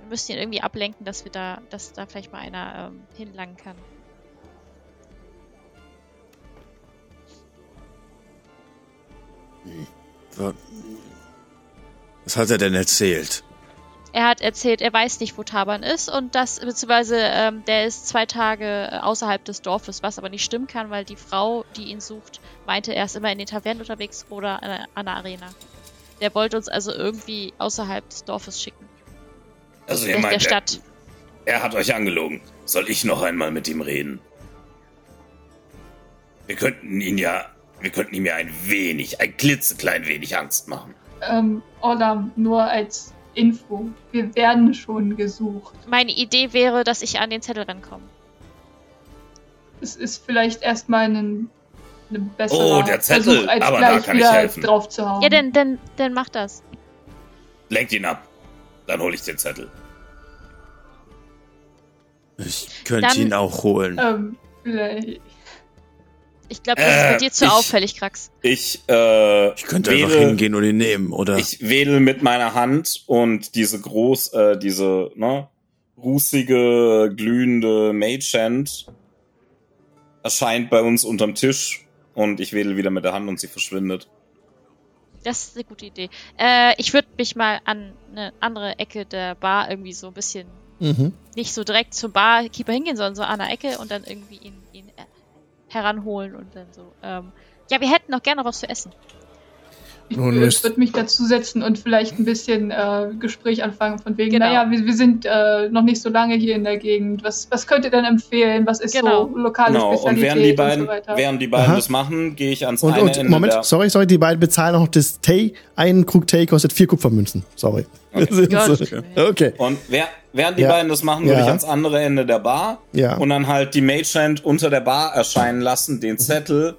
wir müssen ihn irgendwie ablenken, dass wir da, dass da vielleicht mal einer ähm, hinlangen kann. Wa- Was hat er denn erzählt? Er hat erzählt, er weiß nicht, wo Taban ist und das, beziehungsweise ähm, der ist zwei Tage äh, außerhalb des Dorfes, was aber nicht stimmen kann, weil die Frau, die ihn sucht, meinte, er ist immer in den Tavernen unterwegs oder an der, an der Arena. Der wollte uns also irgendwie außerhalb des Dorfes schicken. Also ihr Der, der meint, er, Stadt. er hat euch angelogen. Soll ich noch einmal mit ihm reden? Wir könnten ihn ja, wir könnten ihm ja ein wenig, ein klitzeklein wenig Angst machen. Ähm, Orlam, nur als Info. Wir werden schon gesucht. Meine Idee wäre, dass ich an den Zettel rankomme. Es ist vielleicht erstmal ein, eine bessere Oh, der Zettel, Versuch, als aber da gleich kann ich wieder helfen. drauf zu hauen. Ja, dann, dann, dann mach das. Lenkt ihn ab. Dann hole ich den Zettel. Ich könnte Dann- ihn auch holen. Ähm, vielleicht. Ich glaube, das ist bei Äh, dir zu ich- auffällig, Krax. Ich, äh, Ich könnte einfach wähle- hingehen und ihn nehmen, oder? Ich wedel mit meiner Hand und diese groß, äh, diese, ne, rußige, glühende Mage-Hand erscheint bei uns unterm Tisch und ich wedel wieder mit der Hand und sie verschwindet. Das ist eine gute Idee. Äh, ich würde mich mal an eine andere Ecke der Bar irgendwie so ein bisschen Mhm. nicht so direkt zum Barkeeper hingehen, sondern so an der Ecke und dann irgendwie ihn, ihn heranholen und dann so. Ähm, ja, wir hätten noch gerne was zu essen. Ich Nun würde mich dazusetzen und vielleicht ein bisschen äh, Gespräch anfangen von wegen, Genau. naja, wir, wir sind äh, noch nicht so lange hier in der Gegend. Was, was könnt ihr denn empfehlen? Was ist Genau. so lokale Genau, und Spezialität während die beiden, und so weiter? während die beiden Aha. das machen, gehe ich ans Und, eine und Ende Moment, der... sorry, sorry, die beiden bezahlen auch das Tay. Ein Krug Tay kostet vier Kupfermünzen. Sorry. Ja, So. das- okay. Und wer, während die Ja. beiden das machen, Ja. würde ich ans andere Ende der Bar Ja. und dann halt die Mage-Hand unter der Bar erscheinen lassen, den Zettel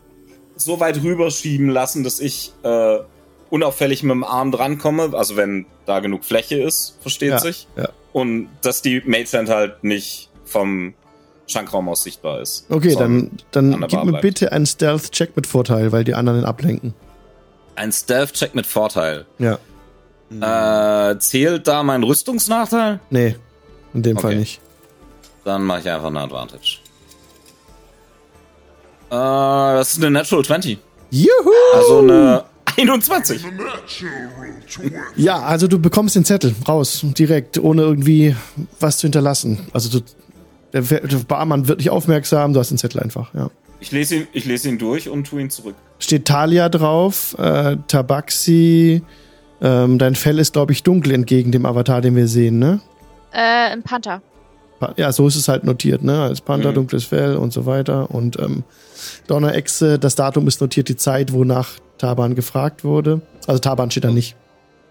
so weit rüberschieben lassen, dass ich äh, unauffällig mit dem Arm drankomme, also wenn da genug Fläche ist, versteht Ja, sich. ja. Und dass die Mage-Hand halt nicht vom Schankraum aus sichtbar ist. Okay, dann, an dann gib mir bleibt. bitte einen Stealth-Check mit Vorteil, weil die anderen ihn ablenken. Ein Stealth-Check mit Vorteil. Ja. Äh, zählt da mein Rüstungsnachteil? Nee, in dem Fall Okay. nicht. Dann mache ich einfach eine Advantage. Äh, das ist eine Natural 20. Juhu! Also eine 21. Ja, also du bekommst den Zettel raus, direkt, ohne irgendwie was zu hinterlassen. Also du, der, der Barmann wird nicht aufmerksam, du hast den Zettel einfach, ja. Ich lese ihn, ich lese ihn durch und tue ihn zurück. Steht Talia drauf, äh, Tabaxi, ähm, dein Fell ist, glaube ich, dunkel entgegen dem Avatar, den wir sehen, ne? Äh, ein Panther. Pa- Ja, so ist es halt notiert, ne? Als Panther, Mhm. dunkles Fell und so weiter. Und ähm, Donnerechse, das Datum ist notiert, die Zeit, wonach Taban gefragt wurde. Also Taban steht da nicht.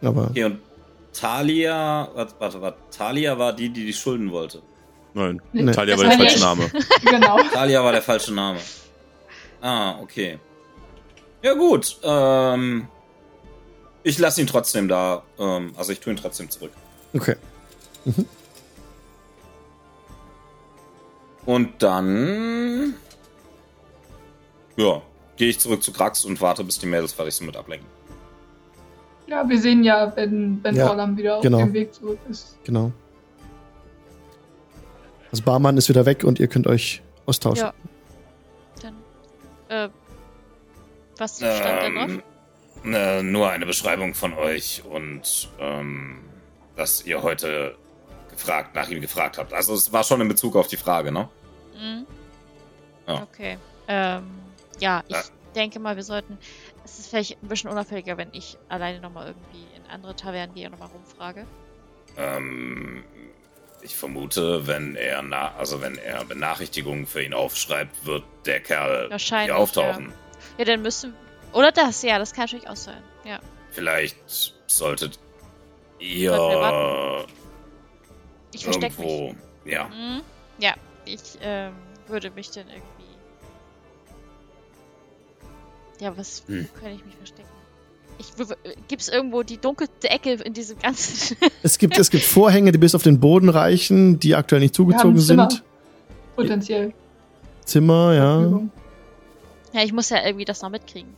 Aber Okay, und Talia, warte, warte, warte. Talia war die, die die Schulden wollte. Nein, Nee. Talia Das war der falsche nicht- Name. *laughs* Genau. Talia war der falsche Name. Ah, okay. Ja gut, ähm, ich lasse ihn trotzdem da. Ähm, also ich tue ihn trotzdem zurück. Okay. Und dann, ja, gehe ich zurück zu Krax und warte, bis die Mädels fertig sind mit Ablenken. Ja, wir sehen ja, wenn, wenn Ja, Orlam wieder auf genau. dem Weg zurück ist. Genau. Das Barmann ist wieder weg und ihr könnt euch austauschen. Ja. Dann, äh, was stand da drauf? Ähm, äh, nur eine Beschreibung von euch und ähm, dass ihr heute gefragt, nach ihm gefragt habt. Also es war schon in Bezug auf die Frage, ne? Mhm. Ja. Okay. Ähm, ja, ich Ja. denke mal, wir sollten. Es ist vielleicht ein bisschen unauffälliger, wenn ich alleine nochmal irgendwie in andere Tavernen gehe und nochmal rumfrage. Ähm, ich vermute, wenn er na also wenn er Benachrichtigungen für ihn aufschreibt, wird der Kerl hier auftauchen. Ja, dann müssen. Oder das, ja, das kann natürlich auch sein. Ja. Vielleicht solltet ihr Ich verstecke mich. Ja. Mhm. Ja, ich ähm, würde mich dann irgendwie. Ja, was Hm. wo kann ich mich verstecken? Ich gibt es irgendwo die dunkelste Ecke in diesem ganzen. *laughs* Es gibt, es gibt Vorhänge, die bis auf den Boden reichen, die aktuell nicht Wir haben zugezogen sind. Potenziell. Zimmer, ja. Ja, ich muss ja irgendwie das noch mitkriegen.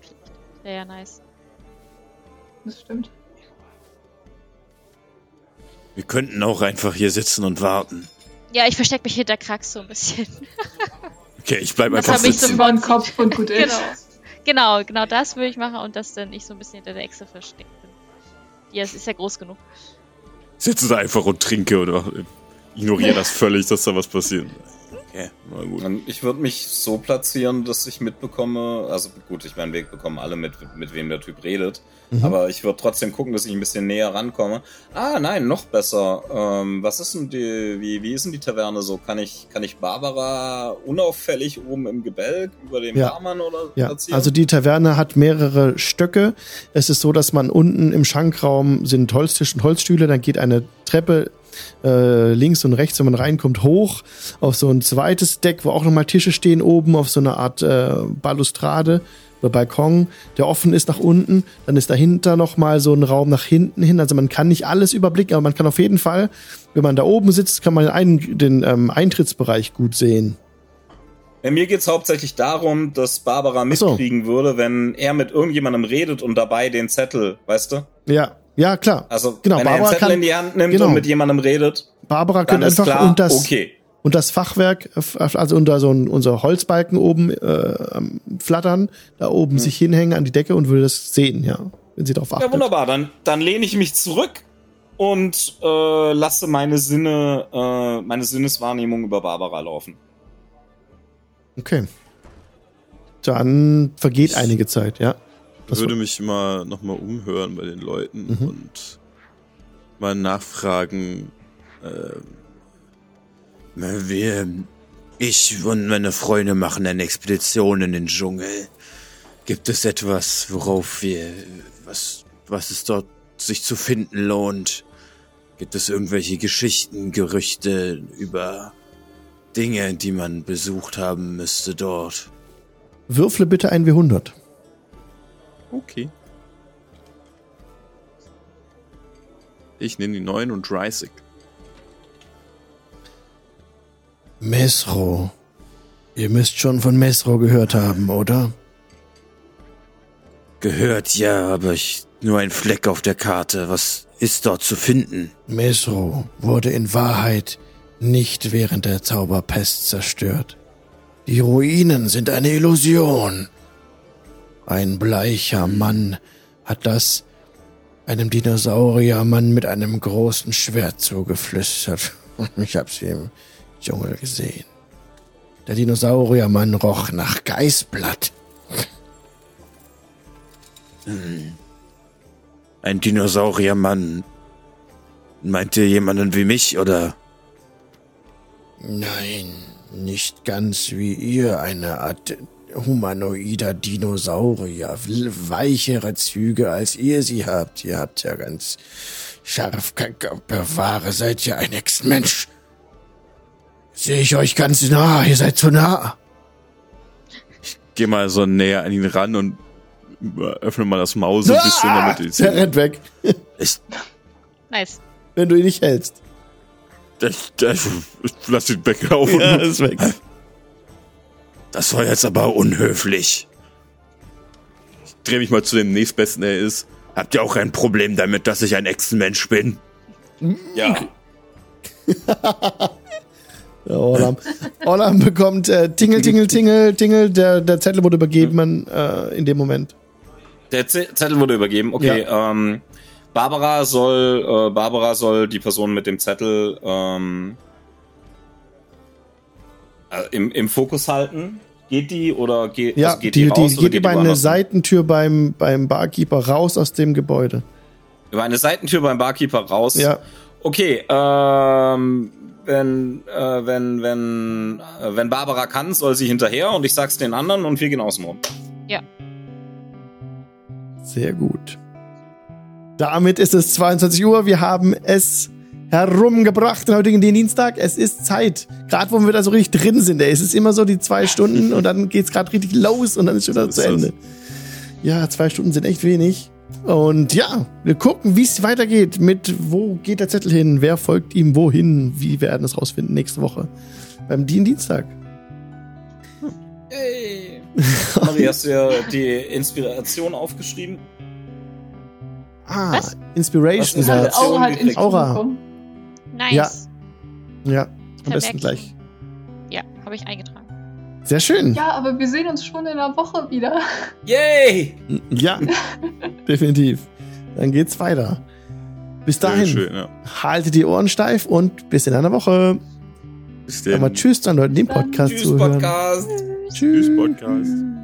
Wäre ja nice. Das stimmt. Wir könnten auch einfach hier sitzen und warten. Ja, ich verstecke mich hinter Krax so ein bisschen. Okay, ich bleib Das einfach hab ich sitzen. Über den Kopf und gut *laughs* ist. genau. Genau, genau das würde ich machen und dass dann ich so ein bisschen hinter der Echse versteckt bin. Ja, es ist ja groß genug. Sitze da einfach und trinke oder ignoriere *laughs* das völlig, dass da was passiert. Okay. Na gut. Und Ich würde mich so platzieren, dass ich mitbekomme, also gut, ich meine, wir bekommen alle mit, mit wem der Typ redet, Mhm. aber ich würde trotzdem gucken, dass ich ein bisschen näher rankomme. Ah, nein, noch besser. Ähm, was ist denn die, wie, wie ist denn die Taverne so? Kann ich, kann ich Barbara unauffällig oben im Gebälk über dem Ja. Barmann oder Ja, platzieren? also die Taverne hat mehrere Stöcke. Es ist so, dass man unten im Schankraum sind Holztisch und Holzstühle, dann geht eine Treppe äh, links und rechts, wenn man reinkommt, hoch auf so ein zweites Deck, wo auch nochmal Tische stehen oben, auf so eine Art äh, Balustrade oder Balkon, der offen ist nach unten. Dann ist dahinter nochmal so ein Raum nach hinten hin. Also man kann nicht alles überblicken, aber man kann auf jeden Fall, wenn man da oben sitzt, kann man den, Ein den ähm, Eintrittsbereich gut sehen. Ja, mir geht's hauptsächlich darum, dass Barbara Ach so. mitkriegen würde, wenn er mit irgendjemandem redet und dabei den Zettel, weißt du? Ja, ja, klar. Also, Genau, wenn er Barbara den Zettel kann- in die Hand nimmt genau. und mit jemandem redet, Barbara könnte einfach klar, und das okay. und das Fachwerk, äh, also unter so ein, unser Holzbalken oben äh, am flattern, da oben sich hinhängen an die Decke und würde das sehen, ja, wenn sie darauf achtet. Ja, wunderbar. Dann, dann lehne ich mich zurück und äh, lasse meine Sinne, äh, meine Sinneswahrnehmung über Barbara laufen. Okay. Dann vergeht einige Zeit, ja. Ich würde mich mal nochmal umhören bei den Leuten Mhm. und mal nachfragen. Äh, Wir, ich und meine Freunde machen eine Expedition in den Dschungel. Gibt es etwas, worauf wir, was, was es dort sich zu finden lohnt? Gibt es irgendwelche Geschichten, Gerüchte über Dinge, die man besucht haben müsste dort? Würfle bitte ein W100. Okay. Ich nehme die 9 und Dreisig. Mesro. Ihr müsst schon von Mesro gehört haben, oder? Gehört ja, aber ich, nur ein Fleck auf der Karte. Was ist dort zu finden? Mesro wurde in Wahrheit nicht während der Zauberpest zerstört. Die Ruinen sind eine Illusion. Ein bleicher Mann hat das einem Dinosauriermann mit einem großen Schwert zugeflüstert. *laughs* Ich hab sie im Dschungel gesehen. Der Dinosauriermann roch nach Geißblatt. Ein Dinosauriermann. Meint ihr jemanden wie mich, oder? Nein, nicht ganz wie ihr, eine Art humanoider Dinosaurier. Weichere Züge, als ihr sie habt. Ihr habt ja ganz scharf, bewahre, seid ihr ein Ex-Mensch. Sehe ich euch ganz nah, ihr seid zu nah. Geh mal so näher an ihn ran und öffne mal das Maul so ein bisschen, damit ich Der rennt weg, Ich, Nice. wenn du ihn nicht hältst. Ich, ich, ich lass ihn weglaufen. Ja, ist weg. *laughs* das war jetzt aber unhöflich. Dreh mich mal zu dem nächstbesten, der ist. Habt ihr auch ein Problem damit, dass ich ein Echsenmensch bin? Ja. *laughs* Ja, Orlam. Orlam bekommt äh, Tingel, Tingel, Tingel, Tingel. Der, der Zettel wurde übergeben äh, in dem Moment. Der Z Zettel wurde übergeben. Okay, ähm, Barbara soll, äh, Barbara soll die Person mit dem Zettel ähm, äh, im, im Fokus halten. Geht die oder geht, Ja, also geht die, die, die, raus oder geht über eine? Seitentür beim, beim Barkeeper raus aus dem Gebäude. Über eine Seitentür beim Barkeeper raus. Ja. Okay, ähm, wenn, äh, wenn, wenn, äh, wenn Barbara kann, soll sie hinterher und ich sag's den anderen und wir gehen außen rum. Sehr gut. Damit ist es 22 Uhr. Wir haben es herumgebracht den heutigen Dienstag. Es ist Zeit. Gerade wo wir da so richtig drin sind. Ey. Es ist immer so die zwei Stunden und dann geht's gerade richtig los und dann ist schon wieder So zu. Ende. Ja, zwei Stunden sind echt wenig. Und ja, wir gucken, wie es weitergeht. Mit wo geht der Zettel hin? Wer folgt ihm wohin? Wie werden es rausfinden nächste Woche beim Dien Dienstag. Hey. Marie, hast du ja die Inspiration aufgeschrieben? Ah, Was? Inspiration. Was ist Ja, das? Aura hat gekriegt. Info Aura. Nice. ja, am besten gleich. Ja, habe ich eingetragen. Sehr schön. Ja, aber wir sehen uns schon in einer Woche wieder. Yay! Ja, *laughs* definitiv. Dann geht's weiter. Bis Sehr dahin, schön, ja. haltet die Ohren steif und bis in einer Woche. Bis mal denn. Tschüss dann Leuten, dem Dann Podcast Tschüss, zuhören. Podcast. Tschüss. Tschüss, Podcast.